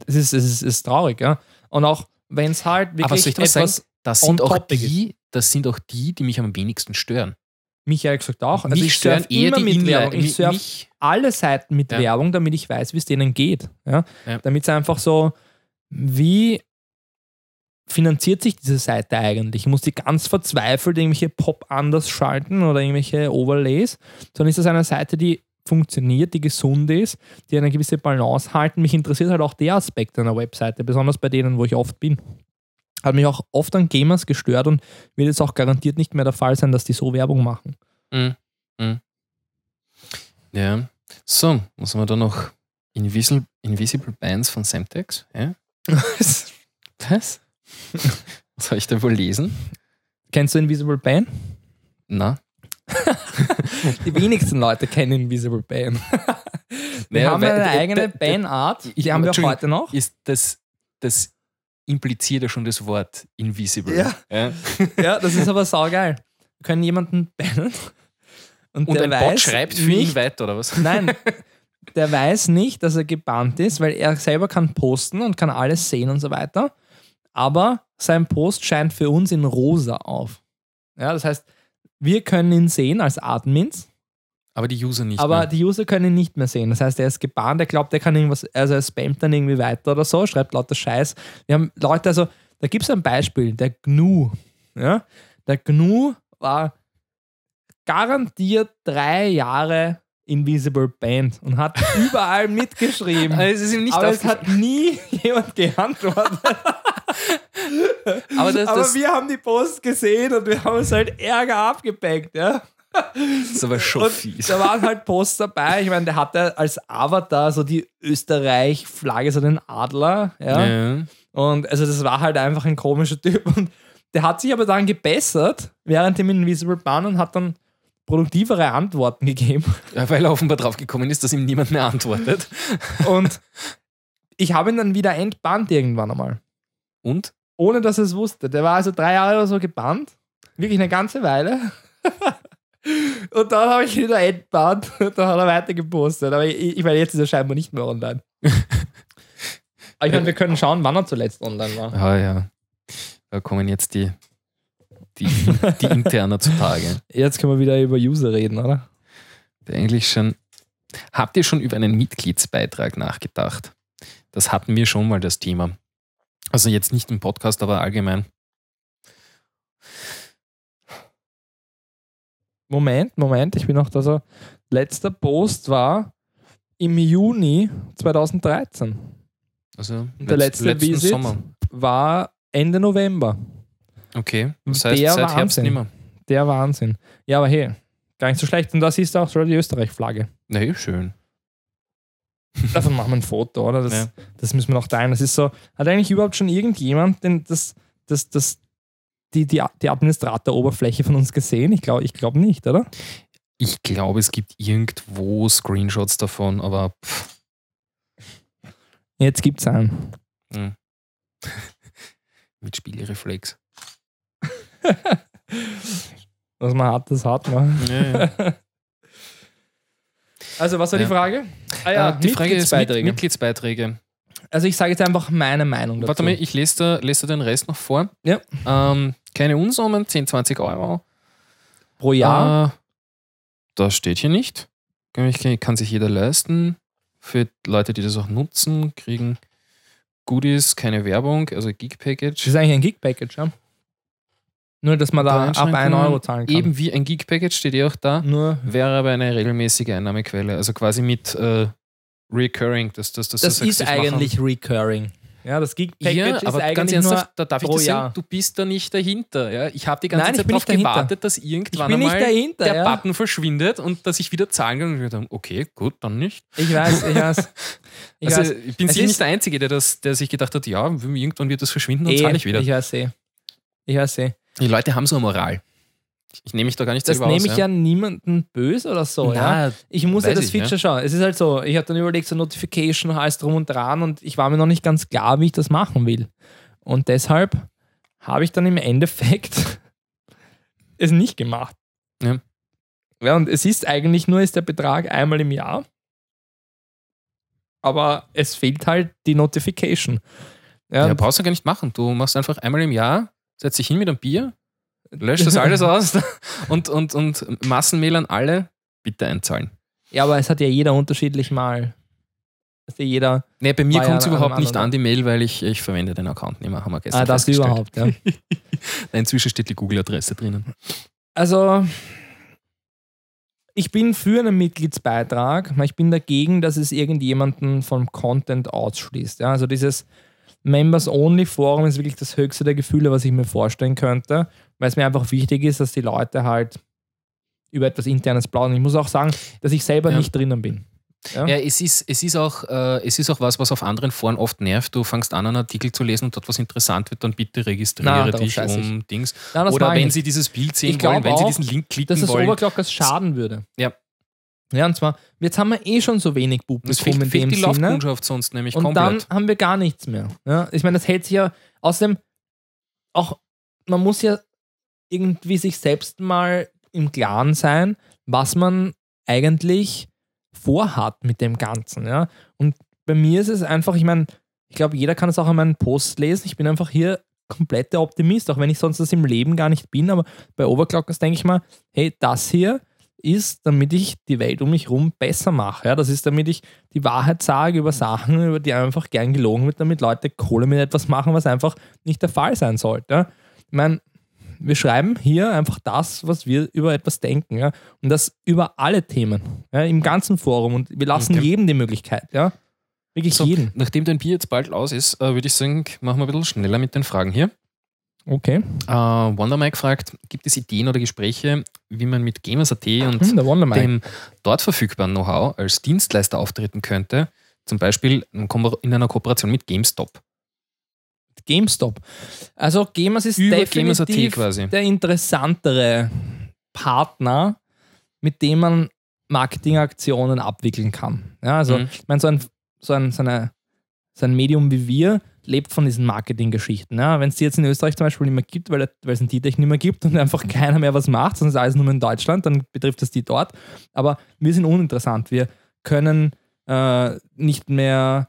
B: es ist, es ist, ist traurig, ja. Und auch wenn es halt
A: Aber
B: wirklich
A: soll ich
B: etwas,
A: sagen? Das sind, auch die, das sind auch die, die mich am wenigsten stören.
B: Mich ehrlich gesagt auch. Also ich
A: stören
B: surf
A: eher
B: immer mit. Werbung. Ich
A: mich,
B: surf
A: mich,
B: alle Seiten mit
A: Ja.
B: Werbung, damit ich weiß, wie es denen geht. Ja?
A: Ja.
B: Damit es einfach so, wie finanziert sich diese Seite eigentlich? Muss die ganz verzweifelt irgendwelche Pop-Anders schalten oder irgendwelche Overlays? Sondern ist das eine Seite, die funktioniert, die gesund ist, die eine gewisse Balance halten. Mich interessiert halt auch der Aspekt einer Webseite, besonders bei denen, wo ich oft bin. Hat mich auch oft an Gamers gestört und wird jetzt auch garantiert nicht mehr der Fall sein, dass die so Werbung machen.
A: Mm, mm. Ja. So, was haben wir da noch? Invisible, Invisible Bands von Semtex? Ja?
B: Was? *laughs*
A: Was? Was soll ich da wohl lesen?
B: Kennst du Invisible Bane?
A: Na? *laughs*
B: Die wenigsten Leute kennen Invisible Bane. *laughs* Wir
A: Naja,
B: haben eine eigene
A: Ich-
B: die haben wir heute noch.
A: Ist das, das impliziert ja schon das Wort invisible.
B: Ja.
A: Ja? *laughs*
B: Ja, das ist aber saugeil. Wir können jemanden bannen und,
A: Und
B: der
A: ein
B: weiß
A: Bot schreibt für
B: nicht,
A: ihn weiter, oder was?
B: Nein, *laughs* der weiß nicht, dass er gebannt ist, weil er selber kann posten und kann alles sehen und so weiter. Aber sein Post scheint für uns in rosa auf. Ja, das heißt, wir können ihn sehen als Admins,
A: Aber die User nicht
B: aber
A: mehr.
B: die User können ihn nicht mehr sehen. Das heißt, er ist gebannt, er glaubt, er kann irgendwas, also er spammt dann irgendwie weiter oder so, schreibt lauter Scheiß. Wir haben Leute, also, da gibt es ein Beispiel, der GNU. Ja? Der GNU war garantiert drei Jahre Invisible Band und hat *laughs* überall mitgeschrieben.
A: Also es
B: aber es hat nie *laughs* jemand geantwortet.
A: Aber das,
B: aber
A: das,
B: wir haben die Post gesehen und wir haben es halt Ärger abgepackt. Ja?
A: Ist aber schon
B: Und
A: fies.
B: da waren halt Posts dabei. Ich meine, der hatte als Avatar so die Österreich-Flagge, so den Adler. Ja?
A: Ja.
B: Und also das war halt einfach ein komischer Typ. Und der hat sich aber dann gebessert während dem Invisible Ban und hat dann produktivere Antworten gegeben.
A: Ja, weil er offenbar drauf gekommen ist, dass ihm niemand mehr antwortet.
B: Und ich habe ihn dann wieder entbannt irgendwann einmal.
A: Und?
B: Ohne dass er es wusste. Der war also drei Jahre oder so gebannt. Wirklich eine ganze Weile. Und dann habe ich ihn wieder entbannt. Und *laughs* dann hat er weiter gepostet. Aber ich, ich meine, jetzt ist er scheinbar nicht mehr online. Aber *laughs* ich meine, wir können schauen, wann er zuletzt online war.
A: Ah ja. Da kommen jetzt die, die, die Interner zutage. *laughs*
B: Jetzt können wir wieder über User reden, oder?
A: Eigentlich schon. Habt ihr schon über einen Mitgliedsbeitrag nachgedacht? Das hatten wir schon mal das Thema. Also jetzt nicht im Podcast, aber allgemein.
B: Moment, Moment, ich bin noch da so. Letzter Post war im Juni 2013.
A: Also
B: Und der letzte Visit
A: Sommer.
B: war Ende November.
A: Okay. Das heißt,
B: Der
A: seit Herbst
B: Wahnsinn.
A: nicht mehr.
B: Der Wahnsinn. Ja, aber hey, gar nicht so schlecht. Und da siehst du auch schon die Österreich-Flagge.
A: Na, eh schön. *laughs*
B: Davon machen wir ein Foto, oder? Das,
A: Ja.
B: das müssen wir noch teilen. Das ist so, hat eigentlich überhaupt schon irgendjemand den, das, das, das, die, die, die Administrator-Oberfläche von uns gesehen? Ich glaube ich glaub nicht, oder?
A: Ich glaube, es gibt irgendwo Screenshots davon, aber pff,
B: Jetzt gibt es einen. *laughs*
A: mit Spielreflex. *laughs*
B: Was man hat, das hat man.
A: Ja, ja. *laughs*
B: Also, was war
A: Ja.
B: die Frage? Ah ja,
A: Äh, die Frage ist mit,
B: Mitgliedsbeiträge. Also, ich sage jetzt einfach meine Meinung dazu.
A: Warte mal, ich lese da, lese da den Rest noch vor.
B: Ja.
A: Ähm, keine Unsummen, 10, 20 Euro.
B: Pro Jahr.
A: Äh, das steht hier nicht. Kann, ich- kann sich jeder leisten. Für Leute, die das auch nutzen, kriegen Goodies, keine Werbung, also Geek
B: Das
A: Package.
B: ist eigentlich ein Gig-Package, ja? Nur, dass man da ab 1
A: Einschränkungen,
B: Euro zahlen kann.
A: Eben wie ein Geek Package steht eh auch da.
B: Nur,
A: Wäre aber eine regelmäßige Einnahmequelle. Also quasi mit äh, Recurring. Dass
B: das
A: du sagst,
B: ist eigentlich recurring. Ja, das Gig-Package
A: Ja,
B: ist
A: aber
B: eigentlich
A: ganz
B: nur
A: ernsthaft, da darf ich dir sagen, du bist da nicht dahinter. Ja? Ich habe die ganze
B: Nein, ich
A: Zeit darauf gewartet, dass irgendwann einmal
B: dahinter,
A: der
B: ja.
A: Button verschwindet und dass ich wieder zahlen kann. Und ich dann, okay, gut, dann nicht.
B: Ich weiß, ich weiß. *laughs* Ich
A: also,
B: weiß.
A: ich bin sicher
B: ist-
A: nicht der Einzige, der, das, der sich gedacht hat, ja, irgendwann wird das verschwinden und
B: Eh,
A: zahle ich wieder.
B: Ich weiß eh. Ich weiß eh.
A: die Leute haben so eine Moral. Ich nehme mich da gar nicht
B: Das nehme
A: aus.
B: ich ja niemanden böse oder so. ja.
A: Na,
B: Ich muss ja das
A: ich,
B: Feature schauen. Es ist halt so, ich habe dann überlegt, so Notification, alles drum und dran und ich war mir noch nicht ganz klar, wie ich das machen will. Und deshalb habe ich dann im Endeffekt *laughs* es nicht gemacht.
A: Ja.
B: Ja, und es ist eigentlich nur ist der Betrag einmal im Jahr. Aber es fehlt halt die Notification. Ja,
A: Ja, brauchst du gar nicht machen. Du machst einfach einmal im Jahr, setzt dich hin mit einem Bier, löscht das *laughs* alles aus und, und, und Massenmail an alle, bitte einzahlen.
B: ja, aber es hat ja jeder unterschiedlich mal. Also jeder.
A: Nee, bei mir kommt es überhaupt nicht an, die Mail, weil ich, ich verwende den Account nicht mehr, haben wir gestern
B: Ah, das überhaupt, ja. *laughs*
A: Inzwischen steht die Google-Adresse drinnen.
B: Also, ich bin für einen Mitgliedsbeitrag. Ich bin dagegen, dass es irgendjemanden vom Content ausschließt. Ja, also dieses Members-Only-Forum ist wirklich das höchste der Gefühle, was ich mir vorstellen könnte, weil es mir einfach wichtig ist, dass die Leute halt über etwas Internes plaudern. Ich muss auch sagen, dass ich selber
A: Ja.
B: nicht drinnen bin. Ja?
A: Ja, es ist, es, ist auch, äh, es ist auch was, was auf anderen Foren oft nervt. Du fängst an, einen Artikel zu lesen und dort was interessant wird, dann bitte registriere
B: Na,
A: dich um Dings.
B: Das
A: Oder wenn sie dieses Bild sehen wollen, wenn
B: auch,
A: sie diesen Link klicken
B: dass
A: wollen.
B: Overclockers schaden würde.
A: Ja.
B: Ja, und zwar, jetzt haben wir eh schon so wenig Publikum in dem
A: die
B: Sinne.
A: Laufkundschaft sonst nämlich
B: Und
A: komplett.
B: dann haben wir gar nichts mehr. Ja? Ich meine, das hält sich ja, außerdem auch, man muss ja irgendwie sich selbst mal im Klaren sein, was man eigentlich vorhat mit dem Ganzen. Ja? Und bei mir ist es einfach, ich meine, ich glaube, jeder kann es auch an meinen Post lesen. Ich bin einfach hier kompletter Optimist, auch wenn ich sonst das im Leben gar nicht bin. Aber bei Overclockers denke ich mal, hey, das hier ist, damit ich die Welt um mich herum besser mache. Ja? Das ist, damit ich die Wahrheit sage über Sachen, über die einfach gern gelogen wird, damit Leute Kohle mit etwas machen, was einfach nicht der Fall sein sollte. Ich meine, wir schreiben hier einfach das, was wir über etwas denken. Ja? Und das über alle Themen, ja? im ganzen Forum. Und wir lassen
A: Okay.
B: jedem die Möglichkeit. Ja? Wirklich
A: so,
B: jeden.
A: nachdem dein Bier jetzt bald aus ist, äh, würde ich sagen, machen wir ein bisschen schneller mit den Fragen hier.
B: Okay.
A: Äh, Wonder Mike fragt, gibt es Ideen oder Gespräche, wie man mit Gamers.at und
B: Hm,
A: dem dort verfügbaren Know-how als Dienstleister auftreten könnte? Zum Beispiel in einer Kooperation mit GameStop.
B: GameStop. Also Gamers ist
A: Über
B: definitiv
A: quasi.
B: der interessantere Partner, mit dem man Marketingaktionen abwickeln kann. Ja, also
A: Mhm.
B: ich meine, so ein, so, ein, so, eine, so ein Medium wie wir lebt von diesen Marketinggeschichten. Ja, Wenn es die jetzt in Österreich zum Beispiel nicht mehr gibt, weil es in Titech nicht mehr gibt und *laughs* einfach keiner mehr was macht, es ist alles nur in Deutschland, dann betrifft es die dort. Aber wir sind uninteressant. Wir können äh, nicht mehr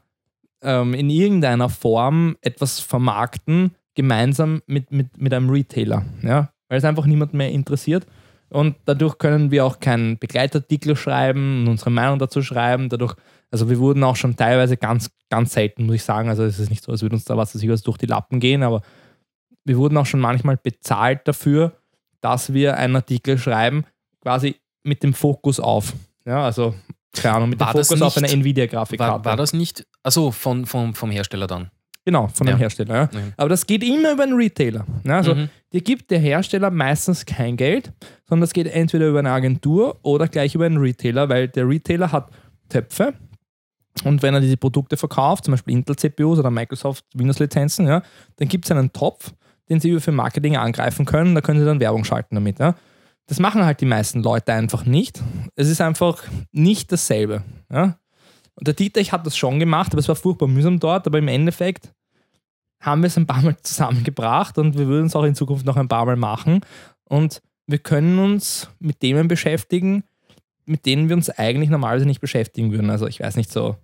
B: ähm, in irgendeiner Form etwas vermarkten, gemeinsam mit, mit, mit einem Retailer. Ja? Weil es einfach niemand mehr interessiert. Und dadurch können wir auch keinen Begleitartikel schreiben und unsere Meinung dazu schreiben. Dadurch, also wir wurden auch schon teilweise ganz, ganz selten, muss ich sagen. Also es ist nicht so, als würde uns da was, was durch die Lappen gehen, aber wir wurden auch schon manchmal bezahlt dafür, dass wir einen Artikel schreiben, quasi mit dem Fokus auf. Ja, also, keine Ahnung, mit
A: War
B: dem Fokus auf
A: nicht-
B: eine Nvidia-Grafikkarte.
A: War, war das nicht, also von, von, vom Hersteller dann?
B: Genau, von dem
A: Ja.
B: Hersteller. Ja.
A: Mhm.
B: Aber das geht immer über einen Retailer. Ja, also
A: Mhm.
B: dir gibt der Hersteller meistens kein Geld, sondern das geht entweder über eine Agentur oder gleich über einen Retailer, weil der Retailer hat Töpfe und wenn er diese Produkte verkauft, zum Beispiel Intel-CPUs oder Microsoft Windows-Lizenzen, ja, dann gibt es einen Topf, den sie für Marketing angreifen können, da können sie dann Werbung schalten damit. Ja. Das machen halt die meisten Leute einfach nicht. Es ist einfach nicht dasselbe. Ja. Und der Dietrich hat das schon gemacht, aber es war furchtbar mühsam dort, aber im Endeffekt haben wir es ein paar Mal *laughs* zusammengebracht und wir würden es auch in Zukunft noch ein paar Mal machen. Und wir können uns mit Themen beschäftigen, mit denen wir uns eigentlich normalerweise nicht beschäftigen würden. Also ich weiß nicht, so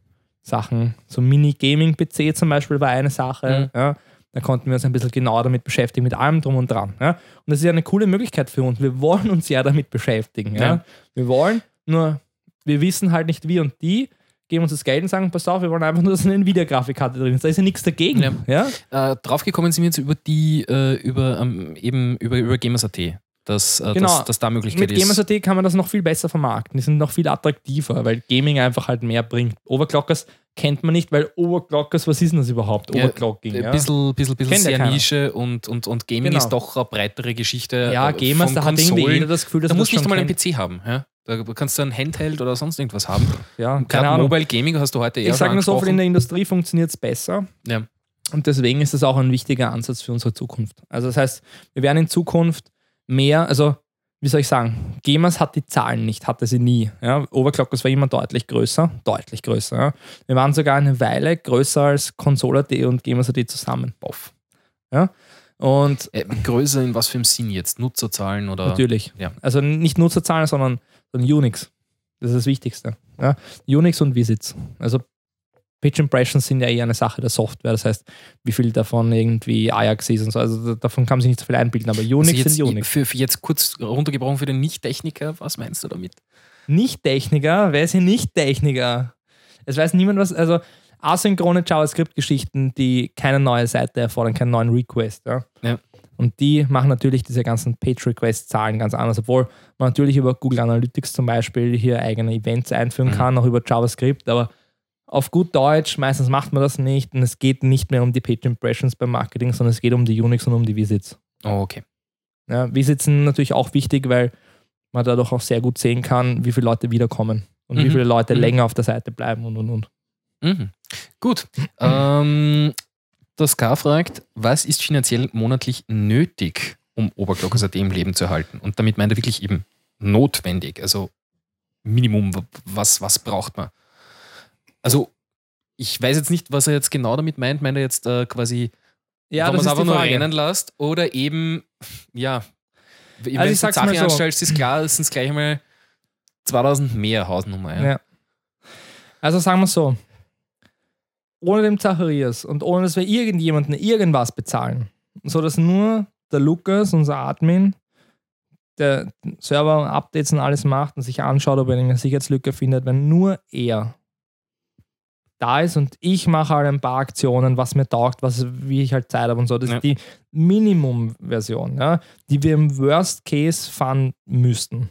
B: Sachen, so Mini-Gaming-PC zum Beispiel war eine Sache. Ja. Da konnten wir uns ein bisschen genauer damit beschäftigen, mit allem drum und dran. Ja. Und das ist ja eine coole Möglichkeit für uns. Wir wollen uns ja damit beschäftigen. Ja. Wir wollen, nur wir wissen halt nicht wie und die, geben uns das Geld und sagen, pass auf, wir wollen einfach nur, dass eine Nvidia-Grafikkarte drin ist. Da ist ja nichts dagegen.
A: Ja.
B: Ja?
A: Äh, draufgekommen sind wir jetzt über die, äh, über, ähm, eben über, über Gamers.at, dass, äh,
B: Genau.
A: dass, dass da Möglichkeit
B: Mit
A: ist.
B: Gamers.at kann man das noch viel besser vermarkten. Die sind noch viel attraktiver, weil Gaming einfach halt mehr bringt. Overclockers kennt man nicht, weil Overclockers, was ist denn das überhaupt?
A: Ja,
B: Overclocking.
A: Ein
B: Ja,
A: bisschen, bisschen, sehr
B: keiner.
A: Nische und, und, und Gaming
B: Genau.
A: ist doch eine breitere Geschichte.
B: ja
A: äh,
B: Gamers, da hat irgendwie
A: Konsolen.
B: jeder das Gefühl, dass
A: Da musst
B: das
A: nicht mal einen. PC haben. Ja? Da kannst du ein Handheld oder sonst irgendwas haben.
B: Ja, keine Ahnung.
A: Mobile Gaming hast du heute eher
B: Ich sage nur so viel, in der Industrie funktioniert es besser.
A: Ja.
B: Und deswegen ist das auch ein wichtiger Ansatz für unsere Zukunft. Also das heißt, wir werden in Zukunft mehr, also wie soll ich sagen, Gamers hat die Zahlen nicht, hatte sie nie. Ja, Overclockers war immer deutlich größer, deutlich größer. Ja. Wir waren sogar eine Weile größer als Console.at und Gamers.at zusammen. Boff. Ja. Und
A: Äh, größer in was für einem Sinn jetzt? Nutzerzahlen oder?
B: Natürlich.
A: Ja.
B: Also nicht Nutzerzahlen, sondern, sondern Unix. Das ist das Wichtigste. Ja? Unix und Visits. Also Page Impressions sind ja eher eine Sache der Software. Das heißt, wie viel davon irgendwie Ajax ist und so. Also da- davon kann man sich nicht so viel einbilden. Aber Unix
A: Also jetzt,
B: sind Unix.
A: Für, für jetzt kurz runtergebrochen für den Nicht-Techniker, was meinst du damit?
B: Nicht-Techniker, wer ist hier Nicht-Techniker? Es weiß niemand was. Also asynchrone JavaScript-Geschichten, die keine neue Seite erfordern, keinen neuen Request. Ja?
A: Ja.
B: Und die machen natürlich diese ganzen Page-Request-Zahlen ganz anders, obwohl man natürlich über Google Analytics zum Beispiel hier eigene Events einführen
A: Mhm.
B: kann, auch über JavaScript, aber auf gut Deutsch, meistens macht man das nicht und es geht nicht mehr um die Page Impressions beim Marketing, sondern es geht um die Unix und um die Visits.
A: Oh, okay.
B: Ja, Visits sind natürlich auch wichtig, weil man dadurch auch sehr gut sehen kann, wie viele Leute wiederkommen. und wie
A: Mhm.
B: viele Leute
A: Mhm.
B: länger auf der Seite bleiben und und und.
A: Mhm. Gut. Ähm, das K fragt, was ist finanziell monatlich nötig, um Oberglockers.at im Leben zu erhalten? Und damit meint er wirklich eben notwendig, also Minimum, was, was braucht man? Also, ich weiß jetzt nicht, was er jetzt genau damit meint. Meint er jetzt äh, quasi,
B: Ja,
A: wenn man
B: das
A: es einfach nur rennen lässt oder eben, ja, wenn
B: Also
A: du
B: ich sag's mal
A: Sache
B: so.
A: anstellst, ist klar, es sind gleich einmal 2000 mehr Hausnummer. Ja.
B: Ja. Also sagen wir so, ohne den Zacharias und ohne dass wir irgendjemanden irgendwas bezahlen, so dass nur der Lukas, unser Admin, der Server und Updates und alles macht und sich anschaut, ob er eine Sicherheitslücke findet, wenn nur er da ist und ich mache halt ein paar Aktionen, was mir taugt, was, wie ich halt Zeit habe und so. Das
A: Ja.
B: ist die Minimum-Version, ja, die wir im Worst Case fahren müssten.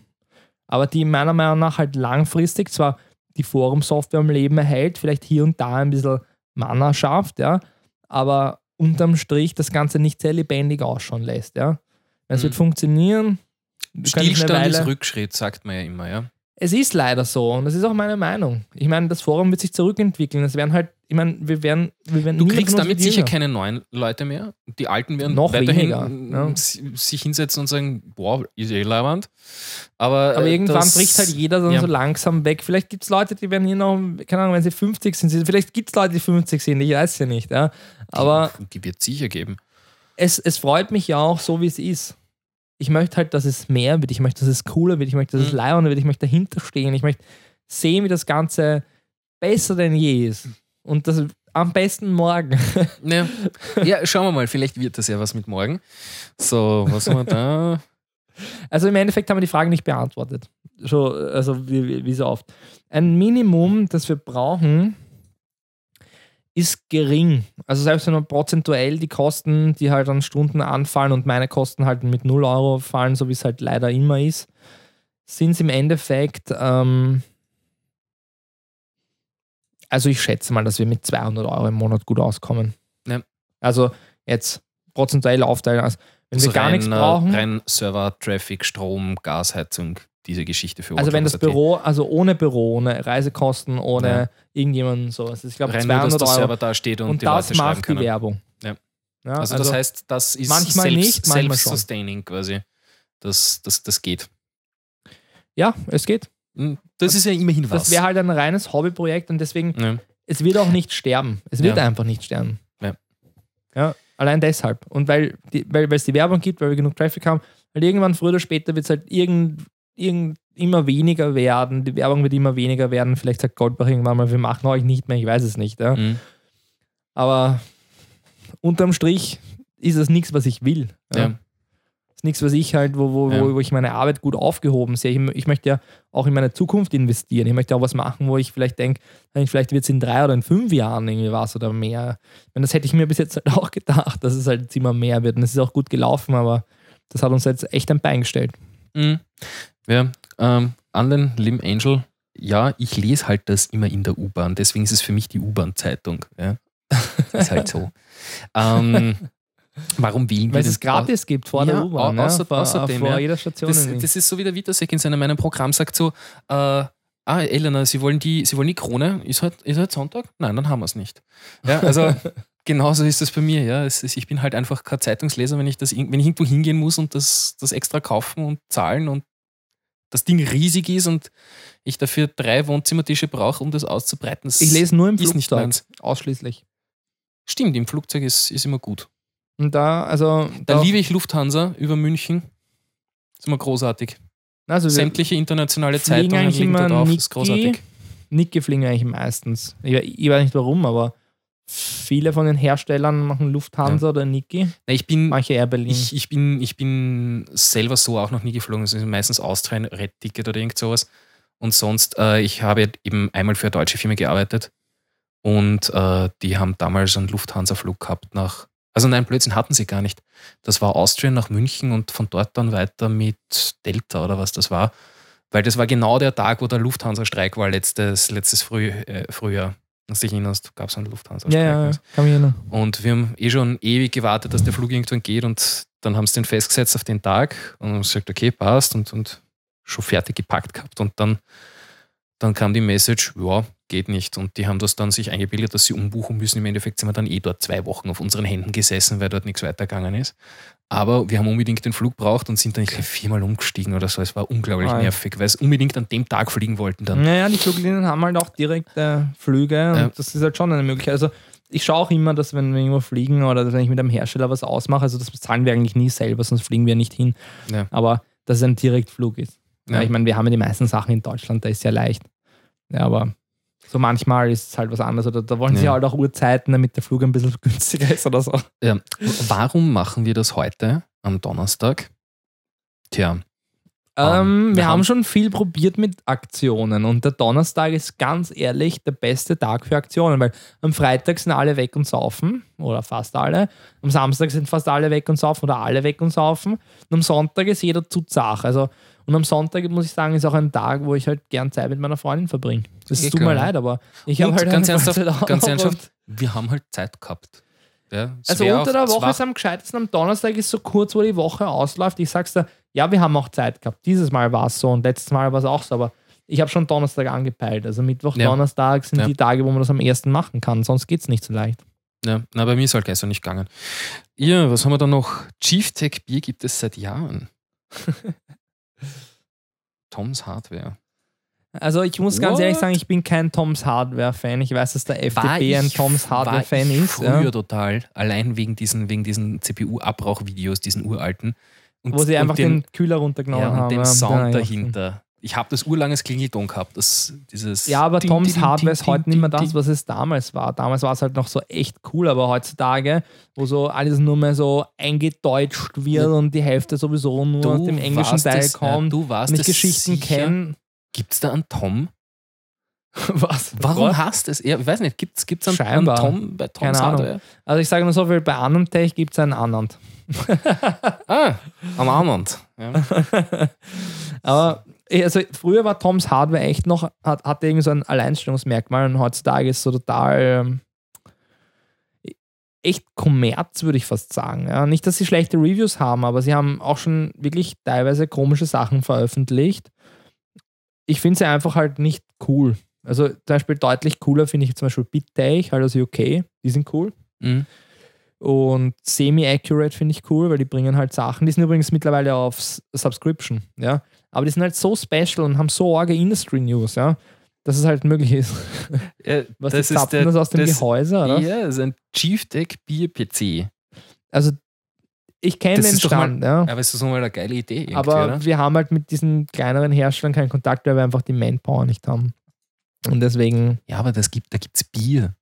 B: Aber die meiner Meinung nach halt langfristig zwar die Forum-Software am Leben erhält, vielleicht hier und da ein bisschen Mana schafft, ja, aber unterm Strich das Ganze nicht sehr lebendig ausschauen lässt, ja. Es
A: Mhm.
B: wird funktionieren.
A: Stillstand ist Rückschritt, sagt man ja immer, ja.
B: Es ist leider so und das ist auch meine Meinung. Ich meine, das Forum wird sich zurückentwickeln. Es werden halt, ich meine, wir werden, wir werden
A: Du kriegst damit sicher keine neuen Leute mehr. Die Alten werden
B: Noch
A: weiterhin
B: weniger, ja.
A: sich hinsetzen und sagen, boah, ist eh leibend. Aber,
B: Aber
A: äh,
B: irgendwann
A: das-
B: bricht halt jeder dann
A: ja.
B: so langsam weg. Vielleicht gibt es Leute, die werden hier noch, keine Ahnung, wenn sie 50 sind, vielleicht gibt es Leute, die 50 sind, ich weiß ja nicht. Ja. Aber
A: Die wird sicher geben.
B: es, es freut mich ja auch so, wie es ist. Ich möchte halt, dass es mehr wird. Ich möchte, dass es cooler wird. Ich möchte, dass es
A: Mhm.
B: leibender wird. Ich möchte dahinter stehen. Ich möchte sehen, wie das Ganze besser denn je ist. Und das am besten morgen. *laughs*
A: Ja. ja, schauen wir mal, vielleicht wird das ja was mit morgen. So, was haben wir da? *laughs*
B: Also im Endeffekt haben wir die Frage nicht beantwortet. So, also wie, wie, wie so oft. Ein Minimum, das wir brauchen, ist gering. Also selbst wenn man prozentuell die Kosten, die halt an Stunden anfallen und meine Kosten halt mit 0 Euro fallen, so wie es halt leider immer ist, sind es im Endeffekt, ähm, also ich schätze mal, dass wir mit 200 Euro im Monat gut auskommen.
A: Ja.
B: Also jetzt prozentuell aufteilen. Also wenn
A: Also
B: wir gar
A: rein,
B: nichts
A: äh,
B: brauchen.
A: Rein Server, Traffic, Strom, Gasheizung, diese Geschichte für
B: Also wenn das. Büro, also ohne Büro, ohne Reisekosten, ohne
A: Ja.
B: irgendjemanden so. Also ich glaube
A: Rein nur, dass
B: 200
A: der
B: Euro.
A: Server da steht und,
B: und
A: die
B: das
A: Leute
B: macht die
A: können.
B: Werbung.
A: Ja.
B: Ja,
A: Also, das heißt, das ist
B: manchmal
A: selbst,
B: nicht, manchmal
A: self-sustaining quasi. Das, das, das geht.
B: ja, es geht.
A: Hm, Das ist ja immerhin was.
B: Das wäre halt ein reines Hobbyprojekt und deswegen, es wird auch nicht sterben. Es wird einfach nicht sterben.
A: Ja.
B: Allein deshalb. Und weil, die, weil, weil es die Werbung gibt, weil wir genug Traffic haben, weil irgendwann früher oder später wird es halt irgend, irgend, immer weniger werden. Die Werbung wird immer weniger werden. Vielleicht sagt Goldbach irgendwann mal, wir machen euch nicht mehr, ich weiß es nicht. Ja.
A: Mhm.
B: Aber unterm Strich ist es nichts, was ich will. Ja.
A: Ja.
B: ist nichts, was ich halt, wo, wo,
A: Ja.
B: wo, wo ich meine Arbeit gut aufgehoben sehe. Ich, ich möchte ja auch in meine Zukunft investieren. Ich möchte auch was machen, wo ich vielleicht denke, vielleicht wird es in drei oder in fünf Jahren irgendwie was oder mehr. Und das hätte ich mir bis jetzt halt auch gedacht, dass es halt jetzt immer mehr wird. Und es ist auch gut gelaufen, aber das hat uns jetzt echt ein Bein gestellt.
A: Mhm. Ja, ähm, an den lieben Angel, ja, ich lese halt das immer in der U-Bahn, deswegen ist es für mich die U-Bahn-Zeitung. Ja. Ist halt so. *laughs* ähm, warum wählen wir
B: Weil es
A: denn-
B: es gratis gibt vor
A: Ja,
B: der U-Bahn.
A: außer-
B: ja, vor,
A: außerdem,
B: vor
A: ja.
B: jeder Station.
A: Das, das ist so wie der Witasek in seinem meinem Programm sagt so, äh, ah, Elena, Sie wollen die, Sie wollen die Krone, ist heute ist heute Sonntag? Nein, dann haben wir es nicht. Ja, also *laughs* genauso ist das bei mir, ja. Ist, ich bin halt einfach kein Zeitungsleser, wenn ich das, wenn ich irgendwo hingehen muss und das, das extra kaufen und zahlen und das Ding riesig ist und ich dafür drei Wohnzimmertische brauche, um das auszubreiten. Das
B: ich lese nur im Flugzeug. Ausschließlich.
A: Stimmt, im Flugzeug ist, ist immer gut.
B: Und da, also.
A: Da
B: da,
A: liebe ich Lufthansa über München. ist immer großartig.
B: also
A: Sämtliche internationale Zeitungen liegen da
B: immer
A: drauf.
B: Niki.
A: ist großartig.
B: Niki fliegen eigentlich meistens. Ich, ich weiß nicht warum, aber viele von den Herstellern machen Lufthansa oder Niki.
A: Ich, bin,
B: Manche Air Berlin.
A: ich, ich, bin, ich bin selber so auch noch nie geflogen. Das ist meistens Austrian Red Ticket oder irgend sowas. Und sonst, äh, ich habe eben einmal für eine deutsche Firma gearbeitet und äh, die haben damals einen Lufthansa-Flug gehabt nach. Also nein, Blödsinn hatten sie gar nicht. Das war Austrian nach München und von dort dann weiter mit Delta oder was das war. Weil das war genau der Tag, wo der Lufthansa-Streik war, letztes, letztes Früh, äh, Frühjahr. Dich erinnerst, gab es einen Lufthansa-Streik.
B: ja, ja, ja, kann mich erinnern.
A: Und wir haben eh schon ewig gewartet, dass der Flug irgendwann geht und dann haben sie den festgesetzt auf den Tag und haben gesagt, okay, passt und, und schon fertig gepackt gehabt. Und dann Dann kam die Message, ja, geht nicht. Und die haben das dann sich eingebildet, dass sie umbuchen müssen. Im Endeffekt sind wir dann eh dort zwei Wochen auf unseren Händen gesessen, weil dort nichts weitergegangen ist. Aber wir haben unbedingt den Flug braucht und sind dann ich glaube, viermal umgestiegen oder so. Es war unglaublich
B: Ah, ja.
A: nervig, weil es unbedingt an dem Tag fliegen wollten dann.
B: Naja, die Fluglinien haben halt auch direkt äh, Flüge und
A: Ja.
B: das ist halt schon eine Möglichkeit. Also ich schaue auch immer, dass wenn wir irgendwo fliegen oder wenn ich mit einem Hersteller was ausmache, also das zahlen wir eigentlich nie selber, sonst fliegen wir nicht hin.
A: Ja.
B: Aber dass es ein Direktflug ist. Ja. ich meine, wir haben ja die meisten Sachen in Deutschland, da ist ja leicht. Ja, aber so manchmal ist es halt was anderes. Oder da wollen sie
A: Ja.
B: halt auch Uhrzeiten, damit der Flug ein bisschen *laughs* günstiger ist oder so.
A: Ja. Warum machen wir das heute am Donnerstag? Tja,
B: Ähm, wir,
A: wir
B: haben
A: haben-
B: schon viel probiert mit Aktionen und der Donnerstag ist ganz ehrlich der beste Tag für Aktionen, weil am Freitag sind alle weg und saufen oder fast alle. Am Samstag sind fast alle weg und saufen oder alle weg und saufen. Und am Sonntag ist jeder zu zach. Also, und am Sonntag, muss ich sagen, ist auch ein Tag, wo ich halt gern Zeit mit meiner Freundin verbringe. Das
A: Eh
B: tut mir leid, aber ich habe halt
A: ganz ernsthaft, ganz ernsthaft, *laughs* wir haben halt Zeit gehabt. Ja,
B: Also unter der Woche ist am gescheitesten, am Donnerstag ist so kurz, wo die Woche ausläuft. Ich sag's dir, ja, wir haben auch Zeit gehabt. Dieses Mal war es so und letztes Mal war es auch so, aber ich habe schon Donnerstag angepeilt. Also Mittwoch,
A: Ja.
B: Donnerstag sind
A: Ja.
B: die Tage, wo man das am ersten machen kann. Sonst geht's nicht so leicht.
A: Ja, na, bei mir ist halt gestern nicht gegangen. Ja, was haben wir da noch? Chief Tech Bier gibt es seit Jahren. *laughs* Toms Hardware.
B: Also ich muss ganz
A: What?
B: ehrlich sagen, ich bin kein Toms Hardware-Fan. Ich weiß, dass der FDP ein Toms
A: war
B: Hardware-Fan
A: ich
B: ist.
A: Früher
B: Ja,
A: total. Allein wegen diesen, wegen diesen CPU-Abrauchvideos, diesen uralten. Und,
B: wo sie
A: und
B: einfach
A: den,
B: den, Kühler runtergenommen
A: ja, und
B: haben.
A: den
B: ja,
A: Sound
B: ja,
A: dahinter. Ich habe das urlanges Klingelton gehabt. Das, dieses
B: Ja, aber Toms
A: ding,
B: Hardware
A: ding,
B: ist heute
A: ding,
B: nicht mehr das, was es damals war. Damals war es halt noch so echt cool, aber heutzutage, wo so alles nur mehr so eingedeutscht wird und die Hälfte sowieso nur
A: Du
B: aus dem englischen Teil
A: ja,
B: kommt
A: du warst es
B: Geschichten
A: sicher.
B: kenne.
A: Gibt es da einen Tom? *laughs*
B: Was?
A: Warum
B: Was?
A: hasst es? Ja, ich weiß nicht, gibt es einen, einen
B: Scheinbar.
A: Tom bei Toms
B: Keine Ahnung.
A: Hardware?
B: Also ich sage nur so viel, bei Anantech gibt es einen Anand.
A: Ah, am Armand. Ja. *laughs*
B: Aber also früher war Toms Hardware echt noch, hat, hatte irgendwie so ein Alleinstellungsmerkmal und heutzutage ist so total ähm, echt Kommerz, würde ich fast sagen. Ja, nicht, dass sie schlechte Reviews haben, aber sie haben auch schon wirklich teilweise komische Sachen veröffentlicht. Ich finde sie einfach halt nicht cool. Also zum Beispiel deutlich cooler finde ich zum Beispiel BitTech, halt aus UK, die sind cool.
A: Mhm.
B: Und Semi-Accurate finde ich cool, weil die bringen halt Sachen. Die sind übrigens mittlerweile auf Subscription, ja. Aber die sind halt so special und haben so arge Industry News, ja, dass es halt möglich ist.
A: Ja, *laughs*
B: Was
A: das ist der,
B: das aus dem
A: das,
B: Gehäuse, oder?
A: Ja, das ist ein Chief Tech Bier PC.
B: Also ich kenne den
A: doch mal-
B: Stand, ja.
A: Aber es ist so mal eine geile Idee.
B: Aber
A: oder?
B: wir haben halt mit diesen kleineren Herstellern keinen Kontakt, weil wir einfach die Manpower nicht haben. Und deswegen,
A: Ja, aber das gibt, da gibt es Bier.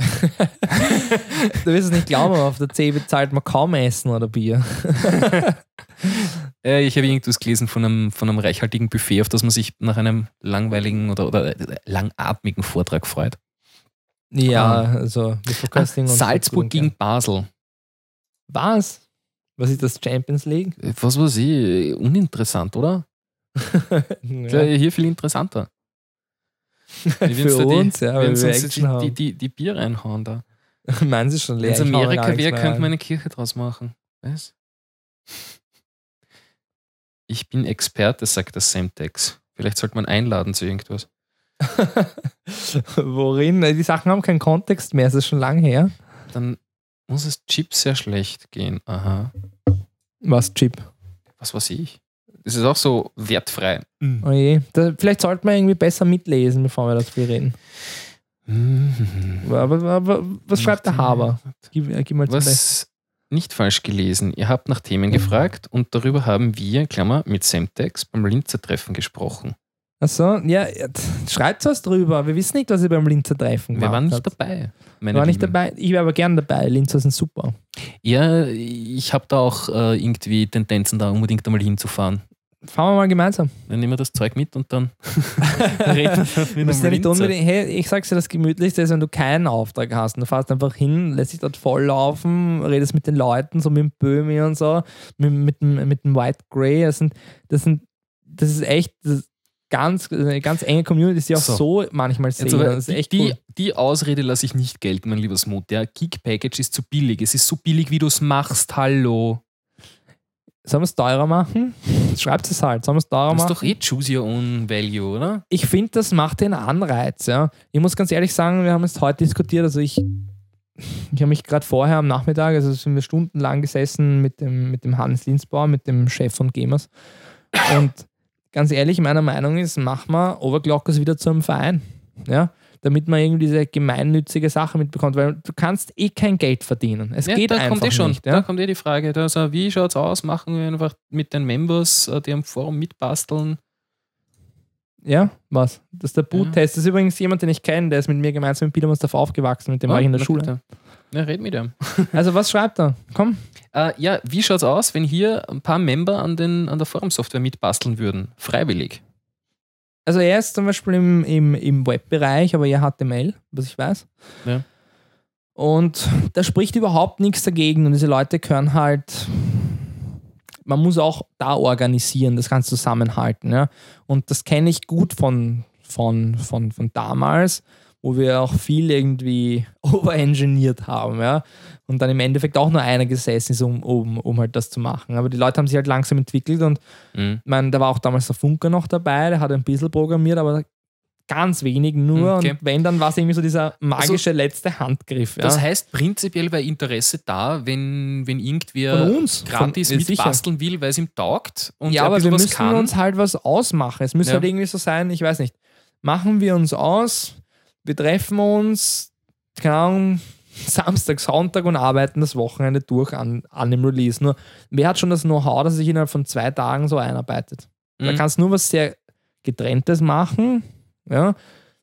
A: *laughs*
B: du wirst es nicht glauben, aber auf der C bezahlt man kaum Essen oder Bier. *laughs*
A: Äh, ich habe irgendwas gelesen von einem, von einem reichhaltigen Buffet, auf das man sich nach einem langweiligen oder, oder langatmigen Vortrag freut.
B: Ja,
A: Ah.
B: also wir verköstigen uns
A: Salzburg gegen Basel.
B: Was? Was ist das Champions League?
A: Äh, Was weiß ich, uninteressant, oder? *laughs* Ja.
B: Ja.
A: Hier viel interessanter. *laughs* Wie
B: Für uns, ja, weil
A: wenn
B: wir
A: uns die, die, die, die Bier reinhauen da. *laughs*
B: Meinen Sie schon leer?
A: Wenn es Amerika wäre, könnte man eine Kirche draus machen. Was? Ich bin Experte, sagt der Semtex. Vielleicht sollte man einladen zu irgendwas. *laughs*
B: Worin? Die Sachen haben keinen Kontext mehr, es ist schon lang her.
A: Dann muss es Chip sehr schlecht gehen. Aha.
B: Was, Chip?
A: Was weiß ich. Das ist auch so wertfrei.
B: Oh je. Da, vielleicht sollten wir irgendwie besser mitlesen, bevor wir dazu reden.
A: Mhm.
B: Aber, aber, aber was schreibt der Haber? Gib, gib mal zum.
A: Was nicht falsch gelesen. Ihr habt nach Themen gefragt und darüber haben wir, Klammer, mit Semtex beim Linzer Treffen gesprochen.
B: Achso, ja, schreibt was drüber. Wir wissen nicht, was ihr beim Linzer Treffen
A: Wir waren nicht
B: habt.
A: dabei.
B: Wir waren nicht dabei. Ich wäre aber gern dabei. Linzer sind super.
A: Ja, ich habe da auch äh, irgendwie Tendenzen, da unbedingt einmal hinzufahren.
B: Fahren wir mal gemeinsam.
A: Dann nehmen wir das Zeug mit und dann *laughs* reden wir *laughs*
B: ja nicht unbedingt, hey, ich sag's dir, das Gemütlichste ist, wenn du keinen Auftrag hast. Und du fährst einfach hin, lässt dich dort voll laufen, redest mit den Leuten, so mit dem Böhmi und so, mit, mit, dem, mit dem White Grey. Das, sind, das, sind, das ist echt das ganz, eine ganz enge Community, die auch
A: So.
B: so, manchmal sehe.
A: Jetzt aber
B: das ist echt
A: die,
B: cool.
A: die Ausrede lasse ich nicht gelten, mein lieber Smut. Der Geek-Package ist zu billig. Es ist so billig, wie du es machst. Hallo.
B: Sollen wir es teurer machen? schreibt es halt. Sollen wir es da
A: Das ist
B: machen?
A: doch eh Choose Your Own Value, oder?
B: ich finde, das macht den Anreiz. Ja. Ich muss ganz ehrlich sagen, wir haben es heute diskutiert. Also ich, ich habe mich gerade vorher am Nachmittag, also sind wir stundenlang gesessen mit dem, mit dem Hans Linsbauer, mit dem Chef von Gamers. Und ganz ehrlich, meiner Meinung ist, mach mal Overclockers wieder zu einem Verein. Ja. Damit man irgendwie diese gemeinnützige Sache mitbekommt, weil du kannst eh kein Geld verdienen. Es
A: Ja,
B: geht
A: da
B: einfach
A: kommt eh schon.
B: nicht.
A: Da
B: Ja?
A: kommt eh die Frage. Da, so, wie schaut es aus? Machen wir einfach mit den Members, äh, die am Forum mitbasteln?
B: ja, was? Das ist der Boot-Test. Das ist übrigens jemand, den ich kenne, der ist mit mir gemeinsam in Biedermannsdorf aufgewachsen, mit dem war ich in der
A: na
B: Schule.
A: bitte. Ja, red mit ihm. *laughs*
B: Also was schreibt er? Komm.
A: Äh, ja, wie schaut es aus, wenn hier ein paar Member an, den, an der Forum-Software mitbasteln würden? Freiwillig.
B: Also er ist zum Beispiel im, im, im Webbereich, aber er HTML, was ich weiß.
A: Ja.
B: Und da spricht überhaupt nichts dagegen. Und diese Leute können halt, man muss auch da organisieren, das Ganze zusammenhalten. Ja? Und das kenne ich gut von, von, von, von damals, wo wir auch viel irgendwie *laughs* overengineert haben. Ja? Und dann im Endeffekt auch nur einer gesessen ist, um, um, um halt das zu machen. Aber die Leute haben sich halt langsam entwickelt und
A: Mhm.
B: ich meine, da war auch damals der Funker noch dabei, der hat ein bisschen programmiert, aber ganz wenig nur.
A: Okay.
B: Und wenn, dann war es irgendwie so dieser magische letzte Handgriff. Ja.
A: Das heißt, prinzipiell wäre Interesse da, wenn, wenn irgendwer
B: Von uns.
A: gratis
B: Von-
A: mitbasteln will, weil es ihm taugt und
B: ja,
A: er
B: aber wir müssen
A: kann.
B: uns halt was ausmachen. Es müsste
A: Ja.
B: halt irgendwie so sein, ich weiß nicht, machen wir uns aus, wir treffen uns, keine Ahnung, *laughs* Samstag, Sonntag und arbeiten das Wochenende durch an, an dem Release. Nur, wer hat schon das Know-how, dass sich innerhalb von zwei Tagen so einarbeitet? Da
A: Mhm.
B: kannst du nur was sehr Getrenntes machen, ja.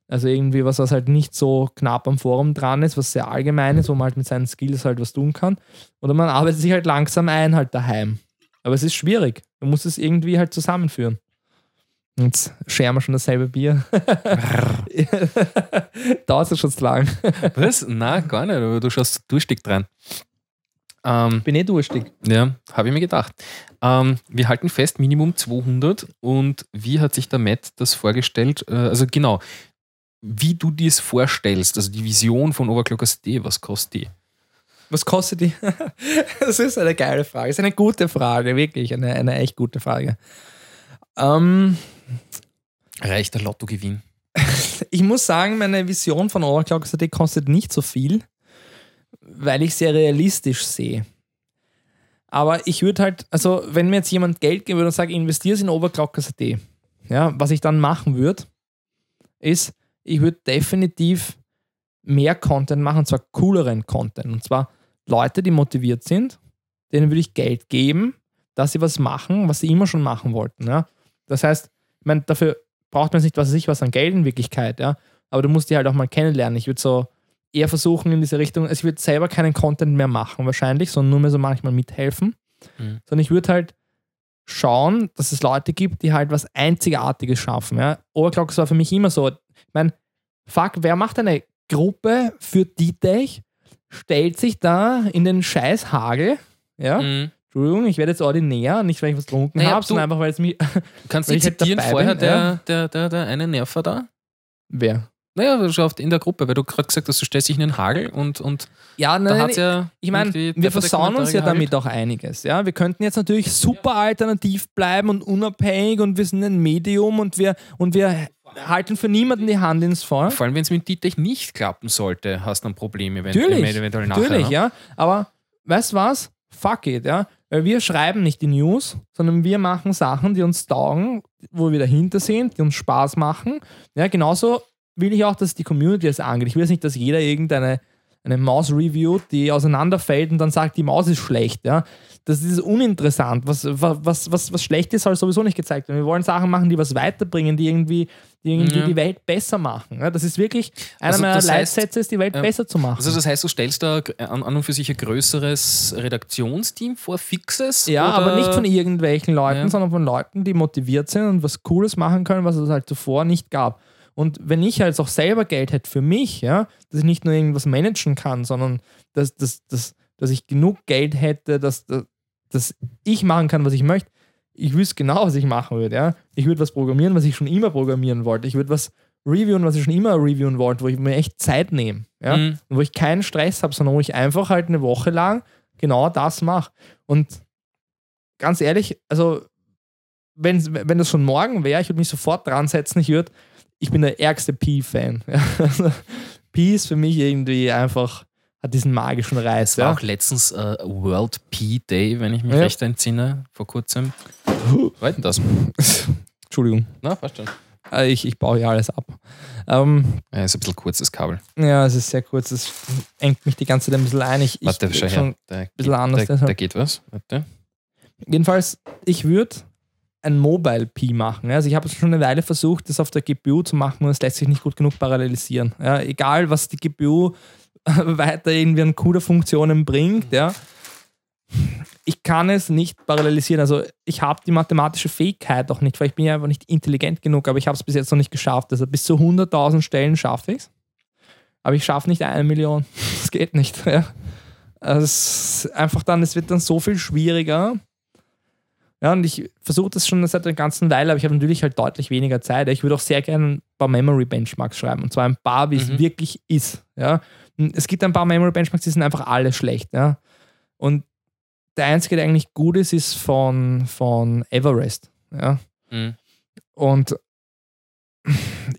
B: Also irgendwie was, was halt nicht so knapp am Forum dran ist, was sehr allgemein ist, wo man halt mit seinen Skills halt was tun kann. Oder man arbeitet sich halt langsam ein, halt daheim. Aber es ist schwierig. Man muss es irgendwie halt zusammenführen. Jetzt scheren wir schon dasselbe Bier. *laughs* Dauert es schon zu lang.
A: Was? Nein, gar nicht, aber du schaust durstig dran. Ähm,
B: Bin eh durstig.
A: ja, habe ich mir gedacht. Ähm, wir halten fest, Minimum 200. Und wie hat sich der Matt das vorgestellt? Äh, also genau, wie du dir es vorstellst, also die Vision von Overclockers D, was kostet die?
B: Was kostet die? *laughs* das ist eine geile Frage. Das ist eine gute Frage, wirklich. Eine, eine echt gute Frage. Ähm,
A: Reicht der Lottogewinn? *laughs*
B: ich muss sagen, meine Vision von Overclockers AT kostet nicht so viel, weil ich sehr realistisch sehe. Aber ich würde halt, also wenn mir jetzt jemand Geld geben würde und sagt, investiere es in Overclockers AT, ja, was ich dann machen würde, ist, ich würde definitiv mehr Content machen, und zwar cooleren Content. Und zwar Leute, die motiviert sind, denen würde ich Geld geben, dass sie was machen, was sie immer schon machen wollten. Ja? Das heißt, ich meine, dafür braucht man jetzt nicht, was weiß ich, was an Geld in Wirklichkeit, ja. Aber du musst die halt auch mal kennenlernen. Ich würde so eher versuchen in diese Richtung, also ich würde selber keinen Content mehr machen, wahrscheinlich, sondern nur mehr so manchmal mithelfen.
A: Mhm.
B: Sondern ich würde halt schauen, dass es Leute gibt, die halt was Einzigartiges schaffen. Ja? Overclockers war für mich immer so, ich meine, fuck, wer macht eine Gruppe für D-Tech, stellt sich da in den scheiß Hagel, ja,
A: Mhm.
B: Entschuldigung, ich werde jetzt ordinär, nicht weil ich was getrunken
A: Naja,
B: habe, sondern einfach, weil es mich, *laughs*
A: Kannst du
B: halt
A: zitieren
B: dabei
A: vorher
B: bin,
A: der,
B: ja.
A: der, der, der eine Nerver da?
B: wer?
A: Naja, du schaust in der Gruppe, weil du gerade gesagt hast, du stellst dich in den Hagel und, und
B: Ja,
A: da
B: nein,
A: hat ja.
B: Ich meine, wir versauen uns ja damit auch einiges. Ja? Wir könnten jetzt natürlich super alternativ bleiben und unabhängig und wir sind ein Medium und wir, und wir halten für niemanden die Hand ins Feuer.
A: Vor allem, wenn es mit Dietrich nicht klappen sollte, hast du ein Problem eventuell,
B: Natürlich,
A: eventuell nachher.
B: natürlich,
A: ne?
B: ja. Aber weißt du was? Fuck it, ja. Weil wir schreiben nicht die News, sondern wir machen Sachen, die uns taugen, wo wir dahinter sind, die uns Spaß machen. Ja, genauso will ich auch, dass die Community es angeht. Ich will jetzt nicht, dass jeder irgendeine eine Maus reviewt, die auseinanderfällt und dann sagt, die Maus ist schlecht. Ja? Das ist uninteressant. Was, was, was, was schlecht ist, soll sowieso nicht gezeigt werden. Wir wollen Sachen machen, die was weiterbringen, die irgendwie, die, irgendwie
A: Ja.
B: die Welt besser machen. Ja? Das ist wirklich einer
A: Also
B: meiner Leitsätze, ist die Welt
A: ähm,
B: besser zu machen.
A: Also das heißt, du stellst da an, an und für sich ein größeres Redaktionsteam vor, fixes?
B: Ja,
A: oder?
B: aber nicht von irgendwelchen Leuten,
A: Ja.
B: sondern von Leuten, die motiviert sind und was Cooles machen können, was es halt zuvor nicht gab. Und wenn ich halt auch selber Geld hätte für mich, ja, dass ich nicht nur irgendwas managen kann, sondern dass, dass, dass, dass ich genug Geld hätte, dass, dass, dass ich machen kann, was ich möchte, ich wüsste genau, was ich machen würde. Ja. Ich würde was programmieren, was ich schon immer programmieren wollte. Ich würde was reviewen, was ich schon immer reviewen wollte, wo ich mir echt Zeit nehme. Ja.
A: Mhm.
B: Und wo ich keinen Stress habe, sondern wo ich einfach halt eine Woche lang genau das mache. Und ganz ehrlich, also wenn, wenn das schon morgen wäre, ich würde mich sofort dran setzen. Ich würde, ich bin der ärgste Pi-Fan. *laughs* Pi ist für mich irgendwie einfach, hat diesen magischen Reiz. Ja.
A: auch letztens äh, World Pea Day, wenn ich mich
B: Ja.
A: recht entsinne, vor kurzem. War denn das? *laughs*
B: Entschuldigung,
A: Na, passt schon.
B: Äh, ich, ich baue ja alles ab. Ähm,
A: Ja, ist ein bisschen kurzes Kabel.
B: ja, es ist sehr kurz, es engt mich die ganze Zeit ein bisschen ein. Ich,
A: Warte,
B: ich
A: schau
B: schon
A: her. Da,
B: bisschen anders,
A: da, da geht was. Warte.
B: Jedenfalls, ich würde ein Mobile Pi machen. Also ich habe es schon eine Weile versucht, das auf der GPU zu machen und es lässt sich nicht gut genug parallelisieren. Ja, egal, was die GPU *laughs* weiter irgendwie an cooler Funktionen bringt, ja. Ich kann es nicht parallelisieren. Also ich habe die mathematische Fähigkeit auch nicht, weil ich bin ja einfach nicht intelligent genug, aber ich habe es bis jetzt noch nicht geschafft. Also bis zu 100.000 Stellen schaffe ich es. Aber ich schaffe nicht eine Million. *laughs* Das geht nicht. Ja. Also es einfach dann, es wird dann so viel schwieriger. Ja, und ich versuche das schon seit einer ganzen Weile, aber ich habe natürlich halt deutlich weniger Zeit. Ich würde auch sehr gerne ein paar Memory Benchmarks schreiben. Und zwar ein paar, wie es
A: Mhm.
B: wirklich ist. Ja. Und Es gibt ein paar Memory Benchmarks, die sind einfach alle schlecht. Ja. Und der einzige, der eigentlich gut ist, ist von, von Everest. Ja.
A: Mhm.
B: Und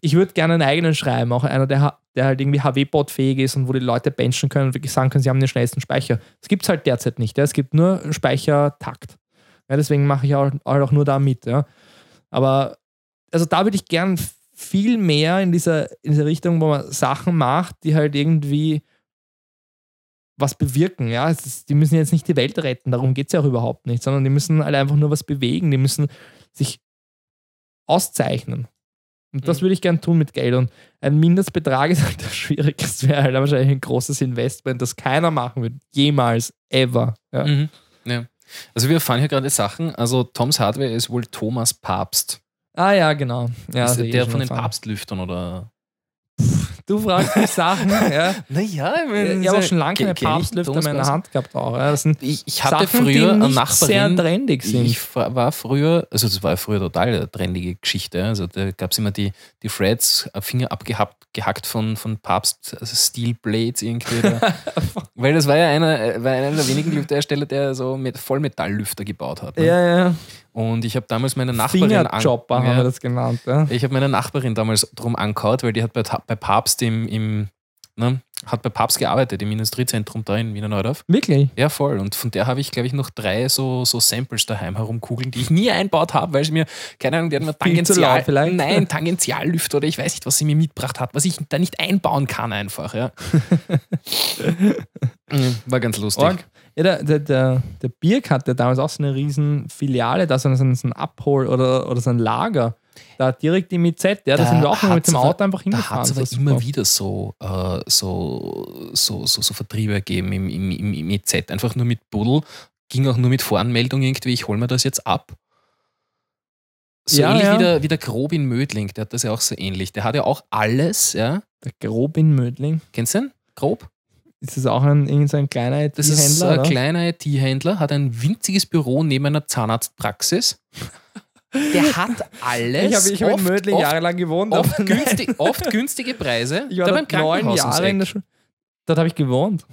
B: ich würde gerne einen eigenen schreiben, auch einer, der, der halt irgendwie HW-Bot-fähig ist und wo die Leute benchen können und wirklich sagen können, sie haben den schnellsten Speicher. Das gibt es halt derzeit nicht. Ja. Es gibt nur Speichertakt. Ja, deswegen mache ich auch, halt auch nur da mit. Ja. Aber also da würde ich gern viel mehr in dieser, in dieser Richtung, wo man Sachen macht, die halt irgendwie was bewirken. Ja, ist, die müssen jetzt nicht die Welt retten, darum geht es ja auch überhaupt nicht, sondern die müssen halt einfach nur was bewegen, die müssen sich auszeichnen. Und das
A: Mhm.
B: würde ich gern tun mit Geld. Und ein Mindestbetrag *laughs* ist halt das Schwierigste. Das wäre halt wahrscheinlich ein großes Investment, das keiner machen wird. Jemals, ever. Ja.
A: Mhm. Ja. Also wir erfahren hier gerade Sachen. Also Toms Hardware ist wohl Thomas Papst.
B: Ah ja, genau. Ja,
A: ist der
B: schon
A: von den. Papstlüftern oder?
B: Du fragst mich Sachen. *laughs* ja.
A: Naja,
B: Ich habe auch schon lange keine Papstlüfter in der Hand gehabt. Auch. Ja, das sind
A: Ich, ich hatte
B: Sachen,
A: früher eine
B: nicht sehr
A: Nachbarin.
B: trendig sind.
A: Ich war früher, also das war früher total eine trendige Geschichte. Also da gab es immer die, die Threads, äh, Finger abgehackt gehackt von, von Papst also Steel Blades irgendwie. Da. *laughs* Weil das war ja einer, äh, war einer der wenigen Lüfterhersteller, der so mit Vollmetalllüfter gebaut hat. Ne?
B: ja, ja.
A: Und ich habe damals meine Nachbarin an-
B: Fingerchopper haben wir das genannt. Ja.
A: Ich habe meine Nachbarin damals drum angehaut, weil die hat bei, bei Papst im, im ne, hat bei Papst gearbeitet, im Industriezentrum da in Wiener Neudorf.
B: Wirklich?
A: Ja, voll. Und von der habe ich, glaube ich, noch drei so, so Samples daheim herumkugeln, die ich nie einbaut habe, weil sie mir, keine Ahnung, die hat mir Tangential,
B: vielleicht?
A: nein, Tangentiallüfter oder ich weiß nicht, was sie mir mitgebracht hat, was ich da nicht einbauen kann einfach, ja. *laughs* Mhm, War ganz lustig.
B: Org. Ja, der, der, der, der Birk hatte damals auch so eine riesen Filiale, da so ein, so ein Abhol- oder, oder so ein Lager. Da direkt im IZ, ja, da,
A: Da
B: sind wir auch mit dem Auto einfach
A: Da
B: hingefahren.
A: hat es aber immer
B: super.
A: wieder so, äh, so, so, so, so Vertriebe gegeben im, im, im, im EZ. Einfach nur mit Buddel, ging auch nur mit Voranmeldung irgendwie, ich hole mir das jetzt ab. So
B: Ja,
A: ähnlich
B: ja.
A: Wie, der, wie der Grobin Mödling, der hat das ja auch so ähnlich. Der hat ja auch alles, ja.
B: Der Grobin Mödling.
A: Kennst du den? Grob?
B: Ist das auch ein, irgend so ein kleiner
A: Das ist
B: IT-Händler?
A: ein
B: oder?
A: kleiner IT-Händler, hat ein winziges Büro neben einer Zahnarztpraxis. Der hat alles.
B: Ich habe ich hab in
A: oft-
B: Mödling
A: oft-
B: jahrelang gewohnt.
A: Oft, günstig, oft günstige Preise.
B: Ich war
A: da
B: dort
A: beim
B: neun Jahre in der Schule. Dort habe ich gewohnt.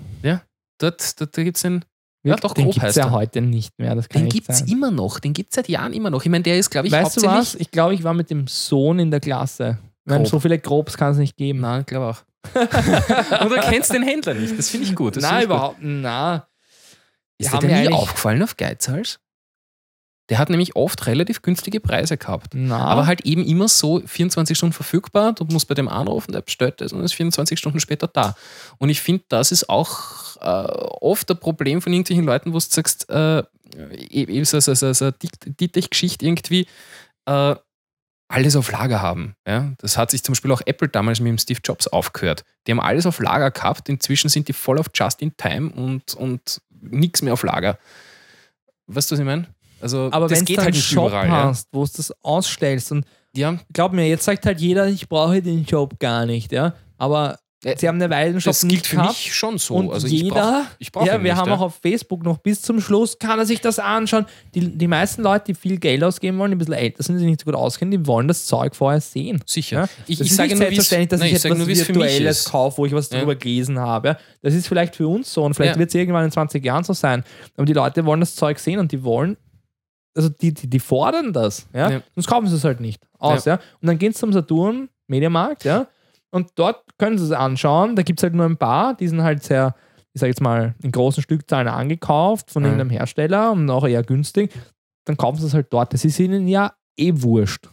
A: Dort, dort, da gibt es den. Ja, doch,
B: den gibt es ja heute nicht mehr. Das kann
A: Den gibt es immer noch. Den gibt es seit Jahren immer noch. Ich meine, der ist, glaube ich,
B: Weißt du was? Ich glaube, ich war mit dem Sohn in der Klasse.
A: Grob.
B: so viele Grobs kann es nicht geben.
A: Nein, ich glaube auch. *laughs* Du kennst den Händler nicht. Das finde ich gut. Das
B: Nein,
A: ich gut.
B: überhaupt na.
A: Ist
B: Die
A: dir nie aufgefallen auf Geizhals? Der hat nämlich oft relativ günstige Preise gehabt.
B: Na,
A: Aber halt eben immer so 24 Stunden verfügbar. Du musst bei dem anrufen, der bestellt das und ist 24 Stunden später da. Und ich finde, das ist auch äh, oft ein Problem von irgendwelchen Leuten, wo du sagst, äh, eben so, so, so, so eine Dietrich-Geschichte irgendwie, äh, alles auf Lager haben. Ja? Das hat sich zum Beispiel auch Apple damals mit dem Steve Jobs aufgehört. Die haben alles auf Lager gehabt, inzwischen sind die voll auf Just in Time und, und nichts mehr auf Lager. Weißt du, was ich meine? Also,
B: aber
A: das
B: wenn
A: geht halt nicht
B: Job
A: überall. Ja.
B: hast, wo du das ausstellst und
A: ja,
B: glaub mir, jetzt sagt halt jeder, ich brauche den Job gar nicht, ja. Aber sie haben eine Weile den Job
A: das
B: nicht
A: gilt für
B: gehabt.
A: mich schon so.
B: Und
A: also ich
B: jeder,
A: brauch, ich brauch
B: ja,
A: ihn
B: wir
A: nicht,
B: haben
A: ja.
B: auch auf Facebook noch bis zum Schluss, kann er sich das anschauen. Die, die meisten Leute, die viel Geld ausgeben wollen, die ein bisschen älter sind, die sich nicht so gut auskennen, die wollen das Zeug vorher sehen.
A: Sicher.
B: Ja?
A: Ich, ich sage nur, wie es
B: selbstverständlich, dass
A: nein,
B: ich
A: ich
B: etwas
A: nur,
B: Virtuelles kaufe, wo ich was
A: Ja.
B: drüber gelesen habe. Ja? Das ist vielleicht für uns so und vielleicht
A: Ja.
B: wird es irgendwann in 20 Jahren so sein. Aber die Leute wollen das Zeug sehen und die wollen also die, die, die fordern das, ja?
A: Ja.
B: sonst kaufen sie es halt nicht aus. Ja. Und dann gehen sie zum Saturn, Mediamarkt, ja, und dort können sie es anschauen. Da gibt es halt nur ein paar, die sind halt sehr, ich sag jetzt mal, in großen Stückzahlen angekauft von
A: Ja.
B: irgendeinem Hersteller und auch eher günstig. Dann kaufen sie es halt dort. Das ist ihnen ja eh wurscht.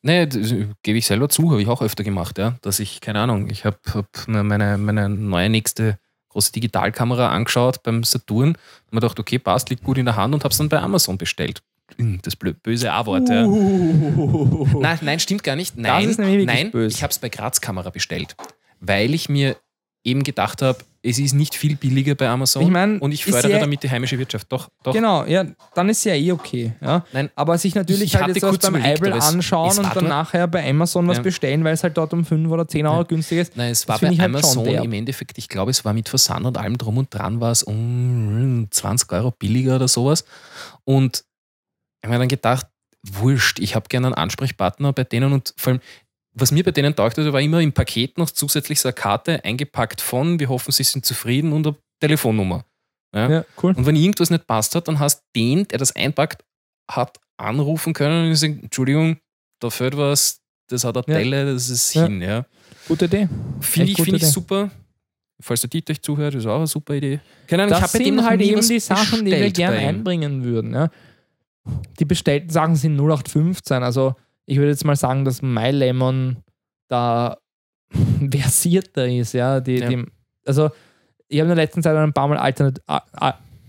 A: Nee, das gebe ich selber zu, habe ich auch öfter gemacht, ja. Dass ich, keine Ahnung, ich habe hab mir meine, meine neue nächste große Digitalkamera angeschaut beim Saturn und mir gedacht, okay, passt, liegt gut in der Hand und habe es dann bei Amazon bestellt. Hm, Das böse A-Wort, ja. Nein, nein, stimmt gar nicht. Nein,
B: ist nämlich wirklich
A: nein
B: böse.
A: ich habe es bei Graz-Kamera bestellt, weil ich mir eben gedacht habe, es ist nicht viel billiger bei Amazon
B: Ich mein,
A: und ich fördere
B: ja-
A: damit die heimische Wirtschaft. Doch, doch.
B: Genau, ja, dann ist ja eh okay. Ja.
A: Nein,
B: Aber sich natürlich
A: ich
B: halt jetzt was
A: kurz
B: beim
A: es-
B: anschauen und dann nachher bei Amazon was
A: Ja.
B: bestellen, weil es halt dort um 5 oder 10 Euro
A: Ja.
B: günstiger ist.
A: Nein, es war bei
B: halt
A: Amazon im Endeffekt, ich glaube, es war mit Versand und allem drum und dran, war es um 20 Euro billiger oder sowas. Und ich habe mir dann gedacht, wurscht, ich habe gerne einen Ansprechpartner bei denen und vor allem, was mir bei denen taugt, also war immer im Paket noch zusätzlich so eine Karte eingepackt von, wir hoffen, sie sind zufrieden und eine Telefonnummer. Ja?
B: Ja, cool.
A: Und wenn irgendwas nicht passt hat, dann hast den, der das einpackt, hat anrufen können und gesagt, Entschuldigung, da fehlt was, das hat eine
B: Ja.
A: Delle, das ist
B: Ja.
A: hin. Ja.
B: Gute Idee.
A: Finde ich, find ich super. Falls der Dieter euch zuhört, ist auch eine super Idee. Keine Ahnung, ich
B: Das
A: dem
B: sind halt eben die Sachen, die wir gerne einbringen würden. Ja. Die bestellten Sachen sind 0815. Also ich würde jetzt mal sagen, dass MyLemon da *laughs* versierter ist. Ja. Die,
A: Ja.
B: Die, also ich habe in der letzten Zeit ein paar Mal alternat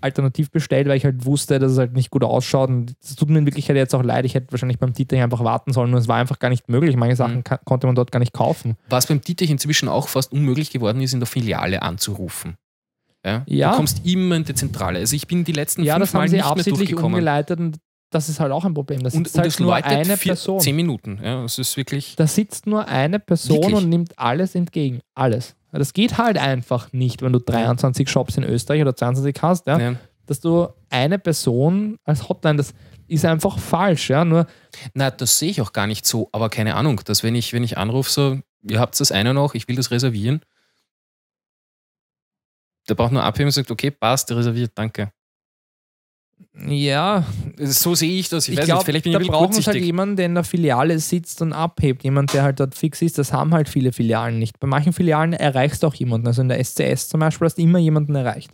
B: alternativ bestellt, weil ich halt wusste, dass es halt nicht gut ausschaut. Und es tut mir in Wirklichkeit jetzt auch leid. Ich hätte wahrscheinlich beim Dieter einfach warten sollen und es war einfach gar nicht möglich. Manche Sachen
A: Mhm.
B: konnte man dort gar nicht kaufen.
A: Was beim Dieter inzwischen auch fast unmöglich geworden ist, in der Filiale anzurufen. Ja?
B: Ja.
A: Du kommst immer in die Zentrale. Also ich bin die letzten
B: Ja,
A: fünf
B: das
A: Mal
B: haben sie
A: nicht mehr
B: absichtlich
A: durchgekommen.
B: umgeleitet und das ist halt auch ein Problem. Das
A: Und,
B: ist
A: und
B: halt
A: es
B: nur eine
A: vier,
B: Person.
A: zehn Minuten. Ja, es ist wirklich.
B: Da sitzt nur eine Person
A: Wirklich?
B: und nimmt alles entgegen. Alles. Das geht halt einfach nicht, wenn du 23 Shops in Österreich oder 22 hast, ja,
A: Ja.
B: dass du eine Person als Hotline, das ist einfach falsch. Ja, nur
A: Na, das sehe ich auch gar nicht so, aber keine Ahnung, dass wenn ich, wenn ich anrufe, so, ihr habt das eine noch, ich will das reservieren. Der braucht nur abheben und sagt, okay, passt, reserviert, danke.
B: ja,
A: So sehe ich das. Ich,
B: ich,
A: weiß
B: glaube,
A: nicht, vielleicht bin ich
B: da brauchen wir halt jemanden, der in der Filiale sitzt und abhebt. Jemand, der halt dort fix ist. Das haben halt viele Filialen nicht. Bei manchen Filialen erreichst du auch jemanden. Also in der SCS zum Beispiel hast du immer jemanden erreicht.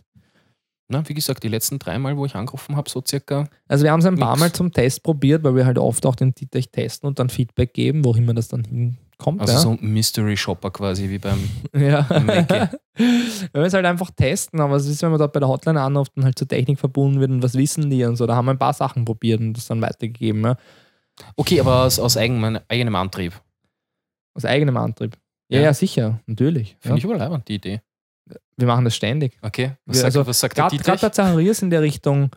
A: Na, wie gesagt, die letzten drei Mal, wo ich angerufen habe, so circa.
B: Also wir haben es ein paar
A: Nix.
B: Mal zum Test probiert, weil wir halt oft auch den Titech testen und dann Feedback geben, wo immer das dann hinkommt.
A: Also
B: ja.
A: so ein Mystery Shopper quasi, wie beim. *laughs*
B: Ja. *laughs* Wir es halt einfach testen, aber es ist, wenn man dort bei der Hotline anruft und halt zur Technik verbunden wird und was wissen die und so, da haben wir ein paar Sachen probiert und das dann weitergegeben, ja.
A: Okay, aber aus, aus eigenem, eigenem Antrieb.
B: aus eigenem Antrieb. Ja,
A: Ja.
B: ja, sicher, natürlich. Ja.
A: Finde ich aber leibend, die Idee.
B: Wir machen das ständig.
A: Okay, was
B: Wir-
A: sagt,
B: also
A: was sagt der
B: Gerade
A: Dietrich?
B: bei Zacharias in der Richtung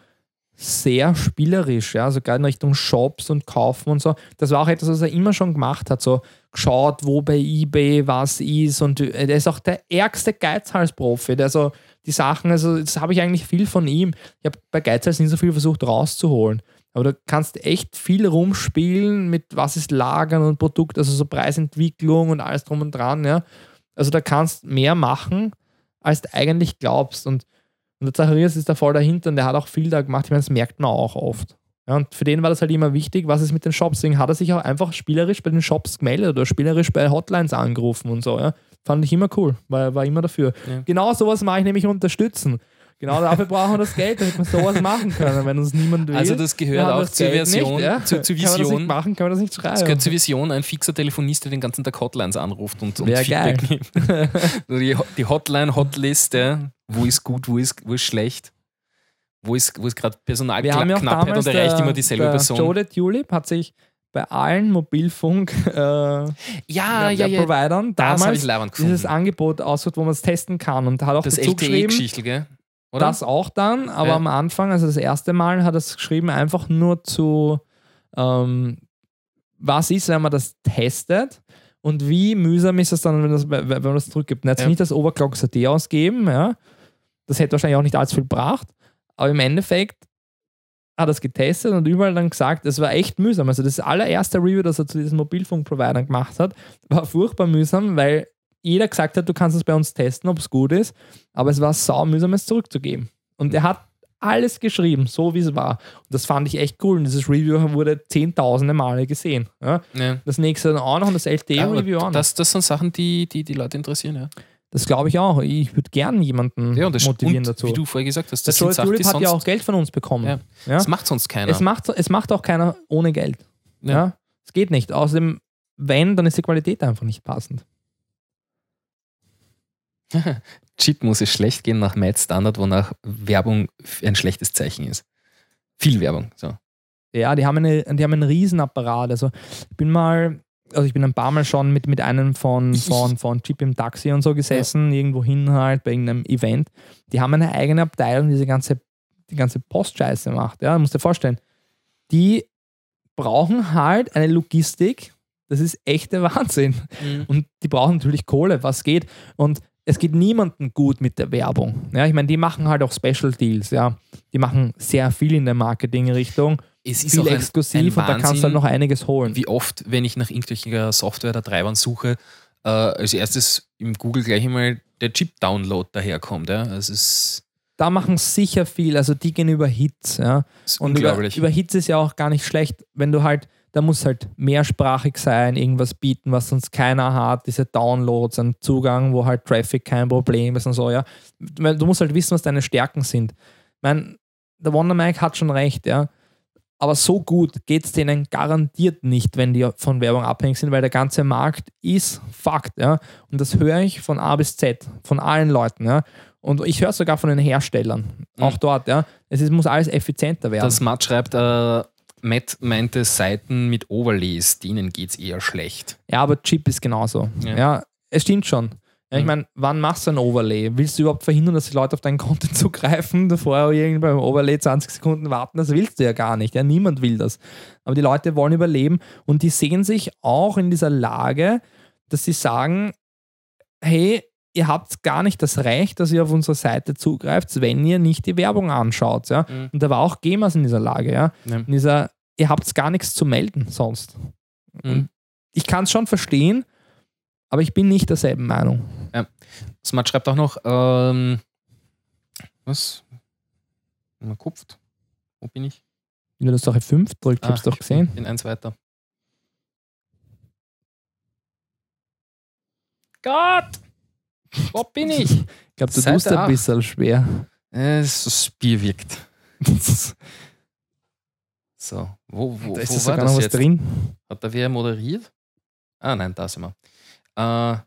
B: sehr spielerisch, ja, gerade in Richtung Shops und Kaufen und so. Das war auch etwas, was er immer schon gemacht hat, so geschaut, wo bei Ebay was ist und äh, der ist auch der ärgste Geizhals-Profi, der so die Sachen, also das habe ich eigentlich viel von ihm. Ich habe bei Geizhals nie so viel versucht rauszuholen. Aber du kannst echt viel rumspielen mit was ist Lagern und Produkt, also so Preisentwicklung und alles drum und dran, ja. Also da kannst mehr machen, als du eigentlich glaubst. Und und der Zacharias ist da voll dahinter und der hat auch viel da gemacht. Ich meine, das merkt man auch oft. Ja, und für den war das halt immer wichtig, was ist mit den Shops. Deswegen hat er sich auch einfach spielerisch bei den Shops gemeldet oder spielerisch bei Hotlines angerufen und so. Ja. Fand ich immer cool, war, war immer dafür.
A: Ja.
B: Genau sowas mache ich nämlich unterstützen. Genau dafür brauchen wir das Geld, damit wir sowas machen können, wenn uns niemand will.
A: Also das gehört
B: wir
A: auch
B: das
A: zur
B: Geld
A: Version,
B: nicht, ja.
A: zur, zur
B: Kann man das
A: Vision.
B: nicht machen, kann man das nicht schreiben.
A: Das gehört zur Vision, ein fixer Telefonist, der den ganzen Tag Hotlines anruft und, und
B: Wär
A: Feedback nimmt. *laughs* Also die, die Hotline-Hotlist, ja. wo ist gut, wo ist, wo ist schlecht, wo ist, wo ist gerade
B: Wir haben ja auch
A: Personalknappheit
B: damals
A: und erreicht
B: der,
A: immer dieselbe
B: der
A: Person.
B: Joe the Tulip hat sich bei allen Mobilfunk äh,
A: ja,
B: ja,
A: ja, ja.
B: Providern damals dieses Angebot ausgesucht, wo man es testen kann und hat auch
A: das
B: dazu geschrieben,
A: LTE-Geschichte, gell? Oder?
B: das auch dann, aber
A: Ja.
B: am Anfang, also das erste Mal hat er es geschrieben, einfach nur zu ähm, was ist, wenn man das testet und wie mühsam ist es dann, wenn, das, wenn man das zurückgibt. Sich
A: Ja.
B: nicht das Overclock-SAT ausgeben, ja. Das hätte wahrscheinlich auch nicht allzu viel gebracht, aber im Endeffekt hat er es getestet und überall dann gesagt, es war echt mühsam. Also das allererste Review, das er zu diesen Mobilfunkprovidern gemacht hat, war furchtbar mühsam, weil jeder gesagt hat, du kannst es bei uns testen, ob es gut ist, aber es war sau mühsam, es zurückzugeben. Und er hat alles geschrieben, so wie es war. Und das fand ich echt cool. Und dieses Review wurde zehntausende Male gesehen. Ja?
A: Ja.
B: Das nächste dann auch noch und das LTE-Review auch noch.
A: das, das sind Sachen, die die, die Leute interessieren. Ja,
B: Das glaube ich auch. Ich würde gern jemanden
A: ja das,
B: motivieren
A: und,
B: dazu.
A: Wie du vorher gesagt hast,
B: der
A: das sind Sachen,
B: Tulip hat ja auch Geld von uns bekommen.
A: Ja.
B: Ja?
A: das macht sonst keiner.
B: Es, macht, es macht auch keiner ohne Geld.
A: Ja.
B: Es geht nicht. Außerdem, wenn, dann ist die Qualität einfach nicht passend. *laughs*
A: Chip muss es schlecht gehen nach Mad Standard, wonach Werbung ein schlechtes Zeichen ist. Viel Werbung. So.
B: Ja, die haben, eine, die haben einen Riesenapparat. Also ich bin mal, also ich bin ein paar Mal schon mit, mit einem von, von, von Chip im Taxi und so gesessen, irgendwo hin halt bei irgendeinem Event. Die haben eine eigene Abteilung, die diese ganze, die ganze Postscheiße macht. Ja, musst dir vorstellen. Die brauchen halt eine Logistik, das ist echter *laughs* Wahnsinn. Und die brauchen natürlich Kohle, was geht. Und es geht niemandem gut mit der Werbung. Ja, ich meine, die machen halt auch Special Deals, ja. Die machen sehr viel in der Marketing-Richtung,
A: Es ist
B: viel
A: ein,
B: exklusiv
A: ein
B: und da kannst du halt noch einiges holen.
A: Wie oft, wenn ich nach irgendwelcher Software oder Treibern suche, äh, als erstes im Google gleich einmal der Chip-Download daherkommt. Ja? Es ist,
B: Da machen sicher viel, also die gehen über Hits, ja. Und über, über Hits ist ja auch gar nicht schlecht, wenn du halt, da muss halt mehrsprachig sein, irgendwas bieten, was sonst keiner hat, diese Downloads, ein Zugang, wo halt Traffic kein Problem ist und so, ja. Du musst halt wissen, was deine Stärken sind. Ich meine, der Wonder Mike hat schon recht, ja. Aber so gut geht es denen garantiert nicht, wenn die von Werbung abhängig sind, weil der ganze Markt ist Fakt, ja. Und das höre ich von A bis Z, von allen Leuten, ja. Und ich höre sogar von den Herstellern, auch dort, ja. Es ist, muss alles effizienter werden.
A: Das Matt schreibt, äh, Matt meinte Seiten mit Overlays, denen geht es eher schlecht.
B: Ja, aber Chip ist genauso.
A: Ja.
B: Ja, es stimmt schon. Ja, ich
A: Mhm.
B: meine, wann machst du ein Overlay? Willst du überhaupt verhindern, dass die Leute auf deinen Content *laughs* zugreifen, davor irgendwie beim Overlay 20 Sekunden warten? Das willst du ja gar nicht. Ja, niemand will das. Aber die Leute wollen überleben und die sehen sich auch in dieser Lage, dass sie sagen, hey, ihr habt gar nicht das Recht, dass ihr auf unsere Seite zugreift, wenn ihr nicht die Werbung anschaut. Ja?
A: Mhm.
B: Und da war auch Gamers in dieser Lage. Ja?
A: Ja.
B: In dieser, ihr habt gar nichts zu melden sonst.
A: Mhm.
B: Ich kann es schon verstehen, aber ich bin nicht derselben Meinung.
A: Smart schreibt auch noch, ähm, was? Man kupft. Wo bin ich?
B: Wenn du das Sache 5 drückt, ich hab's doch gesehen.
A: Bin eins weiter. Gott! Wo bin ich?
B: Ich glaube, du
A: Seite
B: tust ein bisschen schwer.
A: Das Bier wirkt. *laughs* So, wo, wo,
B: da ist
A: wo
B: jetzt
A: war
B: sogar
A: das
B: noch was
A: jetzt?
B: drin.
A: Hat da wer moderiert? Ah, nein, da sind wir. Äh,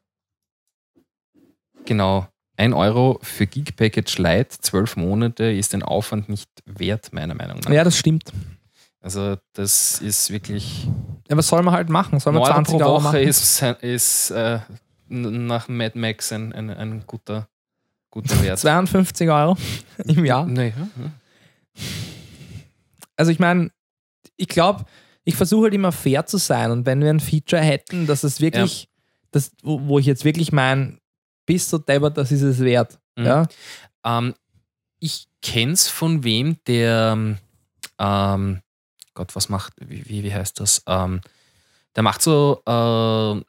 A: genau. 1 Euro für Geek Package Lite, 12 Monate, ist den Aufwand nicht wert, meiner Meinung nach.
B: Ja, das stimmt.
A: Also, das ist wirklich.
B: Ja, was soll man halt machen? Soll man
A: 9 Euro
B: 20
A: pro
B: Euro machen?
A: ist, ist äh, nach Mad Max ein, ein, ein guter, guter *laughs* Wert.
B: 52 Euro im Jahr.
A: Nee.
B: Also ich meine, ich glaube, ich versuche halt immer fair zu sein und wenn wir ein Feature hätten, dass es wirklich, das, wo, wo ich jetzt wirklich meine, bist du deppert, das ist es wert.
A: Mhm.
B: Ja?
A: Ähm, ich kenn's von wem, der, ähm, Gott, was macht, wie, wie, wie heißt das? Ähm, der macht so, äh,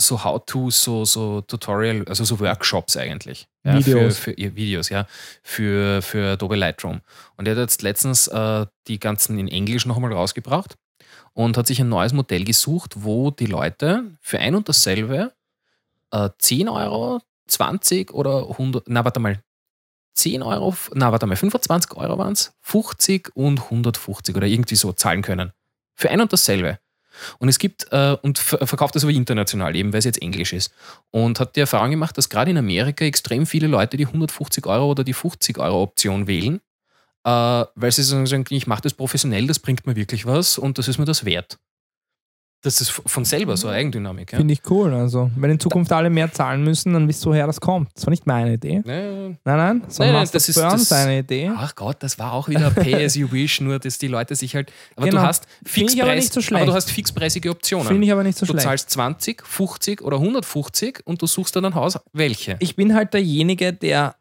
A: so How-To, so, so Tutorial, also so Workshops eigentlich. Ja,
B: Videos.
A: Für, für ja, Videos, ja. Für, für Adobe Lightroom. Und er hat jetzt letztens äh, die ganzen in Englisch nochmal rausgebracht und hat sich ein neues Modell gesucht, wo die Leute für ein und dasselbe äh, 10 Euro, 20 oder 100, na warte mal, 10 Euro, na warte mal, 25 Euro waren es, 50 und 150 oder irgendwie so zahlen können. Für ein und dasselbe. Und es gibt, äh, und ver verkauft das aber international, eben weil es jetzt Englisch ist. Und hat die Erfahrung gemacht, dass gerade in Amerika extrem viele Leute die 150 Euro oder die 50 Euro Option wählen, äh, weil sie sagen, ich mache das professionell, das bringt mir wirklich was und das ist mir das wert. Das ist von selber so eine Eigendynamik. Ja?
B: Finde ich cool. Also, wenn in Zukunft alle mehr zahlen müssen, dann wisst du, woher das kommt. Das war nicht meine Idee.
A: Ja,
B: Nein, nein, so
A: Nein, nein, das ist- das-
B: seine Idee.
A: Ach Gott, das war auch wieder Pay as you wish, nur dass die Leute sich halt. Aber
B: Genau.
A: du hast
B: ich aber nicht so
A: Fixpreis,
B: schlecht.
A: aber du hast fixpreisige Optionen.
B: Finde ich aber nicht so
A: du
B: schlecht.
A: zahlst 20, 50 oder 150 und du suchst dann ein Haus, welche.
B: ich bin halt derjenige, der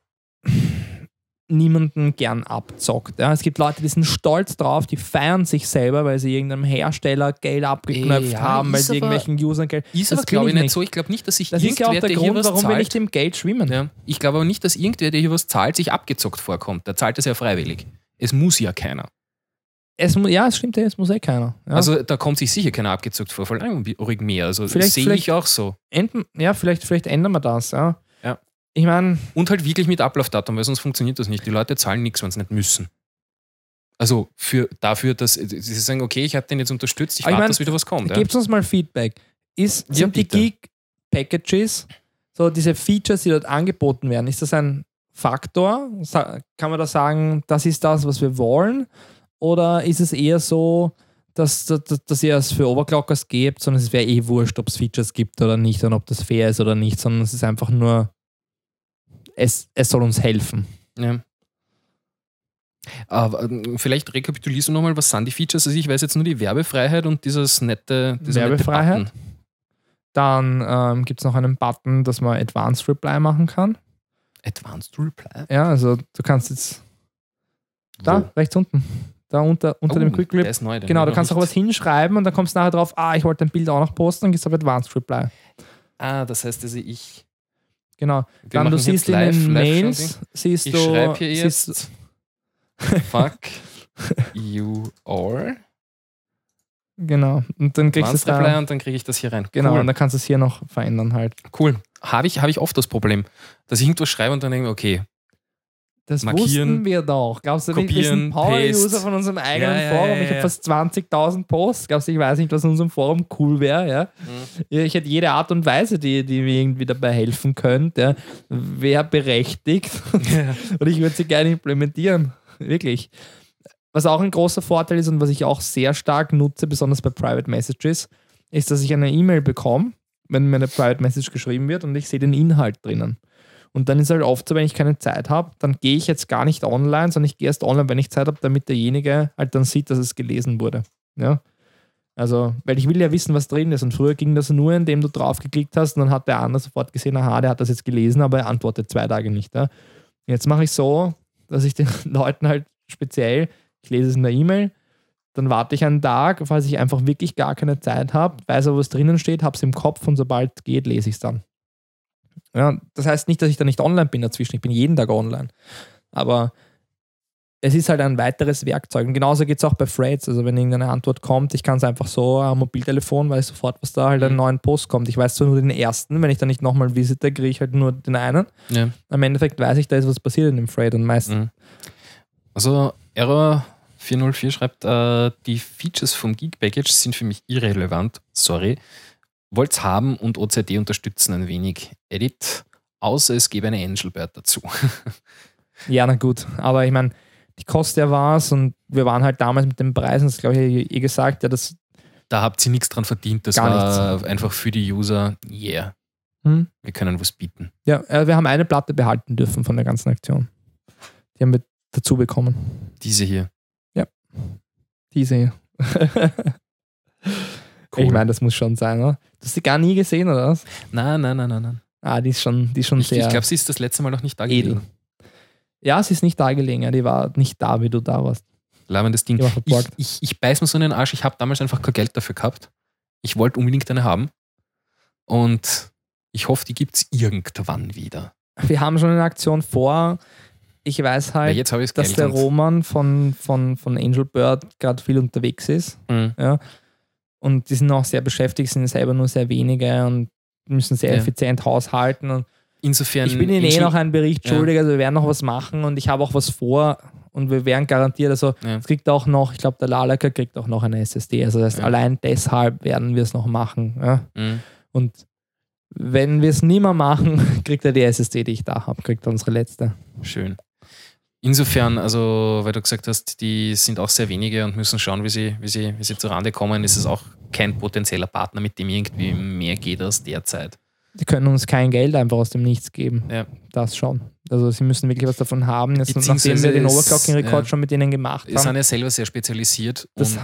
B: niemanden gern abzockt. Ja. Es gibt Leute, die sind stolz drauf, die feiern sich selber, weil sie irgendeinem Hersteller Geld abgeknöpft
A: Ja,
B: haben, weil sie irgendwelchen Usern Geld.
A: Ist
B: Das
A: glaube ich,
B: ich
A: nicht so. Ich glaube nicht, dass sich
B: Das ist ja auch
A: irgendwer,
B: der
A: der hier
B: Grund,
A: was
B: warum wir nicht
A: zahlt,
B: im Geld schwimmen.
A: ja, ich glaube aber nicht, dass irgendwer, der hier was zahlt, sich abgezockt vorkommt. Der zahlt es ja freiwillig. Es muss ja keiner.
B: Es, ja, es stimmt, es muss eh keiner. Ja.
A: Also da kommt sich sicher keiner abgezockt vor, vor allem ruhig mehr. Also
B: Vielleicht-
A: sehe ich auch so.
B: Enden, ja, vielleicht, vielleicht ändern wir das. Ja. Ich meine,
A: Und halt wirklich mit Ablaufdatum, weil sonst funktioniert das nicht. Die Leute zahlen nichts, wenn sie nicht müssen. Also für, dafür, dass sie sagen, okay, ich habe den jetzt unterstützt, ich warte,
B: mein,
A: dass wieder was kommt. Ja.
B: gebt uns mal Feedback. Ist,
A: Ja,
B: sind die
A: bitte.
B: Geek-Packages, so diese Features, die dort angeboten werden, ist das ein Faktor? Kann man da sagen, das ist das, was wir wollen? Oder ist es eher so, dass, dass, dass ihr es für Overclockers gebt, sondern es wäre eh wurscht, ob es Features gibt oder nicht und ob das fair ist oder nicht, sondern es ist einfach nur, es, es soll uns helfen.
A: Ja. Aber ähm, vielleicht rekapitulierst du nochmal, was sind die Features? Also ich weiß jetzt nur die Werbefreiheit und dieses nette, dieser
B: Werbefreiheit?
A: Nette.
B: Dann ähm, gibt es noch einen Button, dass man Advanced Reply machen kann.
A: Advanced Reply.
B: Ja, also du kannst jetzt da, rechts unten, da unter, unter
A: Oh,
B: dem Quick
A: der
B: Clip.
A: ist neu, den
B: Genau, du kannst auch was hinschreiben und dann kommst du nachher drauf, ah, ich wollte ein Bild auch noch posten, dann gehst du auf Advanced Reply.
A: Ah, das heißt also ich.
B: Genau.
A: Wir
B: dann du siehst in den Mails, siehst
A: Ich
B: du,
A: schreibe hier jetzt Fuck you all. *laughs*
B: genau, und dann kriegst du es da,
A: und dann kriege ich das hier rein.
B: genau,
A: Cool.
B: und dann kannst du es hier noch verändern halt.
A: cool. Habe ich, habe ich oft das Problem, dass ich irgendwas schreibe und dann denke ich, okay,
B: Das
A: Markieren,
B: wussten wir doch. Glaubst du, nicht, wir sind Power-User von unserem eigenen
A: Ja, ja,
B: Forum?
A: ja,
B: Ich habe fast 20.000 Posts. Glaubst du, ich weiß nicht, was in unserem Forum cool wäre? Ja?
A: Mhm.
B: Ich hätte jede Art und Weise, die, die mir irgendwie dabei helfen könnte, wäre berechtigt. *laughs* und ich würde sie gerne implementieren. Wirklich. Was auch ein großer Vorteil ist und was ich auch sehr stark nutze, besonders bei Private Messages, ist, dass ich eine E-Mail bekomme, wenn mir eine Private Message geschrieben wird und ich sehe den Inhalt drinnen. Und dann ist halt oft so, wenn ich keine Zeit habe, dann gehe ich jetzt gar nicht online, sondern ich gehe erst online, wenn ich Zeit habe, damit derjenige halt dann sieht, dass es gelesen wurde. Ja. Also, weil ich will ja wissen, was drin ist. Und früher ging das nur, indem du draufgeklickt hast und dann hat der andere sofort gesehen, aha, der hat das jetzt gelesen, aber er antwortet zwei Tage nicht. Ja. Jetzt mache ich so, dass ich *laughs* den Leuten halt speziell, ich lese es in der E-Mail, dann warte ich einen Tag, falls ich einfach wirklich gar keine Zeit habe, weiß aber, was drinnen steht, habe es im Kopf und sobald geht, lese ich es dann. Ja, das heißt nicht, dass ich da nicht online bin dazwischen. Ich bin jeden Tag online. Aber es ist halt ein weiteres Werkzeug. Und genauso geht es auch bei Threads. Also wenn irgendeine Antwort kommt, ich kann es einfach so am Mobiltelefon, weil sofort, was da halt einen
A: Mhm.
B: neuen Post kommt. Ich weiß zwar nur den ersten, wenn ich dann nicht nochmal visite, kriege ich halt nur den einen.
A: Ja.
B: Im Endeffekt weiß ich, da ist was passiert in dem Thread und meistens.
A: Mhm. Also Error 404 schreibt, äh, die Features vom Geek Package sind für mich irrelevant. Sorry. Wollt's haben und OCD unterstützen ein wenig. Edit, außer es gäbe eine Angelbird dazu. *laughs*
B: Ja, na gut. Aber ich meine, die kostet ja was und wir waren halt damals mit den Preisen, das glaube ich eh gesagt, ja, das
A: Da habt ihr nichts dran verdient. Das
B: Gar
A: war einfach für die User, yeah,
B: hm?
A: wir können was bieten.
B: Ja, äh, wir haben eine Platte behalten dürfen von der ganzen Aktion. Die haben wir dazu bekommen.
A: Diese hier.
B: Diese hier. *laughs*
A: Cool.
B: Ich meine, das muss schon sein, oder? Du hast sie gar nie gesehen, oder was?
A: Nein, nein, nein, nein, nein.
B: Ah, die ist schon, die ist schon
A: Ich,
B: sehr
A: ich glaube, sie ist das letzte Mal noch nicht da
B: edel.
A: gewesen.
B: Ja, sie ist nicht da gelegen, ja, die war nicht da, wie du da warst.
A: Labendes Ding.
B: War
A: Ich, ich, ich beiß mir so in den Arsch. Ich habe damals einfach kein Geld dafür gehabt. Ich wollte unbedingt eine haben. Und ich hoffe, die gibt es irgendwann wieder.
B: Wir haben schon eine Aktion vor. Ich weiß halt,
A: ich
B: dass der Roman von, von, von Angel Bird gerade viel unterwegs ist.
A: Mhm.
B: Und die sind auch sehr beschäftigt, sind selber nur sehr wenige und müssen sehr
A: Ja.
B: effizient haushalten. Und
A: Insofern.
B: ich bin ihnen eh noch einen Bericht
A: Ja.
B: schuldig, also wir werden noch was machen und ich habe auch was vor und wir werden garantiert, also
A: Ja.
B: es kriegt auch noch, ich glaube, der Lalaka kriegt auch noch eine SSD. Also das heißt,
A: Ja.
B: allein deshalb werden wir es noch machen. Ja?
A: Mhm.
B: Und wenn wir es nie mehr machen, *laughs* kriegt er die SSD, die ich da habe, kriegt er unsere letzte.
A: Schön. Insofern, also, weil du gesagt hast, die sind auch sehr wenige und müssen schauen, wie sie, wie sie, wie sie zurande kommen, ist es auch kein potenzieller Partner, mit dem irgendwie mehr geht als derzeit.
B: Die können uns kein Geld einfach aus dem Nichts geben.
A: Ja.
B: Das schon. Also sie müssen wirklich was davon haben. Jetzt, nachdem wir den Overclocking-Rekord
A: ja.
B: schon mit ihnen gemacht
A: Sie sind
B: haben.
A: ja selber sehr spezialisiert und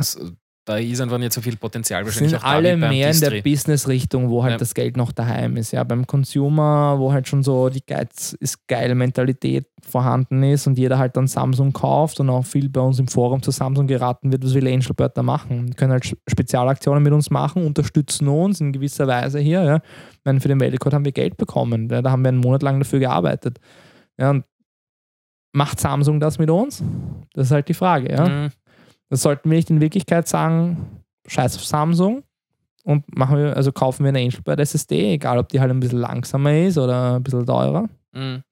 A: da ist einfach nicht so viel Potenzial wahrscheinlich
B: sind
A: auch
B: alle mehr in der. Business-Richtung, wo halt
A: Ja.
B: das Geld noch daheim ist. Ja, beim Consumer, wo halt schon so die Geiz ist geil Mentalität vorhanden ist und jeder halt dann Samsung kauft und auch viel bei uns im Forum zu Samsung geraten wird, was will Angelbird da machen? Die können halt Spezialaktionen mit uns machen, unterstützen uns in gewisser Weise hier. Ja. Ich meine, für den Weltrekord haben wir Geld bekommen. Ja, da haben wir einen Monat lang dafür gearbeitet. Ja, und macht Samsung das mit uns? Das ist halt die Frage. Ja.
A: Mhm.
B: Das sollten wir nicht in Wirklichkeit sagen, scheiß auf Samsung und machen wir, also kaufen wir eine Angelbird SSD, egal ob die halt ein bisschen langsamer ist oder ein bisschen teurer.
A: Mhm.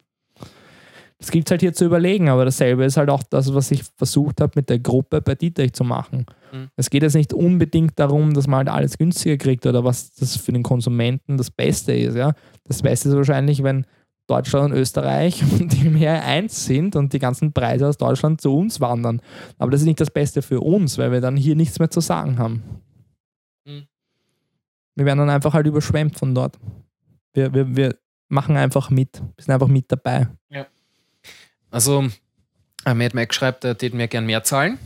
B: Das gibt es halt hier zu überlegen, aber dasselbe ist halt auch das, was ich versucht habe mit der Gruppe bei Dietrich zu machen.
A: Mhm.
B: Es geht jetzt nicht unbedingt darum, dass man halt alles günstiger kriegt oder was das für den Konsumenten das Beste ist. Ja? Das Beste ist wahrscheinlich, wenn Deutschland und Österreich *laughs* die mehr eins sind und die ganzen Preise aus Deutschland zu uns wandern. Aber das ist nicht das Beste für uns, weil wir dann hier nichts mehr zu sagen haben.
A: Mhm.
B: Wir werden dann einfach halt überschwemmt von dort. Wir, wir, wir machen einfach mit. Wir sind einfach mit dabei.
A: Also, äh, Mad Mac schreibt, er täte mir gern mehr zahlen,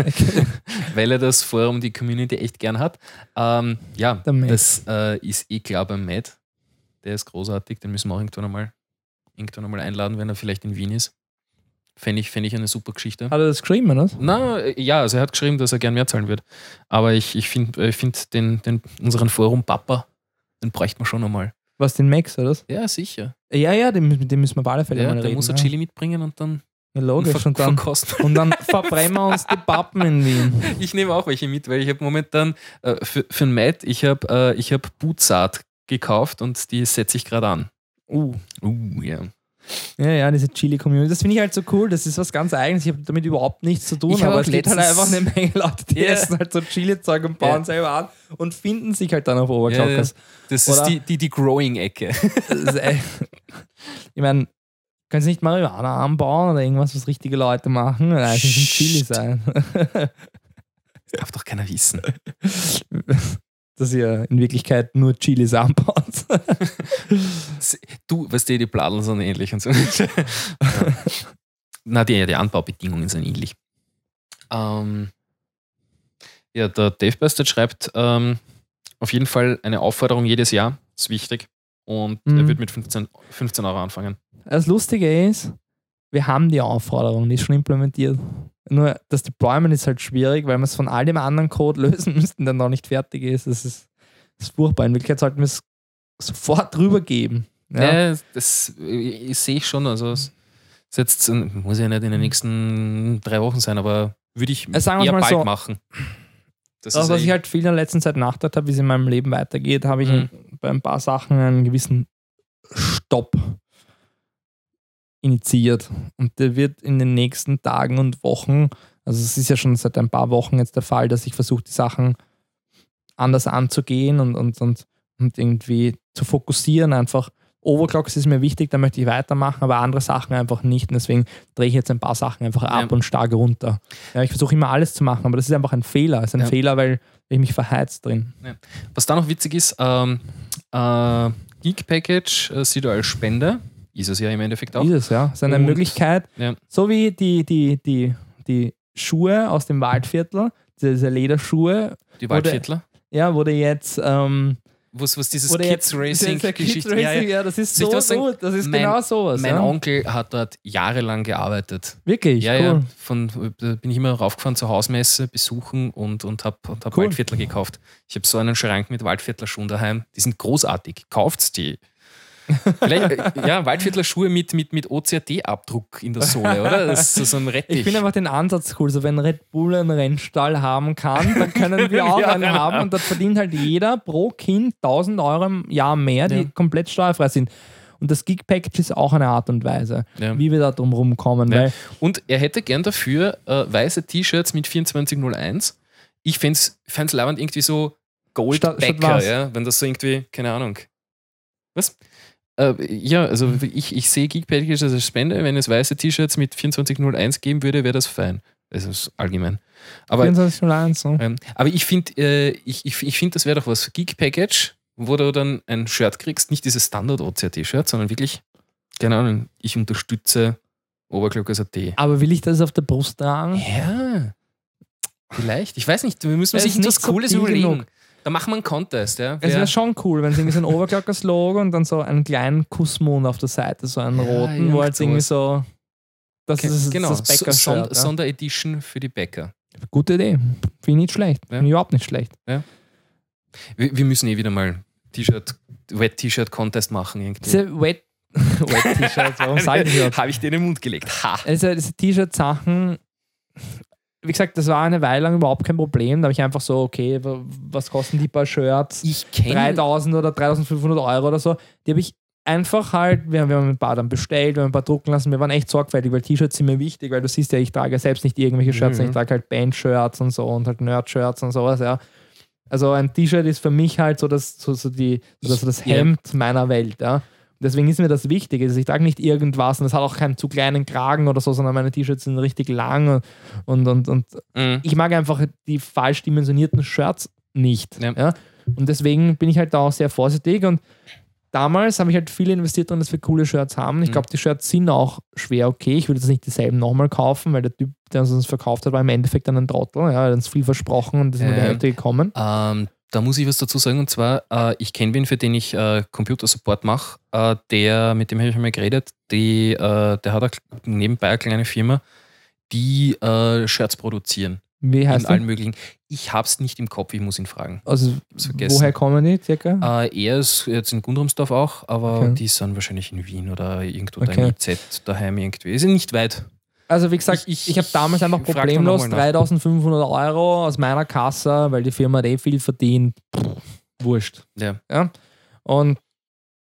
A: *laughs* weil er das Forum, die Community echt gern hat. Ähm, ja, das äh, ist eh klar beim Matt. Der ist großartig, den müssen wir auch irgendwann einmal, irgendwann einmal einladen, wenn er vielleicht in Wien ist. Fände ich, fänd ich eine super Geschichte.
B: Hat er das geschrieben, oder?
A: Na, äh, ja, also er hat geschrieben, dass er gern mehr zahlen wird. Aber ich, ich finde ich find den, den, unseren Forum Papa, den bräuchte man schon einmal.
B: Was, den Max, oder? was?
A: Ja, sicher.
B: Ja, ja, den, mit dem müssen wir auf alle Fälle
A: Ja,
B: mal
A: der
B: reden.
A: muss ein
B: ja.
A: Chili mitbringen und dann
B: Ja, logisch. Und dann, und dann *laughs* verbrennen wir uns die Pappen in Wien.
A: Ich nehme auch welche mit, weil ich habe momentan äh, für, für den Matt, ich habe äh, ich hab Bootsaat gekauft und die setze ich gerade an.
B: Uh.
A: Uh, ja.
B: Ja, ja, diese Chili-Community. Das finde ich halt so cool. Das ist was ganz Eigenes. Ich habe damit überhaupt nichts zu tun.
A: Ich
B: aber es gibt halt einfach eine Menge Leute, die *laughs*
A: Ja.
B: essen halt so Chili-Zeug und bauen
A: Ja.
B: selber an und finden sich halt dann auf
A: ja.
B: Oberglockers.
A: Das
B: Oder-
A: ist die, die, die Growing-Ecke. *laughs*
B: Das ist *laughs* Ich meine, können Sie nicht Marihuana anbauen oder irgendwas, was richtige Leute machen? Nein, es müssen Chili
A: Psst.
B: sein.
A: Das darf doch keiner wissen.
B: Dass ihr in Wirklichkeit nur Chilis anbaut. *laughs*
A: Du, weißt du, die Bladeln sind ähnlich und so. *laughs* Na, die, die Anbaubedingungen sind ähnlich. Ähm, ja, der Dave Bastard schreibt ähm, auf jeden Fall eine Aufforderung jedes Jahr, ist wichtig. Und
B: Mhm.
A: er wird mit 15, 15 Euro anfangen.
B: Das Lustige ist, wir haben die Aufforderung, die ist schon implementiert. Nur das Deployment ist halt schwierig, weil wir es von all dem anderen Code *laughs* lösen müssten, der noch nicht fertig ist. Das ist, das ist furchtbar. In Wirklichkeit sollten wir es sofort drüber geben. Ja.
A: Ja, das äh, sehe ich schon. Also, es ist jetzt, äh, muss ja nicht in den nächsten drei Wochen sein, aber würde ich
B: Äh, sagen
A: eher
B: mal
A: bald
B: so,
A: machen. Das
B: Das, was
A: echt-
B: ich halt viel in der letzten Zeit nachgedacht habe, wie es in meinem Leben weitergeht, habe ich
A: Mhm.
B: bei ein paar Sachen einen gewissen Stopp initiiert. Und der wird in den nächsten Tagen und Wochen, also es ist ja schon seit ein paar Wochen jetzt der Fall, dass ich versuche, die Sachen anders anzugehen und, und, und, und irgendwie zu fokussieren. Einfach Overclocks ist mir wichtig, da möchte ich weitermachen, aber andere Sachen einfach nicht. Und deswegen drehe ich jetzt ein paar Sachen einfach ab
A: Ja.
B: und stark runter. Ja, ich versuche immer alles zu machen, aber das ist einfach ein Fehler. Es ist ein
A: Ja.
B: Fehler, weil ich mich verheizt drin.
A: Was da noch witzig ist, ähm, äh, Geek Package äh, sieht er als Spende. Ist es ja im Endeffekt auch.
B: Dieses, ja. Es ist eine
A: Und-
B: Möglichkeit,
A: Ja.
B: so wie die, die, die, die Schuhe aus dem Waldviertel, diese Lederschuhe,
A: Die Waldviertler.
B: ja, wurde jetzt, ähm,
A: Was, was dieses
B: wurde
A: Kids Racing
B: diese Kids
A: Geschichte.
B: Racing,
A: Ja,
B: ja,
A: ja.
B: das ist so
A: sagen?
B: gut. Das ist
A: Mein-
B: genau sowas.
A: Mein
B: ja.
A: Onkel hat dort jahrelang gearbeitet.
B: Wirklich,
A: ja,
B: cool.
A: ja. Von, da bin ich immer raufgefahren zur Hausmesse, besuchen und, und habe und hab
B: Cool.
A: Waldviertler gekauft. Ich habe so einen Schrank mit Waldviertler Schuhen daheim. Die sind großartig. Kauft's die. Vielleicht, äh, ja, Waldviertler Schuhe mit, mit, mit OCRT-Abdruck in der Sohle, oder? Das ist so- ein Rettich.
B: Ich finde einfach den Ansatz cool. So, wenn Red Bull einen Rennstall haben kann, dann können wir auch *laughs* einen
A: einen
B: haben und dort verdient halt jeder pro Kind 1000 Euro im Jahr mehr, die
A: Ja.
B: komplett steuerfrei sind. Und das Gig Package ist auch eine Art und Weise,
A: Ja.
B: wie wir da drum rumkommen.
A: Ja. Und er hätte gern dafür äh, weiße T-Shirts mit 2401. Ich fände es leibend irgendwie so Gold
B: Statt- statt
A: Backer,
B: was?
A: ja, wenn das so irgendwie, keine Ahnung. Was? Äh, ja, also ich, ich sehe Geek Packages als Spende. Wenn es weiße T-Shirts mit 2401 geben würde, wäre das fein. Das ist allgemein. Aber,
B: 2401, so.
A: ähm, aber ich finde, äh, ich, ich, ich find, das wäre doch was. Geek Package, wo du dann ein Shirt kriegst, nicht dieses Standard-OCRT-Shirt, sondern wirklich, keine Ahnung, ich unterstütze Oberglockers.at.
B: Aber will ich das auf der Brust tragen?
A: Ja. Vielleicht. Ich weiß nicht, wir müssen uns
B: ist
A: irgendwas Cooles überlegen.
B: genug.
A: Da machen wir einen Contest, ja.
B: Es wäre schon cool, wenn es irgendwie so ein Overclockers Logo und dann so einen kleinen Kussmond auf der Seite, so einen
A: Ja,
B: roten,
A: irgend
B: wo halt irgendwie so. Das
A: Okay,
B: ist
A: genau,
B: das
A: so-
B: Bäcker-Shirt.
A: Sonder- Sonderedition für die Bäcker.
B: ja. Gute Idee. Finde ich nicht schlecht.
A: Ja.
B: Finde ich überhaupt nicht schlecht.
A: Wir, wir müssen eh wieder mal T-Shirt, Wet-T-Shirt-Contest machen irgendwie.
B: Diese Wet, *laughs* Wet T-Shirts, warum sage ich *laughs* das?
A: Habe ich dir in den Mund gelegt. Ha!
B: Also diese T-Shirt-Sachen, wie gesagt, das war eine Weile lang überhaupt kein Problem. Da habe ich einfach so, okay, wa- was kosten die paar Shirts?
A: Ich kenne
B: 3000 oder 3500 Euro oder so. Die habe ich einfach halt, wir haben, wir haben ein paar dann bestellt, wir haben ein paar drucken lassen. Wir waren echt sorgfältig, weil T-Shirts sind mir wichtig, weil du siehst ja, ich trage ja selbst nicht irgendwelche Shirts,
A: Mhm.
B: ich trage halt Band-Shirts und so und halt Nerd-Shirts und sowas, ja. Also ein T-Shirt ist für mich halt so das, so, so die, so das, so das. Hemd meiner Welt, ja. Deswegen ist mir das wichtig. Also ich trage nicht irgendwas und es hat auch keinen zu kleinen Kragen oder so, sondern meine T-Shirts sind richtig lang und, und, und
A: Mhm.
B: ich mag einfach die falsch dimensionierten Shirts nicht.
A: Ja.
B: Ja. Und deswegen bin ich halt da auch sehr vorsichtig und damals habe ich halt viel investiert drin, dass wir coole Shirts haben. Ich
A: Mhm.
B: glaube, die Shirts sind auch schwer okay. Ich würde jetzt nicht dieselben nochmal kaufen, weil der Typ, der uns das verkauft hat, war im Endeffekt dann ein Trottel. Ja, er hat uns viel versprochen und das ist nur die
A: Ähm,
B: Hälfte gekommen.
A: Ähm, da muss ich was dazu sagen, und zwar, äh, ich kenne wen, für den ich äh, Computersupport mache, äh, der, mit dem habe ich einmal geredet, die, äh, der hat eine, nebenbei eine kleine Firma, die äh, Shirts produzieren.
B: Wie
A: in
B: heißt
A: allen
B: der?
A: möglichen. Ich habe es nicht im Kopf, ich muss ihn fragen.
B: Also, woher kommen die circa?
A: Äh, er ist jetzt in Gundramsdorf auch, aber
B: Okay.
A: die sind wahrscheinlich in Wien oder irgendwo da
B: Okay.
A: im IZ daheim irgendwie. Ist nicht weit.
B: Also wie gesagt,
A: Ich-
B: ich, habe damals einfach problemlos
A: noch mal nach.
B: 3500 Euro aus meiner Kasse, weil die Firma hat eh viel verdient. Pff, wurscht.
A: Ja.
B: Ja? Und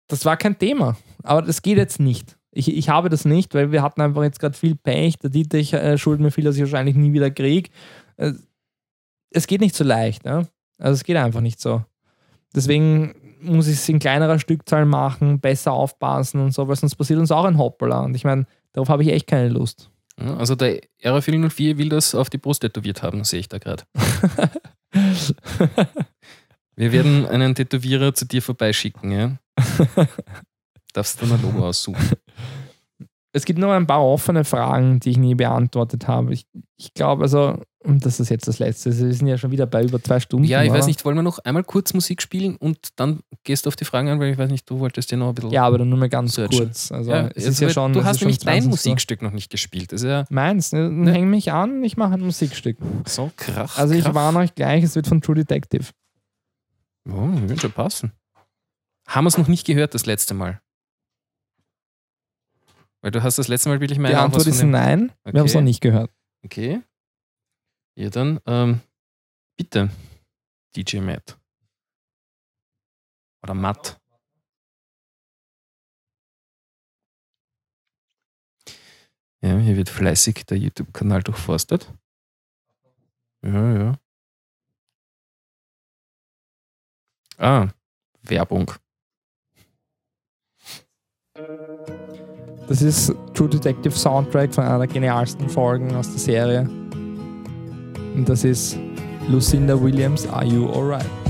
B: das war kein Thema. Aber das geht jetzt nicht. Ich, ich habe das nicht, weil wir hatten einfach jetzt gerade viel Pech. Der Dietrich äh, schuldet mir viel, dass ich wahrscheinlich nie wieder kriege. Äh, es geht nicht so leicht. Ja? Also es geht einfach nicht so. Deswegen muss ich es in kleinerer Stückzahl machen, besser aufpassen und so, weil sonst passiert uns auch ein Hoppala. Und ich meine, darauf habe ich echt keine Lust.
A: Ja, Also der RA404 will das auf die Brust tätowiert haben, sehe ich da gerade. *laughs* Wir werden einen Tätowierer zu dir vorbeischicken, ja? *laughs* Darfst du ein Logo aussuchen.
B: Es gibt noch ein paar offene Fragen, die ich nie beantwortet habe. Ich, ich glaube, also, und das ist jetzt das Letzte. Wir sind ja schon wieder bei über zwei Stunden.
A: Ja, ich weiß nicht, wollen wir noch einmal kurz Musik spielen und dann gehst du auf die Fragen an, weil ich weiß nicht, du wolltest ja noch ein bisschen.
B: Ja, aber dann nur mal ganz
A: Searchen.
B: kurz. Also,
A: Ja,
B: es
A: also
B: ist ja schon.
A: du hast nämlich dein
B: 20.
A: Musikstück noch nicht gespielt. Das ist ja
B: Meins, ne?
A: Ne.
B: häng mich an, ich mache ein Musikstück.
A: so krach.
B: Also, ich
A: krach.
B: warne euch gleich, es wird von True Detective.
A: Oh, wird schon passen. Haben wir es noch nicht gehört das letzte Mal? Weil du hast das letzte Mal wirklich meine
B: Die Antwort ist nein, wir haben es
A: Okay.
B: noch nicht gehört.
A: Okay. Ja, dann ähm, bitte, DJ Matt. Oder Matt. Ja, hier wird fleißig der YouTube-Kanal durchforstet. Ja, ja. Ah, Werbung.
B: Das ist True Detective Soundtrack von einer der genialsten Folgen aus der Serie. Und das ist Lucinda Williams, Are You Alright?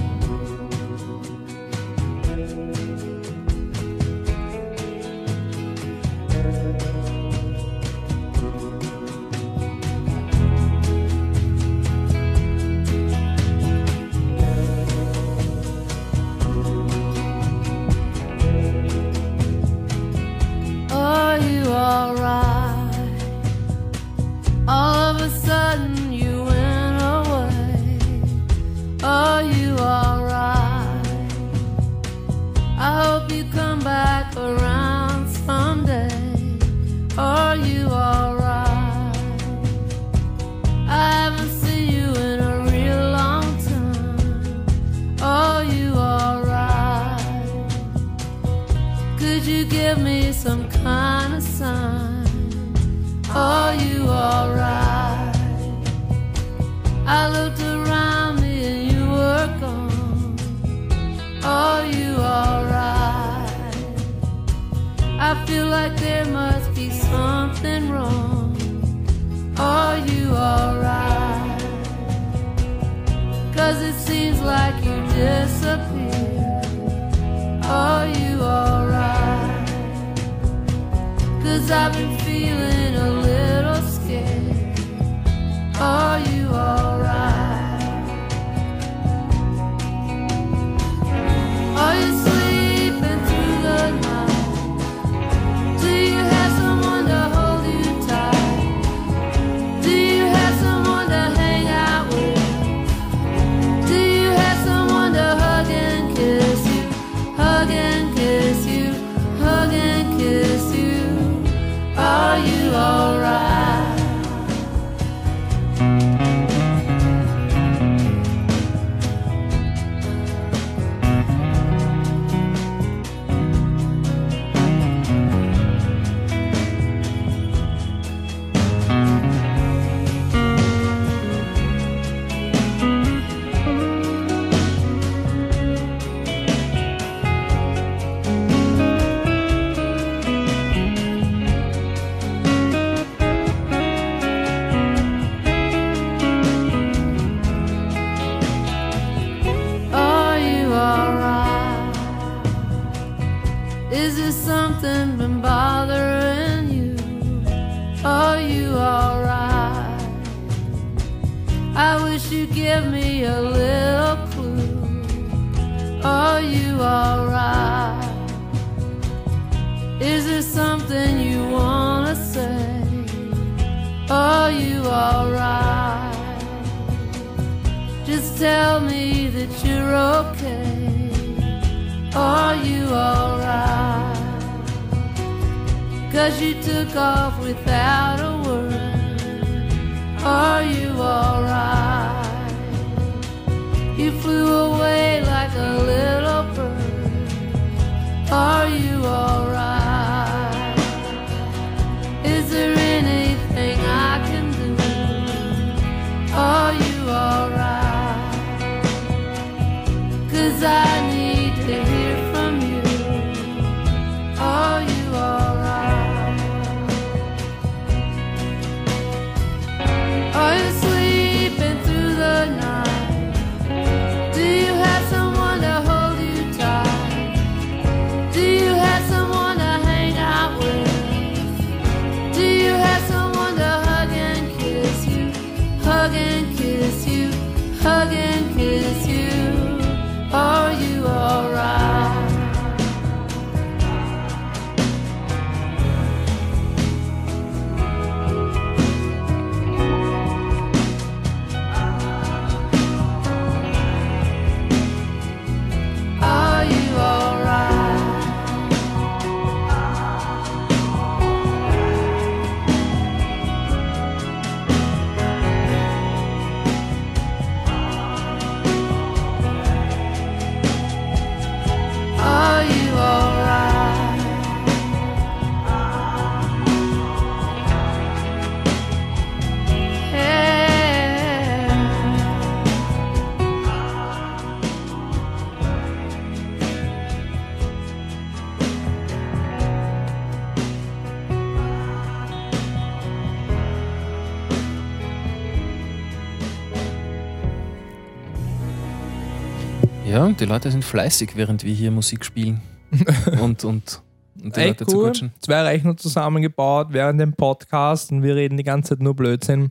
A: Ja, die Leute sind fleißig, während wir hier Musik spielen. *laughs* und, und, und die
B: Ey,
A: Leute
B: cool.
A: zuquatschen.
B: Zwei Rechner zusammengebaut während dem Podcast und wir reden die ganze Zeit nur Blödsinn.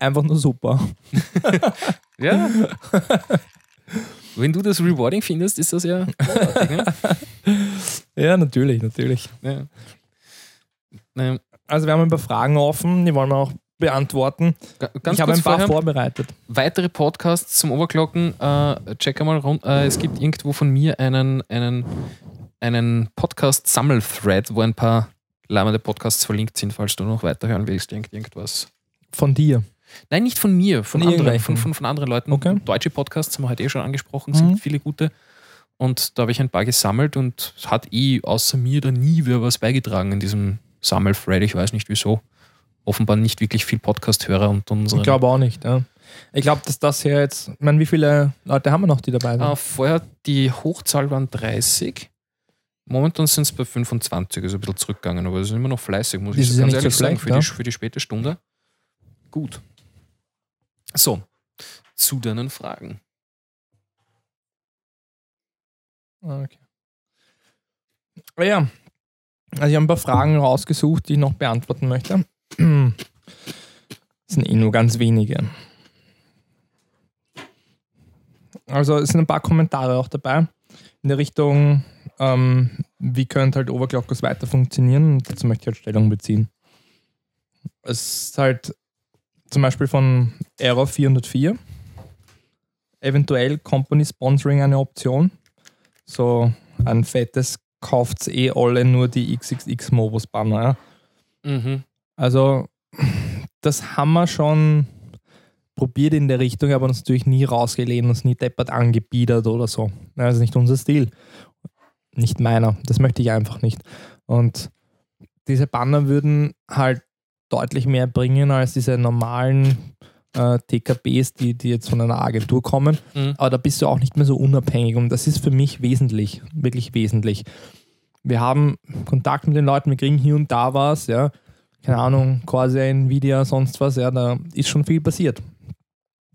B: Einfach nur super. *laughs*
A: Ja. Wenn du das rewarding findest, ist das ja ne? *laughs*
B: Ja, natürlich, natürlich.
A: ja.
B: Also wir haben ein paar Fragen offen, die wollen wir auch beantworten.
A: ga- ganz
B: ich habe ein paar
A: vorher,
B: vorbereitet.
A: weitere Podcasts zum Overclocken. Äh, check einmal rund. Äh, es gibt irgendwo von mir einen, einen, einen Podcast-Sammelthread, wo ein paar lammende Podcasts verlinkt sind, falls du noch weiterhören willst. Irgend, irgendwas.
B: Von dir.
A: Nein, nicht von mir, von,
B: Von
A: anderen, von, von, von anderen Leuten.
B: Okay.
A: Deutsche Podcasts haben wir heute eh schon angesprochen,
B: Mhm.
A: sind viele gute. Und da habe ich ein paar gesammelt und hat eh außer mir da nie wer was beigetragen in diesem Sammelthread. Ich weiß nicht wieso. Offenbar nicht wirklich viel Podcast-Hörer und unsere.
B: Ich glaube auch nicht. Ja. Ich glaube, dass das hier jetzt, ich meine, wie viele Leute haben wir noch, die dabei sind?
A: Äh, vorher die Hochzahl waren 30. Momentan sind es bei 25, also ein bisschen zurückgegangen, aber es ist immer noch fleißig, muss
B: Das
A: ich
B: ist ja
A: ganz
B: nicht so
A: ehrlich sagen, für,
B: ja.
A: die, für die späte Stunde. Gut. So, zu deinen Fragen.
B: Ah, Okay. Ah Ja, also ich habe ein paar Fragen rausgesucht, die ich noch beantworten möchte. Das sind eh nur ganz wenige. Also es sind ein paar Kommentare auch dabei in der Richtung, ähm, wie könnte halt Overclockers weiter funktionieren und dazu möchte ich halt Stellung beziehen. Es ist halt zum Beispiel von Error 404 eventuell Company Sponsoring eine Option. So ein fettes kauft eh alle nur die XXX Mobus Banner.
A: Mhm.
B: Also das haben wir schon probiert in der Richtung, aber uns natürlich nie rausgelehnt, uns nie deppert angebiedert oder so. Das ist nicht unser Stil. Nicht meiner. Das möchte ich einfach nicht. Und diese Banner würden halt deutlich mehr bringen als diese normalen äh, TKBs, die, die jetzt von einer Agentur kommen.
A: Mhm.
B: Aber da bist du auch nicht mehr so unabhängig und das ist für mich wesentlich, wirklich wesentlich. Wir haben Kontakt mit den Leuten, wir kriegen hier und da was, ja. Keine Ahnung, Corsair, Nvidia, sonst was, ja, da ist schon viel passiert.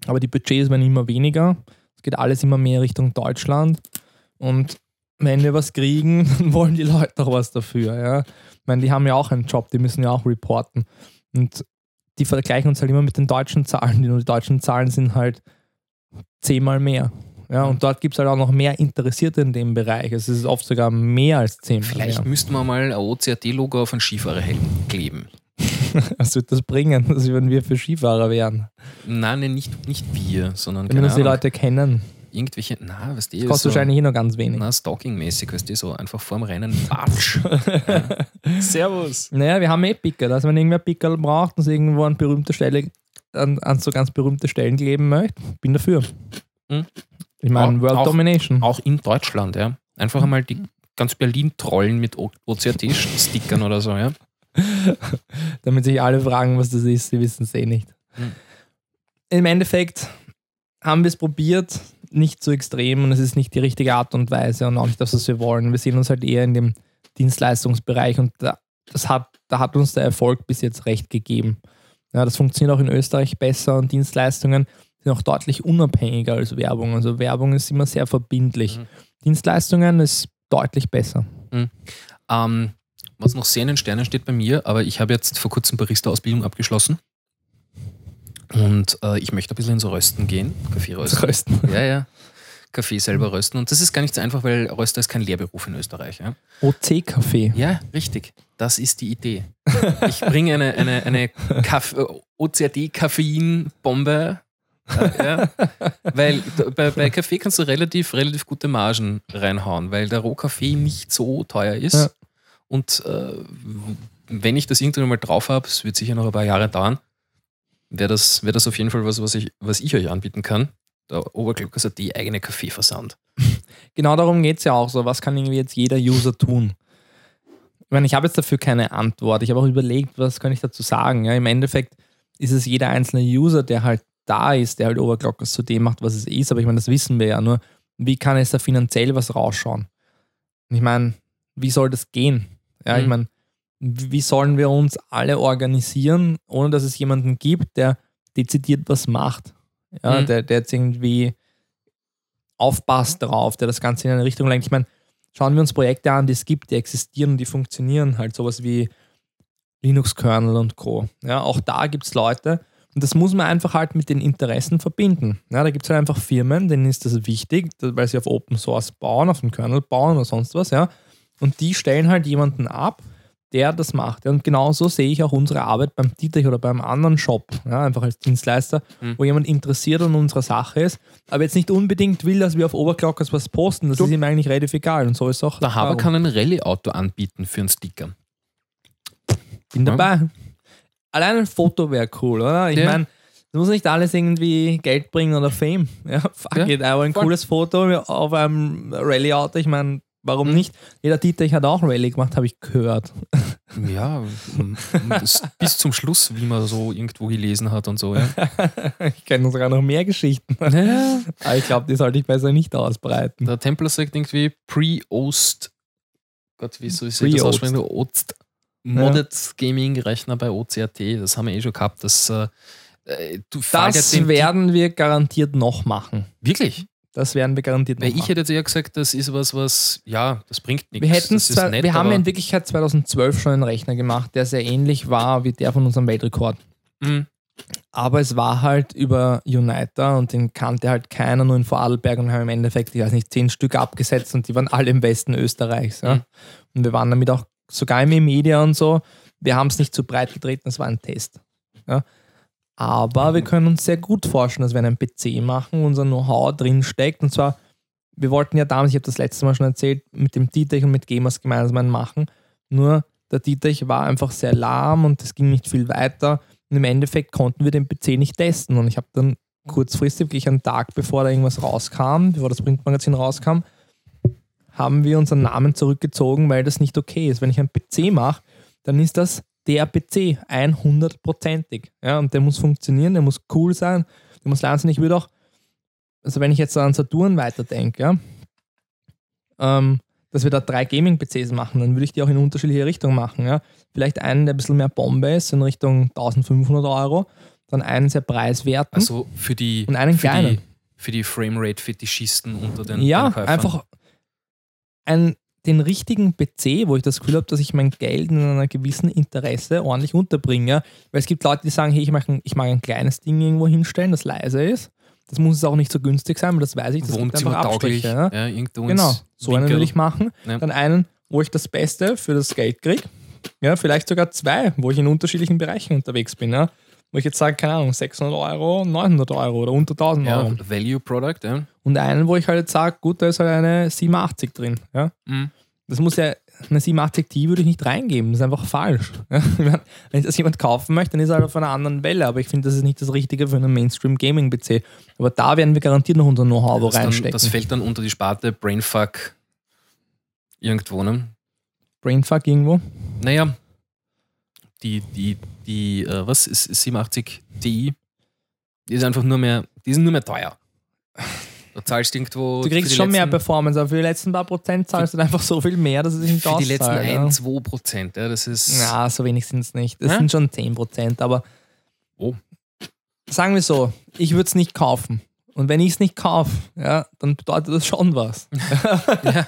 B: Aber die Budgets werden immer weniger. Es geht alles immer mehr Richtung Deutschland. Und wenn wir was kriegen, *laughs* dann wollen die Leute auch was dafür. Ja. Ich meine, die haben ja auch einen Job, die müssen ja auch reporten. Und die vergleichen uns halt immer mit den deutschen Zahlen. Die, die deutschen Zahlen sind halt zehnmal mehr. Ja, und dort gibt es halt auch noch mehr Interessierte in dem Bereich. Es ist oft sogar mehr als zehnmal
A: Vielleicht
B: mehr.
A: müssten wir mal ein OCRT-Logo auf einen Skifahrerhelm kleben. *laughs*
B: Was wird das bringen, dass *laughs* wenn wir für Skifahrer wären?
A: Nein, nein, nicht, nicht wir, sondern
B: Wenn das die Leute kennen.
A: irgendwelche, na, weißt du,
B: Kostet
A: so,
B: wahrscheinlich eh noch ganz wenig.
A: na, Stalking-mäßig, weißt du, so einfach vorm Rennen Batsch. *laughs* Servus.
B: Naja, wir haben eh Pickel. Also wenn irgendwer Pickel braucht und es irgendwo an berühmte Stelle, an, an so ganz berühmte Stellen kleben möchte, bin dafür.
A: Hm.
B: Ich meine, World
A: auch-
B: Domination.
A: Auch in Deutschland, ja. Einfach einmal die ganz Berlin trollen mit OCRT-Stickern oder so, ja. *laughs*
B: damit sich alle fragen, was das ist. Sie wissen es eh nicht.
A: Hm.
B: Im Endeffekt haben wir es probiert, nicht so extrem und es ist nicht die richtige Art und Weise und auch nicht das, was wir wollen. Wir sehen uns halt eher in dem Dienstleistungsbereich und da, das hat, da hat uns der Erfolg bis jetzt recht gegeben. Ja, das funktioniert auch in Österreich besser und Dienstleistungen sind auch deutlich unabhängiger als Werbung. Also Werbung ist immer sehr verbindlich.
A: Mhm.
B: Dienstleistungen ist deutlich besser.
A: Ähm, was noch sehr in den Sternen steht bei mir, aber ich habe jetzt vor kurzem Barista-Ausbildung abgeschlossen. Und äh, ich möchte ein bisschen ins Rösten gehen, Kaffee rösten.
B: Rösten. *laughs*
A: Ja, ja. Kaffee selber rösten. Und das ist gar nicht so einfach, weil Röster ist kein Lehrberuf in Österreich. Ja,
B: OC-Kaffee.
A: ja richtig. Das ist die Idee. Ich bringe eine, eine, eine Kaff- Ja, weil bei, bei Kaffee kannst du relativ, relativ gute Margen reinhauen, weil der Rohkaffee nicht so teuer ist.
B: Ja.
A: Und äh, wenn ich das irgendwann mal drauf habe, es wird sicher noch ein paar Jahre dauern, wäre das, wär das auf jeden Fall was, was ich, was ich euch anbieten kann. Der Obergluckers hat die eigene Kaffeeversand.
B: Genau darum geht es ja auch so. Was kann irgendwie jetzt jeder User tun? Ich meine, ich habe jetzt dafür keine Antwort. Ich habe auch überlegt, was kann ich dazu sagen. Ja, Im Endeffekt ist es jeder einzelne User, der halt da ist, der halt Overclockers zu dem macht, was es ist. Aber ich meine, das wissen wir ja nur. Wie kann es da finanziell was rausschauen? Und ich meine, wie soll das gehen? Ja, ich
A: Mhm.
B: meine, wie sollen wir uns alle organisieren, ohne dass es jemanden gibt, der dezidiert was macht? Ja,
A: Mhm.
B: der, der jetzt irgendwie aufpasst darauf, der das Ganze in eine Richtung lenkt. Ich meine, schauen wir uns Projekte an, die es gibt, die existieren und die funktionieren, halt sowas wie Linux-Kernel und Co. Ja, auch da gibt es Leute und das muss man einfach halt mit den Interessen verbinden. Ja, da gibt es halt einfach Firmen, denen ist das wichtig, weil sie auf Open Source bauen, auf dem Kernel bauen oder sonst was, ja. Und die stellen halt jemanden ab, der das macht. Ja, und genauso sehe ich auch unsere Arbeit beim Dietrich oder beim anderen Shop, ja, einfach als Dienstleister,
A: Mhm.
B: wo jemand interessiert an unserer Sache ist, aber jetzt nicht unbedingt will, dass wir auf Overclockers was posten. Das
A: Du-
B: ist ihm eigentlich relativ egal. Und so ist auch.
A: Der Haber kann ein Rallye-Auto anbieten für einen Sticker.
B: Bin dabei. Allein ein Foto wäre cool, oder? Ich
A: Ja.
B: meine, es muss nicht alles irgendwie Geld bringen oder Fame. *laughs* Ja, fuck
A: Ja,
B: it, aber ein
A: voll.
B: cooles Foto auf einem Rallye-Auto, ich meine, warum
A: Mhm.
B: nicht? Jeder Dietrich hat auch Rallye gemacht, habe ich gehört. *laughs*
A: Ja, das, bis zum Schluss, wie man so irgendwo gelesen hat und so. Ja. *laughs*
B: ich kenne sogar noch mehr Geschichten. Aber ich glaube, die sollte ich besser nicht ausbreiten.
A: Der Templar sagt irgendwie Pre-Ost, Gott, wie soll ich das aussprechen? Ost Modded Gaming Rechner bei OCRT, das haben wir eh schon gehabt. Das, äh, äh,
B: Das werden wir garantiert noch machen.
A: Wirklich?
B: Das werden wir garantiert noch
A: Weil ich
B: machen.
A: hätte jetzt eher gesagt, das ist was, was, ja, das bringt nichts.
B: Wir, hätten
A: das
B: zwar,
A: nett,
B: wir haben in Wirklichkeit 2012 schon einen Rechner gemacht, der sehr ähnlich war wie der von unserem Weltrekord.
A: Mhm.
B: Aber es war halt über Uniter und den kannte halt keiner, nur in Vorarlberg und haben im Endeffekt, ich weiß nicht, zehn Stück abgesetzt und die waren alle im Westen Österreichs. Ja.
A: Mhm.
B: Und wir waren damit auch sogar im E-Media und so. Wir haben es nicht zu breit getreten, es war ein Test. Ja. Aber wir können uns sehr gut vorstellen, dass wir einen PC machen, unser Know-how drin steckt. Und zwar, wir wollten ja damals, ich habe das letzte Mal schon erzählt, mit dem Dietrich und mit Gamers gemeinsam einen machen. Nur der Dietrich war einfach sehr lahm und es ging nicht viel weiter. Und im Endeffekt konnten wir den PC nicht testen. Und ich habe dann kurzfristig, wirklich einen Tag bevor da irgendwas rauskam, bevor das Printmagazin rauskam, haben wir unseren Namen zurückgezogen, weil das nicht okay ist. Wenn ich einen PC mache, dann ist das der PC, 100%ig. Ja, und der muss funktionieren, der muss cool sein, der muss lernen. Ich würde auch, also wenn ich jetzt an Saturn weiterdenke, ja, ähm, dass wir da drei Gaming-PCs machen, dann würde ich die auch in unterschiedliche Richtungen machen. Ja. Vielleicht einen, der ein bisschen mehr Bombe ist, in Richtung 1500 Euro, dann einen sehr preiswerten.
A: Also für die,
B: Und einen
A: für die,
B: kleinen.
A: für die Framerate-Fetischisten unter den,
B: ja,
A: den
B: einfach ein, den richtigen PC, wo ich das Gefühl habe, dass ich mein Geld in einer gewissen Interesse ordentlich unterbringe. ja. Weil es gibt Leute, die sagen, hey, ich mag, ein, ich mag ein kleines Ding irgendwo hinstellen, das leise ist. Das muss es auch nicht so günstig sein, weil das weiß ich, das gibt einfach
A: Wohnzimmertauglich.
B: Abstriche.
A: Ja, irgendwo
B: Genau, so einen
A: Winkel.
B: will ich machen.
A: Ja.
B: Dann einen, wo ich das Beste für das Geld kriege. Ja, vielleicht sogar zwei, wo ich in unterschiedlichen Bereichen unterwegs bin. Ja. Wo ich jetzt sage, keine Ahnung, 600 Euro, 900 Euro oder unter 1000
A: Ja,
B: Euro.
A: Value Product, ja.
B: Und einen, wo ich halt jetzt sage, gut, da ist halt eine 87 drin. Ja.
A: Mhm.
B: Das muss ja, eine 87 Ti würde ich nicht reingeben, das ist einfach falsch. *laughs* Ja. Wenn das jemand kaufen möchte, dann ist er halt auf einer anderen Welle, aber ich finde, das ist nicht das Richtige für einen Mainstream-Gaming-PC. Aber da werden wir garantiert noch unser Know-how wo
A: Das, dann,
B: reinstecken.
A: das fällt dann unter die Sparte Brainfuck irgendwo, ne?
B: Brainfuck irgendwo.
A: Naja, die, die, die, äh, was ist 87 Ti? Die ist einfach nur mehr, die sind nur mehr teuer. Du zahlst irgendwo.
B: Du kriegst schon mehr
A: letzten-
B: Performance, aber für die letzten paar Prozent zahlst du einfach so viel mehr, dass es nicht
A: Für die letzten
B: ja.
A: 1, 2 Prozent. Ja, das ist.
B: Ja, so wenig sind es nicht. Das
A: Ja?
B: sind schon 10 Prozent, aber
A: Oh.
B: sagen wir so, ich würde es nicht kaufen. Und wenn ich es nicht kaufe, ja, dann bedeutet das schon was. *laughs*
A: Ja.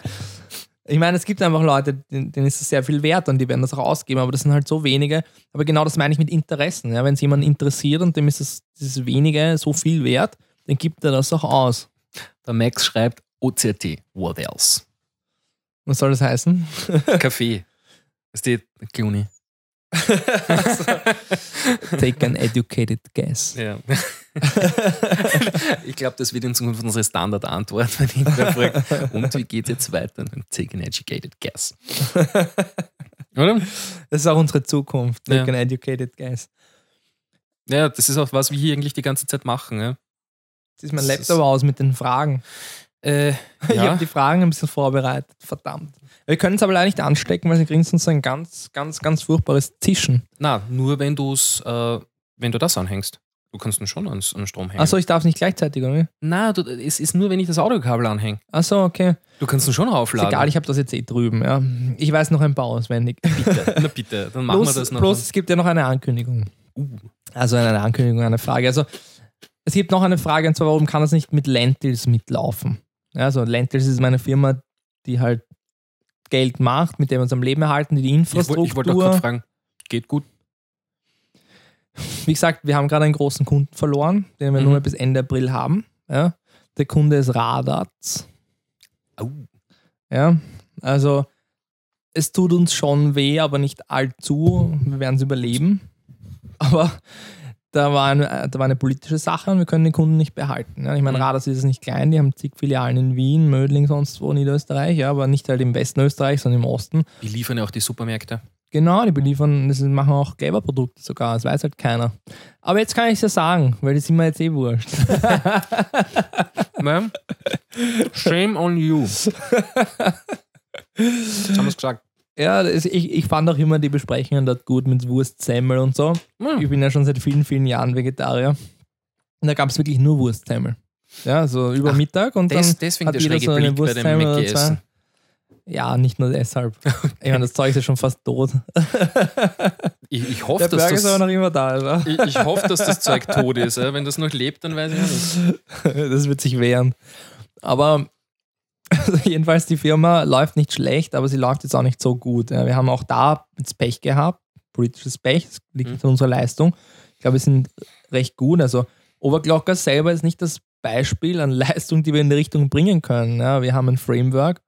B: Ich meine, es gibt einfach Leute, denen ist es sehr viel wert und die werden das auch ausgeben, aber das sind halt so wenige. Aber genau das meine ich mit Interessen. Ja, wenn es jemanden interessiert und dem ist das, dieses wenige so viel wert, dann gibt er das auch aus.
A: Der Max schreibt OCT. What else?
B: Was soll das heißen?
A: Kaffee. Das steht Clooney.
B: Take an educated guess.
A: Ja. *laughs* ich glaube, das wird in Zukunft unsere Standardantwort, wenn irgendwer fragt, und wie geht jetzt weiter? Dann take an educated guess. Oder?
B: Das ist auch unsere Zukunft. Take
A: Ja.
B: an educated guess.
A: Ja, das ist auch was wir hier eigentlich die ganze Zeit machen. Ja?
B: Jetzt ist mein
A: Das
B: Laptop
A: ist-
B: aus mit den Fragen.
A: Äh, *laughs*
B: Ich
A: ja.
B: habe die Fragen ein bisschen vorbereitet. Verdammt. Wir können es aber leider nicht anstecken, weil sie kriegen sonst so ein ganz, ganz, ganz furchtbares Zischen.
A: Na, nur wenn du's, äh, wenn du das anhängst. Du kannst ihn schon an den Strom hängen.
B: Achso, ich darf nicht gleichzeitig, oder?
A: Na, du, es ist nur, wenn ich das Audiokabel anhänge.
B: Achso, okay.
A: Du kannst ihn schon
B: Ist
A: aufladen.
B: egal, ich habe das jetzt eh drüben. Ja. Ich weiß noch ein paar auswendig.
A: Bitte. Na bitte, dann machen
B: bloß,
A: wir das noch.
B: bloß es gibt ja noch eine Ankündigung. Also eine Ankündigung, eine Frage. Also es gibt noch eine Frage, und zwar, warum kann das nicht mit Lentils mitlaufen? Also Lentils ist meine Firma, die halt Geld macht, mit dem wir uns am Leben erhalten, die die
A: ich wollte
B: Infrastruktur.
A: ich wollte auch gerade fragen, geht gut?
B: Wie gesagt, wir haben gerade einen großen Kunden verloren, den wir
A: Mhm.
B: nur mehr bis Ende April haben. Ja. Der Kunde ist Radatz.
A: Au.
B: Ja, also es tut uns schon weh, aber nicht allzu. Wir werden es überleben. Aber da war, eine, da war eine politische Sache und wir können den Kunden nicht behalten. Ja. Ich meine,
A: Mhm.
B: Radatz ist nicht klein, die haben zig Filialen in Wien, Mödling, sonst wo, Niederösterreich, ja, aber nicht halt im Westen Österreich, sondern im Osten.
A: Die liefern ja auch die Supermärkte.
B: Genau, die beliefern, das machen auch Kleberprodukte sogar, das weiß halt keiner. Aber jetzt kann ich es ja sagen, weil die sind mir jetzt eh wurscht. *laughs*
A: Ma'am, shame on you. *laughs* Haben wir es gesagt.
B: Ja, das, ich, ich fand auch immer die Besprechungen dort gut mit Wurstsemmel und so.
A: Hm.
B: Ich bin ja schon seit vielen, vielen Jahren Vegetarier. Und da gab es wirklich nur Wurstsemmel. Ja, so über
A: Ach,
B: Mittag und
A: Des,
B: dann
A: deswegen
B: hat
A: der
B: jeder so eine
A: Blick bei
B: Wurstsemmel oder zwei. Ja, nicht nur deshalb. *laughs* Ich meine, das Zeug ist ja schon fast tot. *laughs*
A: Ich, ich hoffe,
B: Der
A: dass
B: Burger ist aber
A: das,
B: noch immer da. Oder? *laughs*
A: ich, ich hoffe, dass das Zeug tot ist. Ja? Wenn das noch lebt, dann weiß ich nicht.
B: das wird sich wehren. Aber also *laughs* jedenfalls, die Firma läuft nicht schlecht, aber sie läuft jetzt auch nicht so gut. Wir haben auch da jetzt Pech gehabt, politisches Pech, das liegt
A: Mhm.
B: an unserer Leistung. Ich glaube, wir sind recht gut. Also Overclocker selber ist nicht das Beispiel an *laughs* Leistung, die wir in die Richtung bringen können. Ja, wir haben ein Framework,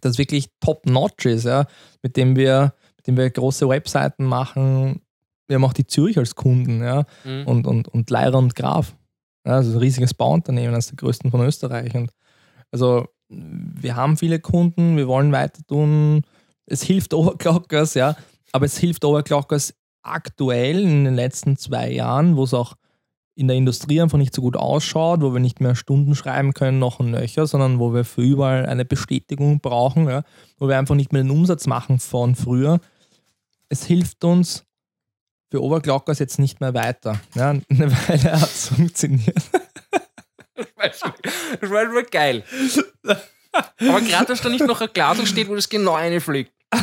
B: das wirklich top-notch ist, ja, mit dem wir mit dem wir große Webseiten machen. Wir haben auch die Zürich als Kunden, ja
A: Mhm.
B: und, und, und Leira und Graf. Ja, also ein riesiges Bauunternehmen, eines der größten von Österreich. Und also wir haben viele Kunden, wir wollen weiter tun. Es hilft *laughs* Overclockers, ja, aber es hilft Overclockers aktuell in den letzten zwei Jahren, wo es auch in der Industrie einfach nicht so gut ausschaut, wo wir nicht mehr Stunden schreiben können, noch und nöcher, sondern wo wir für überall eine Bestätigung brauchen, ja, wo wir einfach nicht mehr den Umsatz machen von früher. Es hilft uns für Overclockers jetzt nicht mehr weiter. Ja, *laughs* eine Weile hat es funktioniert.
A: Das war schon geil. Aber gerade, dass da nicht noch ein Glas steht, wo das genau reinfliegt. *laughs*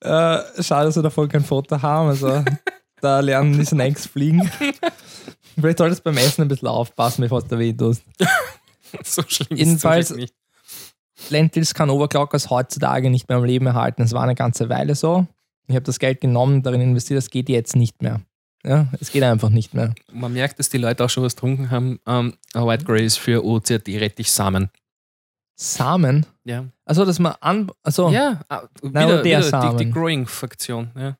B: Äh, schade, dass wir davon kein Foto haben. Also *laughs* da lernen die Snacks fliegen. Vielleicht solltest du beim Essen ein bisschen aufpassen, bevor du da weh tust. *laughs*
A: So schlimm
B: Jedenfalls-
A: ist es nicht.
B: Lentils kann Overclockers heutzutage nicht mehr am Leben erhalten. Es war eine ganze Weile so. Ich habe das Geld genommen, darin investiert, das geht jetzt nicht mehr. Ja, es geht einfach nicht mehr.
A: Man merkt, dass die Leute auch schon was getrunken haben. Ähm, White ist für OCRT-Rettich-Samen.
B: Samen?
A: Ja.
B: Also, dass man an. Also,
A: Ja, ah, wieder,
B: aber der
A: wieder die,
B: Samen.
A: die Growing-Faktion. Ja.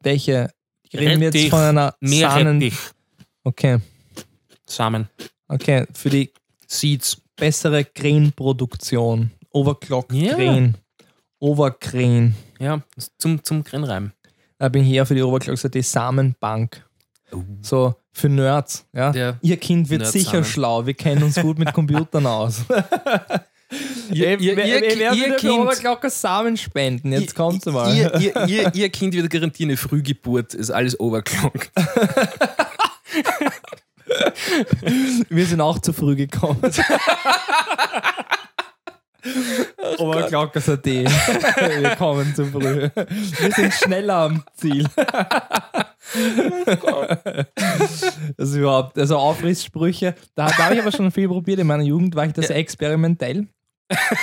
B: welche? Reden wir jetzt von einer
A: Mehr
B: Samen.
A: Rettich.
B: Okay,
A: Samen.
B: okay. Für die
A: Seeds.
B: bessere Grain-Produktion. Overclocked
A: Ja.
B: Grain. Overgrain.
A: Ja, zum, zum Grennreim.
B: Da bin ich eher für die die Samenbank. So für Nerds. Ja?
A: Der
B: Ihr Kind wird
A: Nerdsamen.
B: sicher schlau. Wir kennen uns gut mit Computern *laughs* aus.
A: Ihr- ihr- ihr- ihr
B: für
A: Kind-
B: Samen spenden? Jetzt kommt's mal.
A: Ihr, ihr, *laughs* ihr, ihr Kind wird garantieren eine Frühgeburt, ist alles overclocked. *laughs*
B: Wir sind auch zu früh gekommen. Overclocker AD. Wir kommen zu früh. Wir sind schneller am Ziel. Das ist überhaupt, also Aufrisssprüche. Da, da habe ich aber schon viel probiert. In meiner Jugend war ich das experimentell.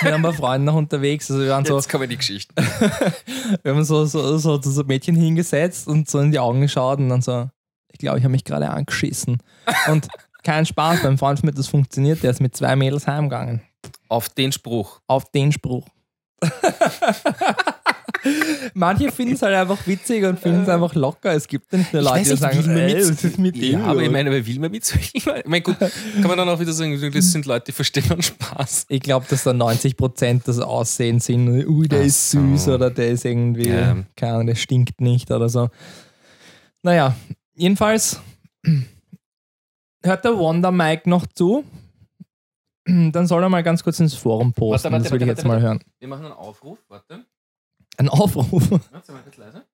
B: Wir haben bei Freunden noch unterwegs. Also wir waren so,
A: Jetzt kommen die Geschichten. *laughs*
B: wir haben so, so, so, so, so Mädchen hingesetzt und so in die Augen geschaut und dann so, ich glaube, ich habe mich gerade angeschissen. Und kein Spaß, beim Freund hat das funktioniert, der ist mit zwei Mädels heimgegangen.
A: Auf den Spruch.
B: Auf den Spruch. *laughs* Manche finden es halt einfach witzig und finden es einfach locker. Es gibt nicht nur Leute, die sagen,
A: nicht, will man
B: ey,
A: mit-
B: was ist mit dem?
A: Ja, aber ich
B: los?"
A: meine, wer will man mit solchen Leuten? Ich meine, gut, kann man dann auch wieder sagen, das sind Leute, die verstehen dann Spaß.
B: ich glaube, dass da 90% das Aussehen sind, ui, der
A: Ach
B: ist
A: so.
B: süß oder der ist irgendwie,
A: Ja.
B: keine Ahnung, der stinkt nicht oder so. Naja, jedenfalls *clears throat* hört der Wonder Mike noch zu. Dann soll er mal ganz kurz ins Forum posten.
A: Warte, warte,
B: das will ich
A: warte,
B: jetzt mal hören.
A: Wir machen einen Aufruf, warte.
B: Ein Aufruf.
A: Warte mal kurz leise.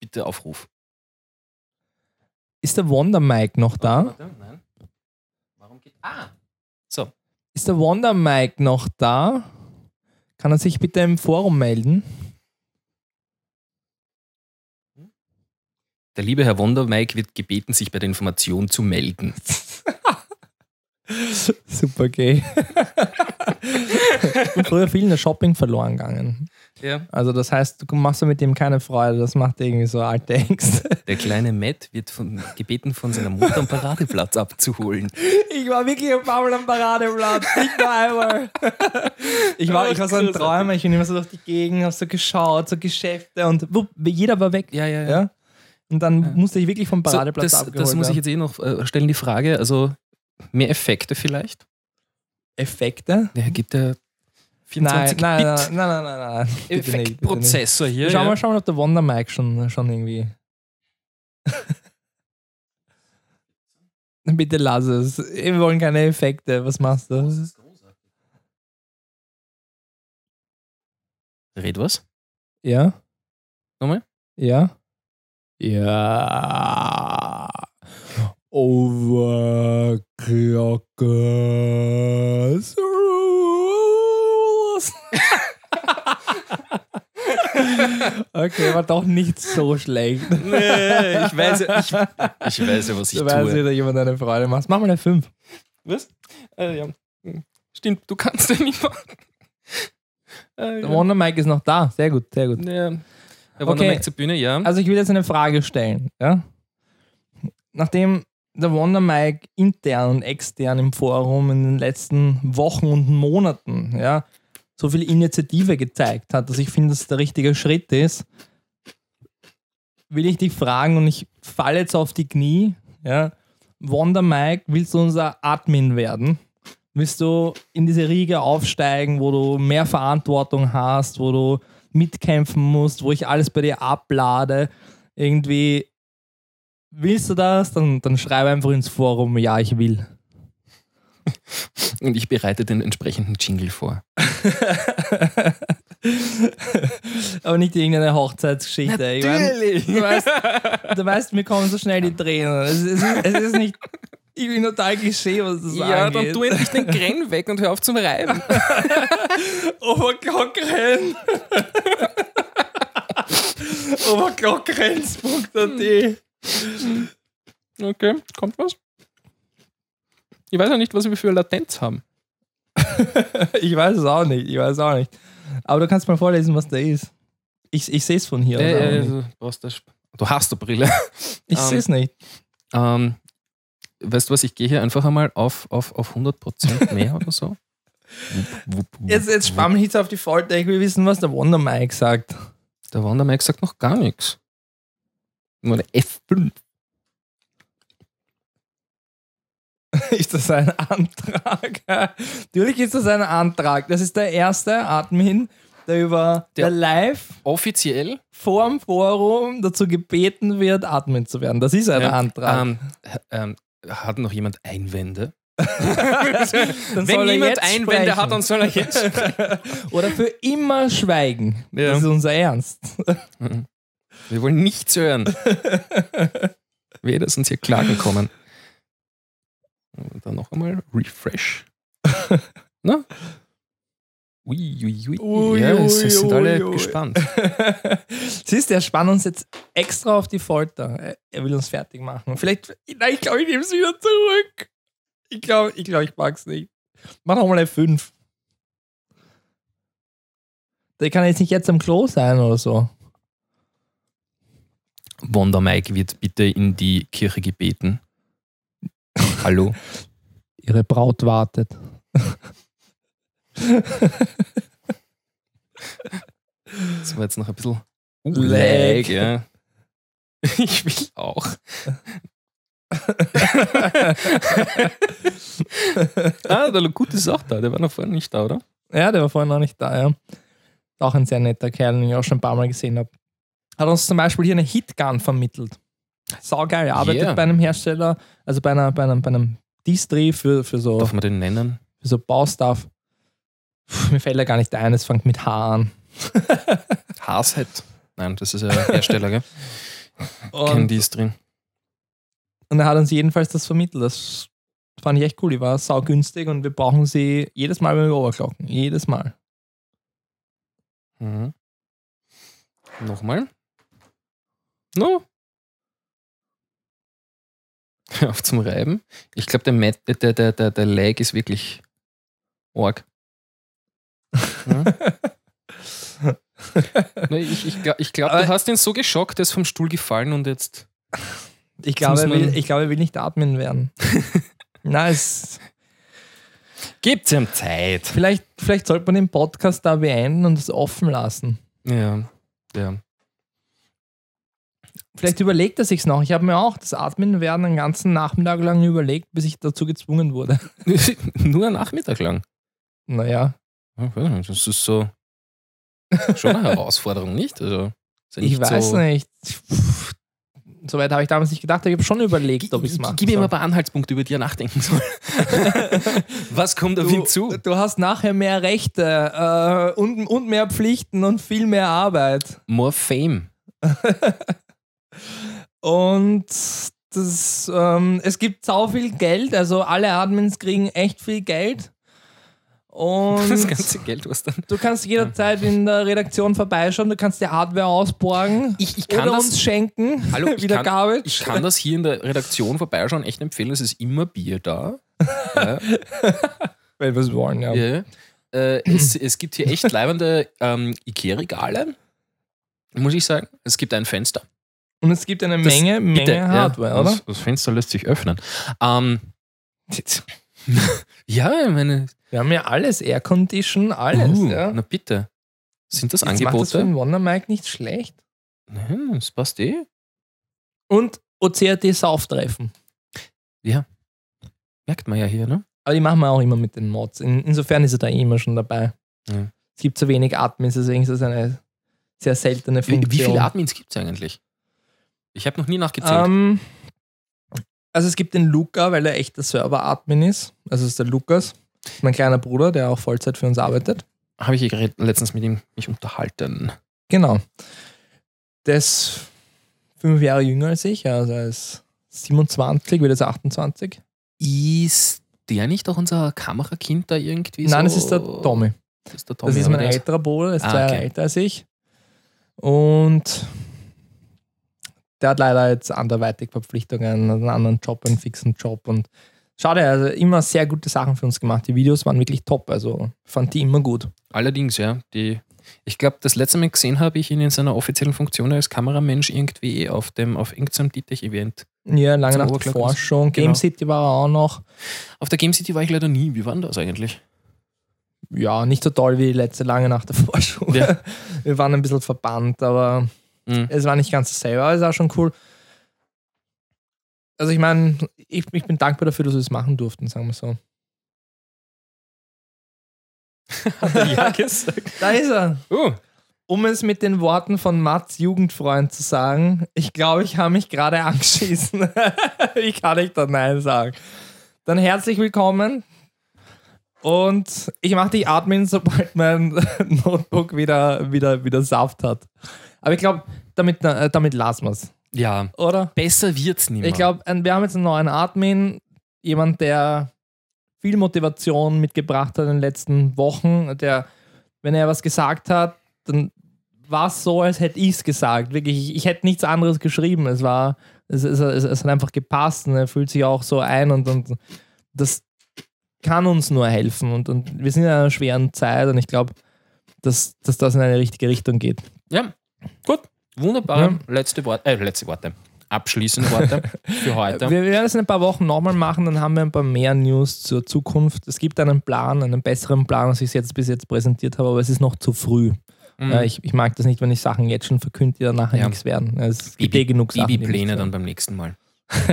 A: Bitte Aufruf.
B: Ist der Wonder Mike noch da?
A: Warte, nein. Warum geht. Ah! So.
B: Ist der Wonder Mike noch da? Kann er sich bitte im Forum melden?
A: Der liebe Herr Wonder Mike wird gebeten, sich bei der Information zu melden. *laughs* *laughs*
B: Super gay. Und früher viel in der Shopping verloren gegangen.
A: Ja.
B: Also das heißt, du machst ja mit dem keine Freude, das macht irgendwie so alte Ängste.
A: Der kleine Matt wird von, gebeten, von seiner Mutter am Paradeplatz abzuholen.
B: Ich war wirklich ein paar Mal am Paradeplatz, nicht nur einmal. Ich war, ich war so ein Träumer, ich bin immer so durch die Gegend, hab so geschaut, so Geschäfte und wupp, jeder war weg.
A: Ja, ja,
B: Ja? Und dann musste ich wirklich vom
A: So,
B: Paradeplatz
A: das,
B: abgeholt
A: das muss ich jetzt eh noch äh, stellen, die Frage. Also mehr Effekte vielleicht?
B: Effekte?
A: Der gibt ja
B: Nein,
A: 24
B: nein, nein,
A: Bit
B: nein, nein, nein, nein. Nicht.
A: Effektprozessor hier.
B: Schau
A: ja.
B: mal, schau mal, ob der Wonder Mike schon, schon irgendwie. *laughs* Bitte lass es. Wir wollen keine Effekte. Was machst du?
A: Red was?
B: Ja?
A: Nochmal?
B: Ja? Ja. Overclockers Rules. *laughs* okay, war doch nicht so schlecht.
A: Nee, ich weiß ich, ich weiß ja, was ich
B: weiß
A: tue.
B: wieder jemand eine Freude macht. Mach mal eine 5.
A: Was? Äh, ja. Stimmt, du kannst ja nicht machen. Äh,
B: Der
A: ja.
B: Wonder Mike ist noch da. Sehr gut, sehr gut.
A: Ja. Der Wonder
B: Okay.
A: Mike zur Bühne, ja.
B: Also ich will jetzt eine Frage stellen. Ja? Nachdem der Wonder Mike intern und extern im Forum in den letzten Wochen und Monaten ja, so viel Initiative gezeigt hat, dass ich finde, dass es der richtige Schritt ist, will ich dich fragen und ich falle jetzt auf die Knie. Ja? Wonder Mike, willst du unser Admin werden? Willst du in diese Riege aufsteigen, wo du mehr Verantwortung hast, wo du mitkämpfen musst, wo ich alles bei dir ablade? Irgendwie willst du das? Dann, dann schreib einfach ins Forum, ja, ich will.
A: Und ich bereite den entsprechenden Jingle vor. *laughs*
B: Aber nicht irgendeine Hochzeitsgeschichte. Ich mein, du, weißt, du weißt, mir kommen so schnell die Tränen. Es, ist- es, ist, nicht. Ich bin total Klischee, was das
A: Ja,
B: angeht.
A: dann tu endlich den Grenn weg und hör auf zum Reiben. *laughs*
B: Oberglockrenn. *laughs* Oberglockrenns.at
A: Okay, kommt was? Ich weiß ja nicht, was wir für Latenz haben. *laughs*
B: ich weiß es auch nicht. Ich weiß auch nicht. Aber du kannst mal vorlesen, was da ist. Ich, ich sehe es von hier.
A: Äh, äh, du, brauchst das, du hast eine Brille.
B: ich
A: ähm,
B: sehe es nicht.
A: Ähm, weißt du was, ich gehe hier einfach einmal auf, auf, auf 100% mehr oder so.
B: Jetzt, jetzt mich jetzt auf die Folter. Ich will wissen, was der Wonder Mike sagt.
A: Der Wandermike sagt noch gar nichts. Nur eine F5. *laughs*
B: ist das ein Antrag? *laughs* Natürlich ist das ein Antrag. Das ist der erste Admin, der über
A: Der-
B: der live
A: Offiziell
B: vorm Forum dazu gebeten wird, Admin zu werden. Das ist ein
A: Ja,
B: Antrag.
A: ähm, ähm, hat noch jemand Einwände? *laughs* Wenn
B: jetzt
A: Einwände
B: sprechen.
A: hat, dann soll er jetzt.
B: Oder für immer schweigen.
A: Ja.
B: Das ist unser Ernst.
A: Wir wollen nichts hören. *laughs* Wehe, dass uns hier Klagen kommen. Und dann noch einmal Refresh. *laughs* Na? Ui, ui, ui.
B: Ui,
A: ja, es, es sind alle gespannt. *laughs*
B: Siehst du, er spannt uns jetzt extra auf die Folter. Er- Er will uns fertig machen. Vielleicht, nein, ich glaube, ich nehme es wieder zurück. Ich glaube, ich, glaub, ich mag es nicht. Mach doch mal eine 5. Der kann jetzt nicht jetzt am Klo sein oder so.
A: Wonder Mike wird bitte in die Kirche gebeten. Hallo? *laughs*
B: Ihre Braut wartet. *laughs*
A: Das war jetzt noch ein bisschen uh,
B: Lag.
A: ja. *laughs* Ich will auch. ah, der Gut ist auch da. Der war noch vorhin nicht da, oder?
B: Ja, der war vorhin noch nicht da, ja. Auch ein sehr netter Kerl, den ich auch schon ein paar Mal gesehen habe. Hat uns zum Beispiel hier eine Hitgun vermittelt. Saugeil. Er arbeitet
A: Yeah.
B: bei einem Hersteller, also bei, einer, bei einem, bei einem Distri für, für, so,
A: Darf man den nennen?
B: für so Baustuff. Puh, mir fällt er gar nicht ein, es fängt mit H an. *laughs*
A: Haashead. Nein, das ist ja Hersteller, gell? *laughs* Ist drin.
B: und er hat uns jedenfalls das vermittelt. Das fand ich echt cool. Die war saugünstig und wir brauchen sie jedes Mal, wenn wir overclocken. Jedes Mal.
A: Mhm. Nochmal. No. Hör auf zum Reiben. Ich glaube, der, Matt- der, der, der, der Lag ist wirklich arg. Ja. *laughs* Nee, ich ich glaube, ich glaub,
B: Aber-
A: du hast ihn so geschockt, der ist vom Stuhl gefallen und jetzt.
B: Ich glaube, er will, ich glaube, er will nicht Admin werden. *laughs* Nein, es,
A: Gebt ihm Zeit.
B: vielleicht, vielleicht sollte man den Podcast da beenden und es offen lassen.
A: Ja, ja.
B: Vielleicht überlegt er sich's noch. Ich habe mir auch das Admin werden einen ganzen Nachmittag lang überlegt, bis ich dazu gezwungen wurde. *laughs*
A: Nur ein Nachmittag lang.
B: Naja,
A: Ja, Das ist so schon eine Herausforderung, nicht? Also, ja
B: ich
A: nicht
B: weiß
A: so,
B: nicht. Soweit habe ich damals nicht gedacht. Ich habe schon überlegt, ob ich es mache.
A: Gib ihm mal ein paar Anhaltspunkte, über die er nachdenken soll. *laughs* Was kommt auf ihn
B: Du,
A: zu?
B: du hast nachher mehr Rechte äh, und, und mehr Pflichten und viel mehr Arbeit.
A: More Fame. *laughs*
B: Und das, ähm, es gibt sau viel Geld, also alle Admins kriegen echt viel Geld. Und
A: Das ganze Geld, was dann.
B: du kannst jederzeit in der Redaktion vorbeischauen, du kannst dir Hardware ausborgen
A: Ich, ich kann
B: oder
A: das.
B: uns schenken.
A: Hallo, *laughs* ich
B: wieder
A: kann,
B: Garbage.
A: ich kann das hier in der Redaktion vorbeischauen, echt empfehlen. Es ist immer Bier da. Ja, *laughs*
B: Wenn wir es wollen, ja.
A: ja. Äh, es, es gibt hier echt leibende ähm, Ikea-Regale, muss ich sagen. Es gibt ein Fenster.
B: Und es gibt eine
A: Das-
B: Menge, Menge
A: Bitte,
B: Hardware,
A: ja,
B: oder?
A: Das, das Fenster lässt sich öffnen. Ähm, *laughs* ja, ich meine,
B: Wir haben ja alles, Aircondition, alles.
A: uh,
B: ja.
A: na bitte. Sind das
B: Jetzt macht das für
A: Angebote?
B: einen Wonder Mic nicht schlecht.
A: Nein, das passt eh.
B: Und OCRT Sauftreffen.
A: Merkt man ja hier, ne?
B: Aber die machen wir auch immer mit den Mods. In, insofern ist er da eh immer schon dabei.
A: Ja.
B: Es gibt so wenig Admins, deswegen ist das eine sehr seltene
A: Wie,
B: Funktion.
A: wie viele Admins gibt es eigentlich? Ich habe noch nie nachgezählt.
B: Ähm, also es gibt den Luca, weil er echt der Server-Admin ist. Also es ist der Lukas, mein kleiner Bruder, der auch Vollzeit für uns arbeitet.
A: habe ich letztens mit ihm mich unterhalten.
B: Genau. Der ist fünf Jahre jünger als ich, also er ist 27, wird jetzt 28.
A: Ist der nicht auch unser Kamerakind da irgendwie so?
B: Nein, das ist der Tommy.
A: Das ist der Tommy.
B: Das ist mein älterer Bruder, der ist
A: Ah,
B: zwei Jahre
A: okay.
B: älter als ich. Und der hat leider jetzt anderweitig Verpflichtungen, einen anderen Job, einen fixen Job und Schade, also immer sehr gute Sachen für uns gemacht. Die Videos waren wirklich top, also fand die immer gut.
A: Allerdings, ja. Die, ich glaube, das letzte Mal gesehen habe ich ihn in seiner offiziellen Funktion als Kameramensch irgendwie auf dem auf irgendeinem Ditech-Event.
B: Ja, lange nach der Forschung. Game
A: Genau.
B: City war er auch noch.
A: Auf der Game City war ich leider nie. Wie war denn das eigentlich?
B: Ja, nicht so toll wie die letzte lange nach der *laughs* Forschung.
A: Ja.
B: Wir waren ein bisschen verbannt, aber
A: Mhm.
B: es war nicht ganz dasselbe, aber es war schon cool. Also ich meine, ich, ich bin dankbar dafür, dass wir das machen durften, sagen wir so. *laughs*
A: ja, gesagt. *laughs*
B: Da ist er.
A: Oh,
B: Um es mit den Worten von Mats Jugendfreund zu sagen, ich glaube, ich habe mich gerade *laughs* angeschissen. Wie kann ich da Nein sagen? Dann herzlich willkommen. Und ich mache dich atmen, sobald mein Notebook wieder, wieder, wieder Saft hat. Aber ich glaube, damit, äh, damit lassen wir es,
A: ja.
B: oder?
A: Besser wird's nicht mehr.
B: Ich glaube, wir haben jetzt einen neuen Admin, jemand, der viel Motivation mitgebracht hat in den letzten Wochen, der, wenn er was gesagt hat, dann war es so, als hätte ich es gesagt. Wirklich, ich, ich hätte nichts anderes geschrieben. Es war, es, es, es, es hat einfach gepasst und er fühlt sich auch so ein und, und das kann uns nur helfen. Und, und wir sind in einer schweren Zeit und ich glaube, dass, dass das in eine richtige Richtung geht.
A: Ja, gut. Wunderbar.
B: Ja.
A: Letzte Worte, äh, letzte Worte. Abschließende Worte für heute. *laughs*
B: Wir werden es in ein paar Wochen nochmal machen, dann haben wir ein paar mehr News zur Zukunft. Es gibt einen Plan, einen besseren Plan, als ich es jetzt bis jetzt präsentiert habe, aber es ist noch zu früh.
A: Mhm.
B: Ja, ich, ich mag das nicht, wenn ich Sachen jetzt schon verkünde, die dann nachher
A: Ja.
B: nichts werden. Es gibt eh genug Sachen.
A: Babypläne dann beim nächsten Mal. *laughs*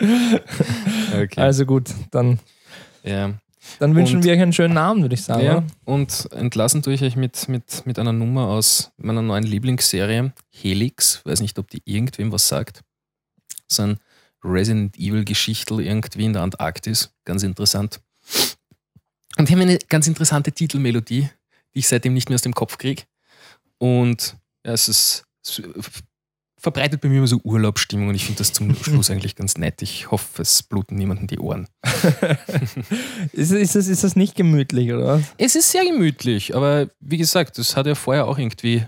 A: okay.
B: Also gut, dann,
A: ja.
B: Dann wünschen
A: Und-
B: wir euch einen schönen Abend, würde ich sagen.
A: ja. Und entlassen tue ich euch mit, mit, mit einer Nummer aus meiner neuen Lieblingsserie, Helix. Weiß nicht, ob die irgendwem was sagt. So ein Resident Evil-Geschichtel irgendwie in der Antarktis. Ganz interessant. Und die haben eine ganz interessante Titelmelodie, die ich seitdem nicht mehr aus dem Kopf kriege. Und ja, es ist verbreitet bei mir immer so Urlaubsstimmung und ich finde das zum *laughs* Schluss eigentlich ganz nett. Ich hoffe, es bluten niemanden die Ohren. *laughs*
B: Ist, ist, das, ist das nicht gemütlich, oder?
A: Es ist sehr gemütlich, aber wie gesagt, es hat ja vorher auch irgendwie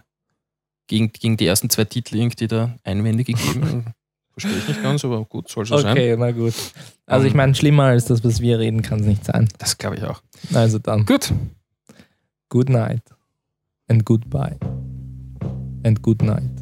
A: gegen, gegen die ersten zwei Titel irgendwie da Einwände gegeben. *laughs* Verstehe ich nicht ganz, aber gut, soll so sein.
B: Okay, na gut. Also ich
A: Ähm.
B: meine, schlimmer als das, was wir reden, kann es nicht sein.
A: Das glaube ich auch.
B: Also dann,
A: Gut.
B: good night and goodbye and good night.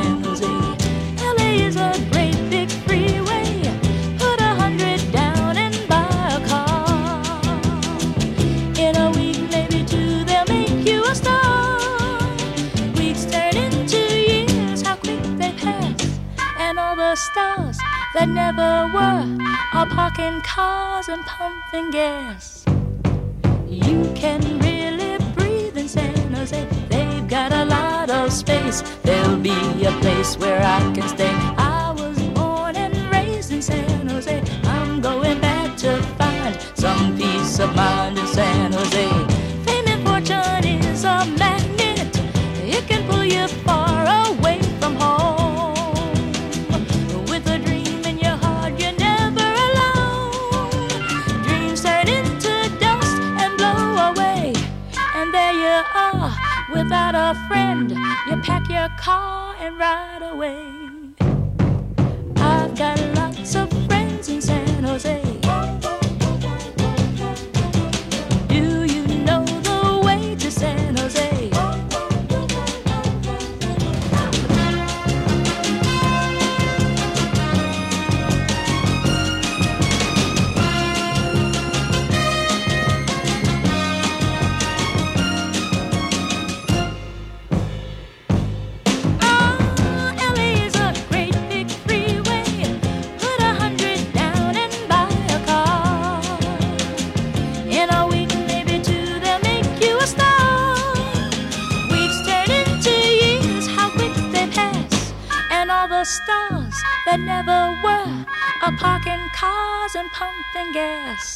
G: that never were are parking cars and pumping gas. You can really breathe in San Jose. They've got a lot of space. There'll be a place where I can stay. I was born and raised in San Jose. I'm going back to find some peace of mind a friend. You pack your car and ride away. That never were are parking cars and pumping gas.